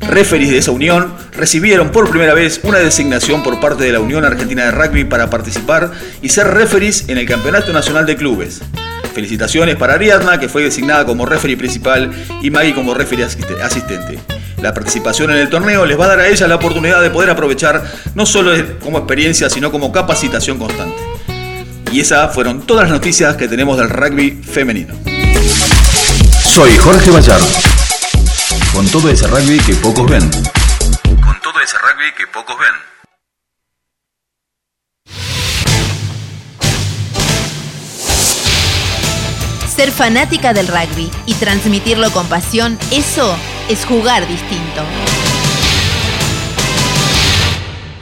referees de esa unión, recibieron por primera vez una designación por parte de la Unión Argentina de Rugby para participar y ser referees en el Campeonato Nacional de Clubes. Felicitaciones para Ariadna, que fue designada como referee principal, y Maggie como referee asiste- asistente. La participación en el torneo les va a dar a ella la oportunidad de poder aprovechar no solo como experiencia, sino como capacitación constante. Y esas fueron todas las noticias que tenemos del rugby femenino. Soy Jorge Bayardo. Con todo ese rugby que pocos ven. Con todo ese rugby que pocos ven. Ser fanática del rugby y transmitirlo con pasión, eso es jugar distinto.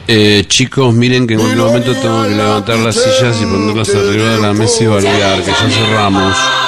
Eh, chicos, miren que en cualquier momento tengo que levantar las sillas y ponerlas arriba de la mesa y olvidar que ya cerramos.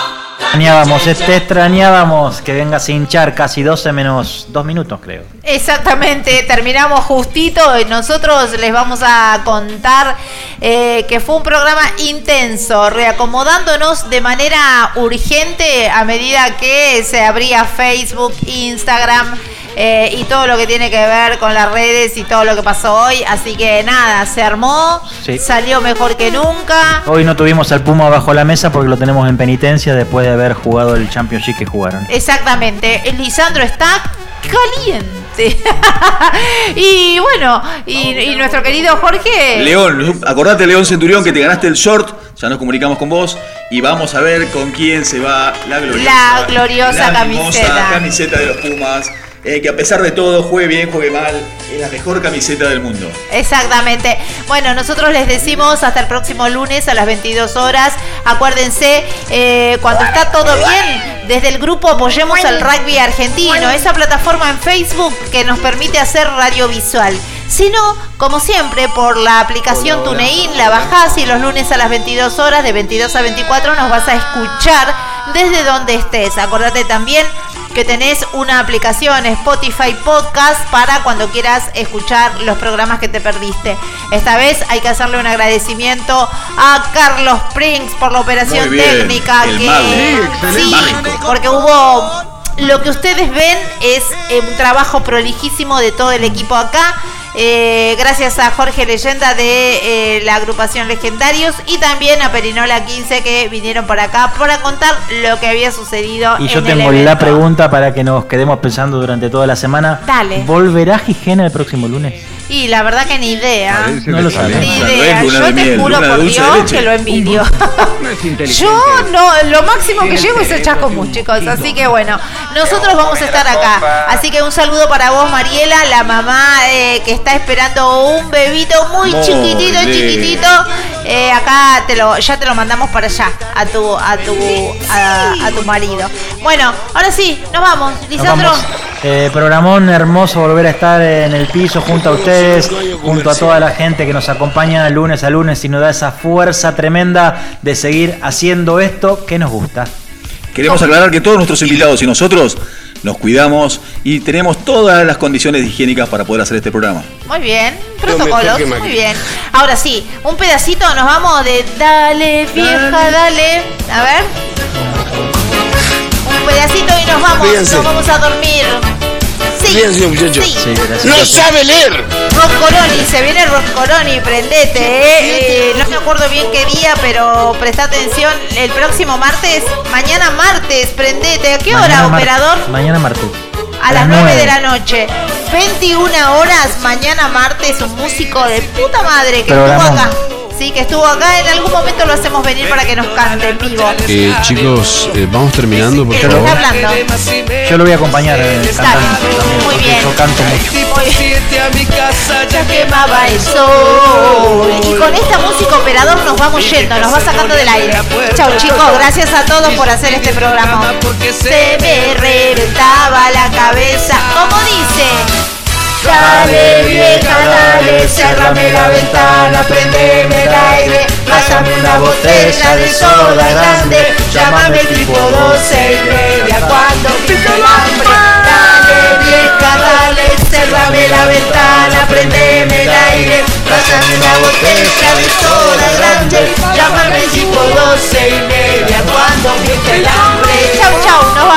Extrañábamos, te extrañábamos que vengas a hinchar casi 12 menos 2 minutos, creo. Exactamente, terminamos justito y nosotros les vamos a contar eh, que fue un programa intenso, reacomodándonos de manera urgente a medida que se abría Facebook, Instagram. Eh, y todo lo que tiene que ver con las redes y todo lo que pasó hoy. Así que nada, se armó, Sí. salió mejor que nunca. Hoy no tuvimos al Puma bajo la mesa porque lo tenemos en penitencia después de haber jugado el Championship que jugaron. Exactamente, Lisandro está caliente. y bueno, y, y nuestro querido Jorge. León, acordate León Centurión que te ganaste el short, ya nos comunicamos con vos y vamos a ver con quién se va la gloriosa, La gloriosa la camiseta. camiseta de los Pumas, eh, que a pesar de todo, juegue bien, juegue mal, es la mejor camiseta del mundo. Exactamente. Bueno, nosotros les decimos hasta el próximo lunes a las 22 horas. Acuérdense, eh, cuando está todo bien, desde el grupo Apoyemos al Rugby Argentino, esa plataforma en Facebook que nos permite hacer radiovisual. Si no, como siempre, por la aplicación TuneIn, la bajás y los lunes a las 22 horas, de 22 a 24, nos vas a escuchar desde donde estés. Acordate también que tenés una aplicación Spotify Podcast para cuando quieras escuchar los programas que te perdiste. Esta vez hay que hacerle un agradecimiento a Carlos Prinks por la operación bien, técnica el que mago. Sí, porque hubo lo que ustedes ven es eh, un trabajo prolijísimo de todo el equipo acá. Eh, gracias a Jorge Leyenda de eh, la agrupación Legendarios y también a Perinola 15 que vinieron por acá para contar lo que había sucedido. Y yo en tengo el la pregunta para que nos quedemos pensando durante toda la semana. Dale. ¿Volverá Gijena el próximo lunes? Y la verdad que ni idea. No lo sabemos. Ni idea. Yo te juro por Dios que lo envidio. Yo no, lo máximo que llego es el chascomús, chicos. Así que bueno, nosotros vamos a estar acá. Así que un saludo para vos, Mariela, la mamá eh, que está esperando un bebito muy chiquitito, chiquitito. Eh, acá te lo, ya te lo mandamos para allá, a tu, a tu, a, a tu marido. Bueno, ahora sí, nos vamos. Nos Lisandro. vamos. Eh, programón hermoso volver a estar en el piso junto a ustedes, junto a toda la gente que nos acompaña lunes a lunes y nos da esa fuerza tremenda de seguir haciendo esto que nos gusta. Queremos aclarar que todos nuestros invitados y nosotros nos cuidamos y tenemos todas las condiciones higiénicas para poder hacer este programa. Muy bien, protocolos, muy bien. Ahora sí, un pedacito, nos vamos de Dale, vieja, dale. A ver. Pedacito y nos vamos, Fíjense. nos vamos a dormir. Sí, Fíjense, muchachos. sí. ¡No sabe leer! Roscoroni, se viene Roscoroni, prendete, ¿eh? Eh, No me acuerdo bien qué día, pero presta atención. El próximo martes, mañana martes, prendete. ¿A qué hora, Mañana operador? Mañana martes. A las 9 de la noche. 21 horas, mañana martes, un músico de puta madre que estuvo acá. Sí, que estuvo acá. En algún momento lo hacemos venir para que nos cante en vivo. Eh, chicos, eh, vamos terminando, por. Yo lo voy a acompañar eh, cantando también, Muy porque bien. yo canto mucho. Y con esta música operador nos vamos yendo, nos va sacando del aire. Chau chicos, gracias a todos por hacer este programa. Se me reventaba la cabeza. Como dice. Dale vieja, dale, cerrame la ventana, prendeme el aire, pásame una botella de soda grande, llámame tipo 12 y media cuando pique el hambre. Dale vieja, dale, cerrame la ventana, prendeme el aire, pásame una botella de soda grande, llámame tipo 12 y media cuando pique el hambre. Chau, chau, nos vamos.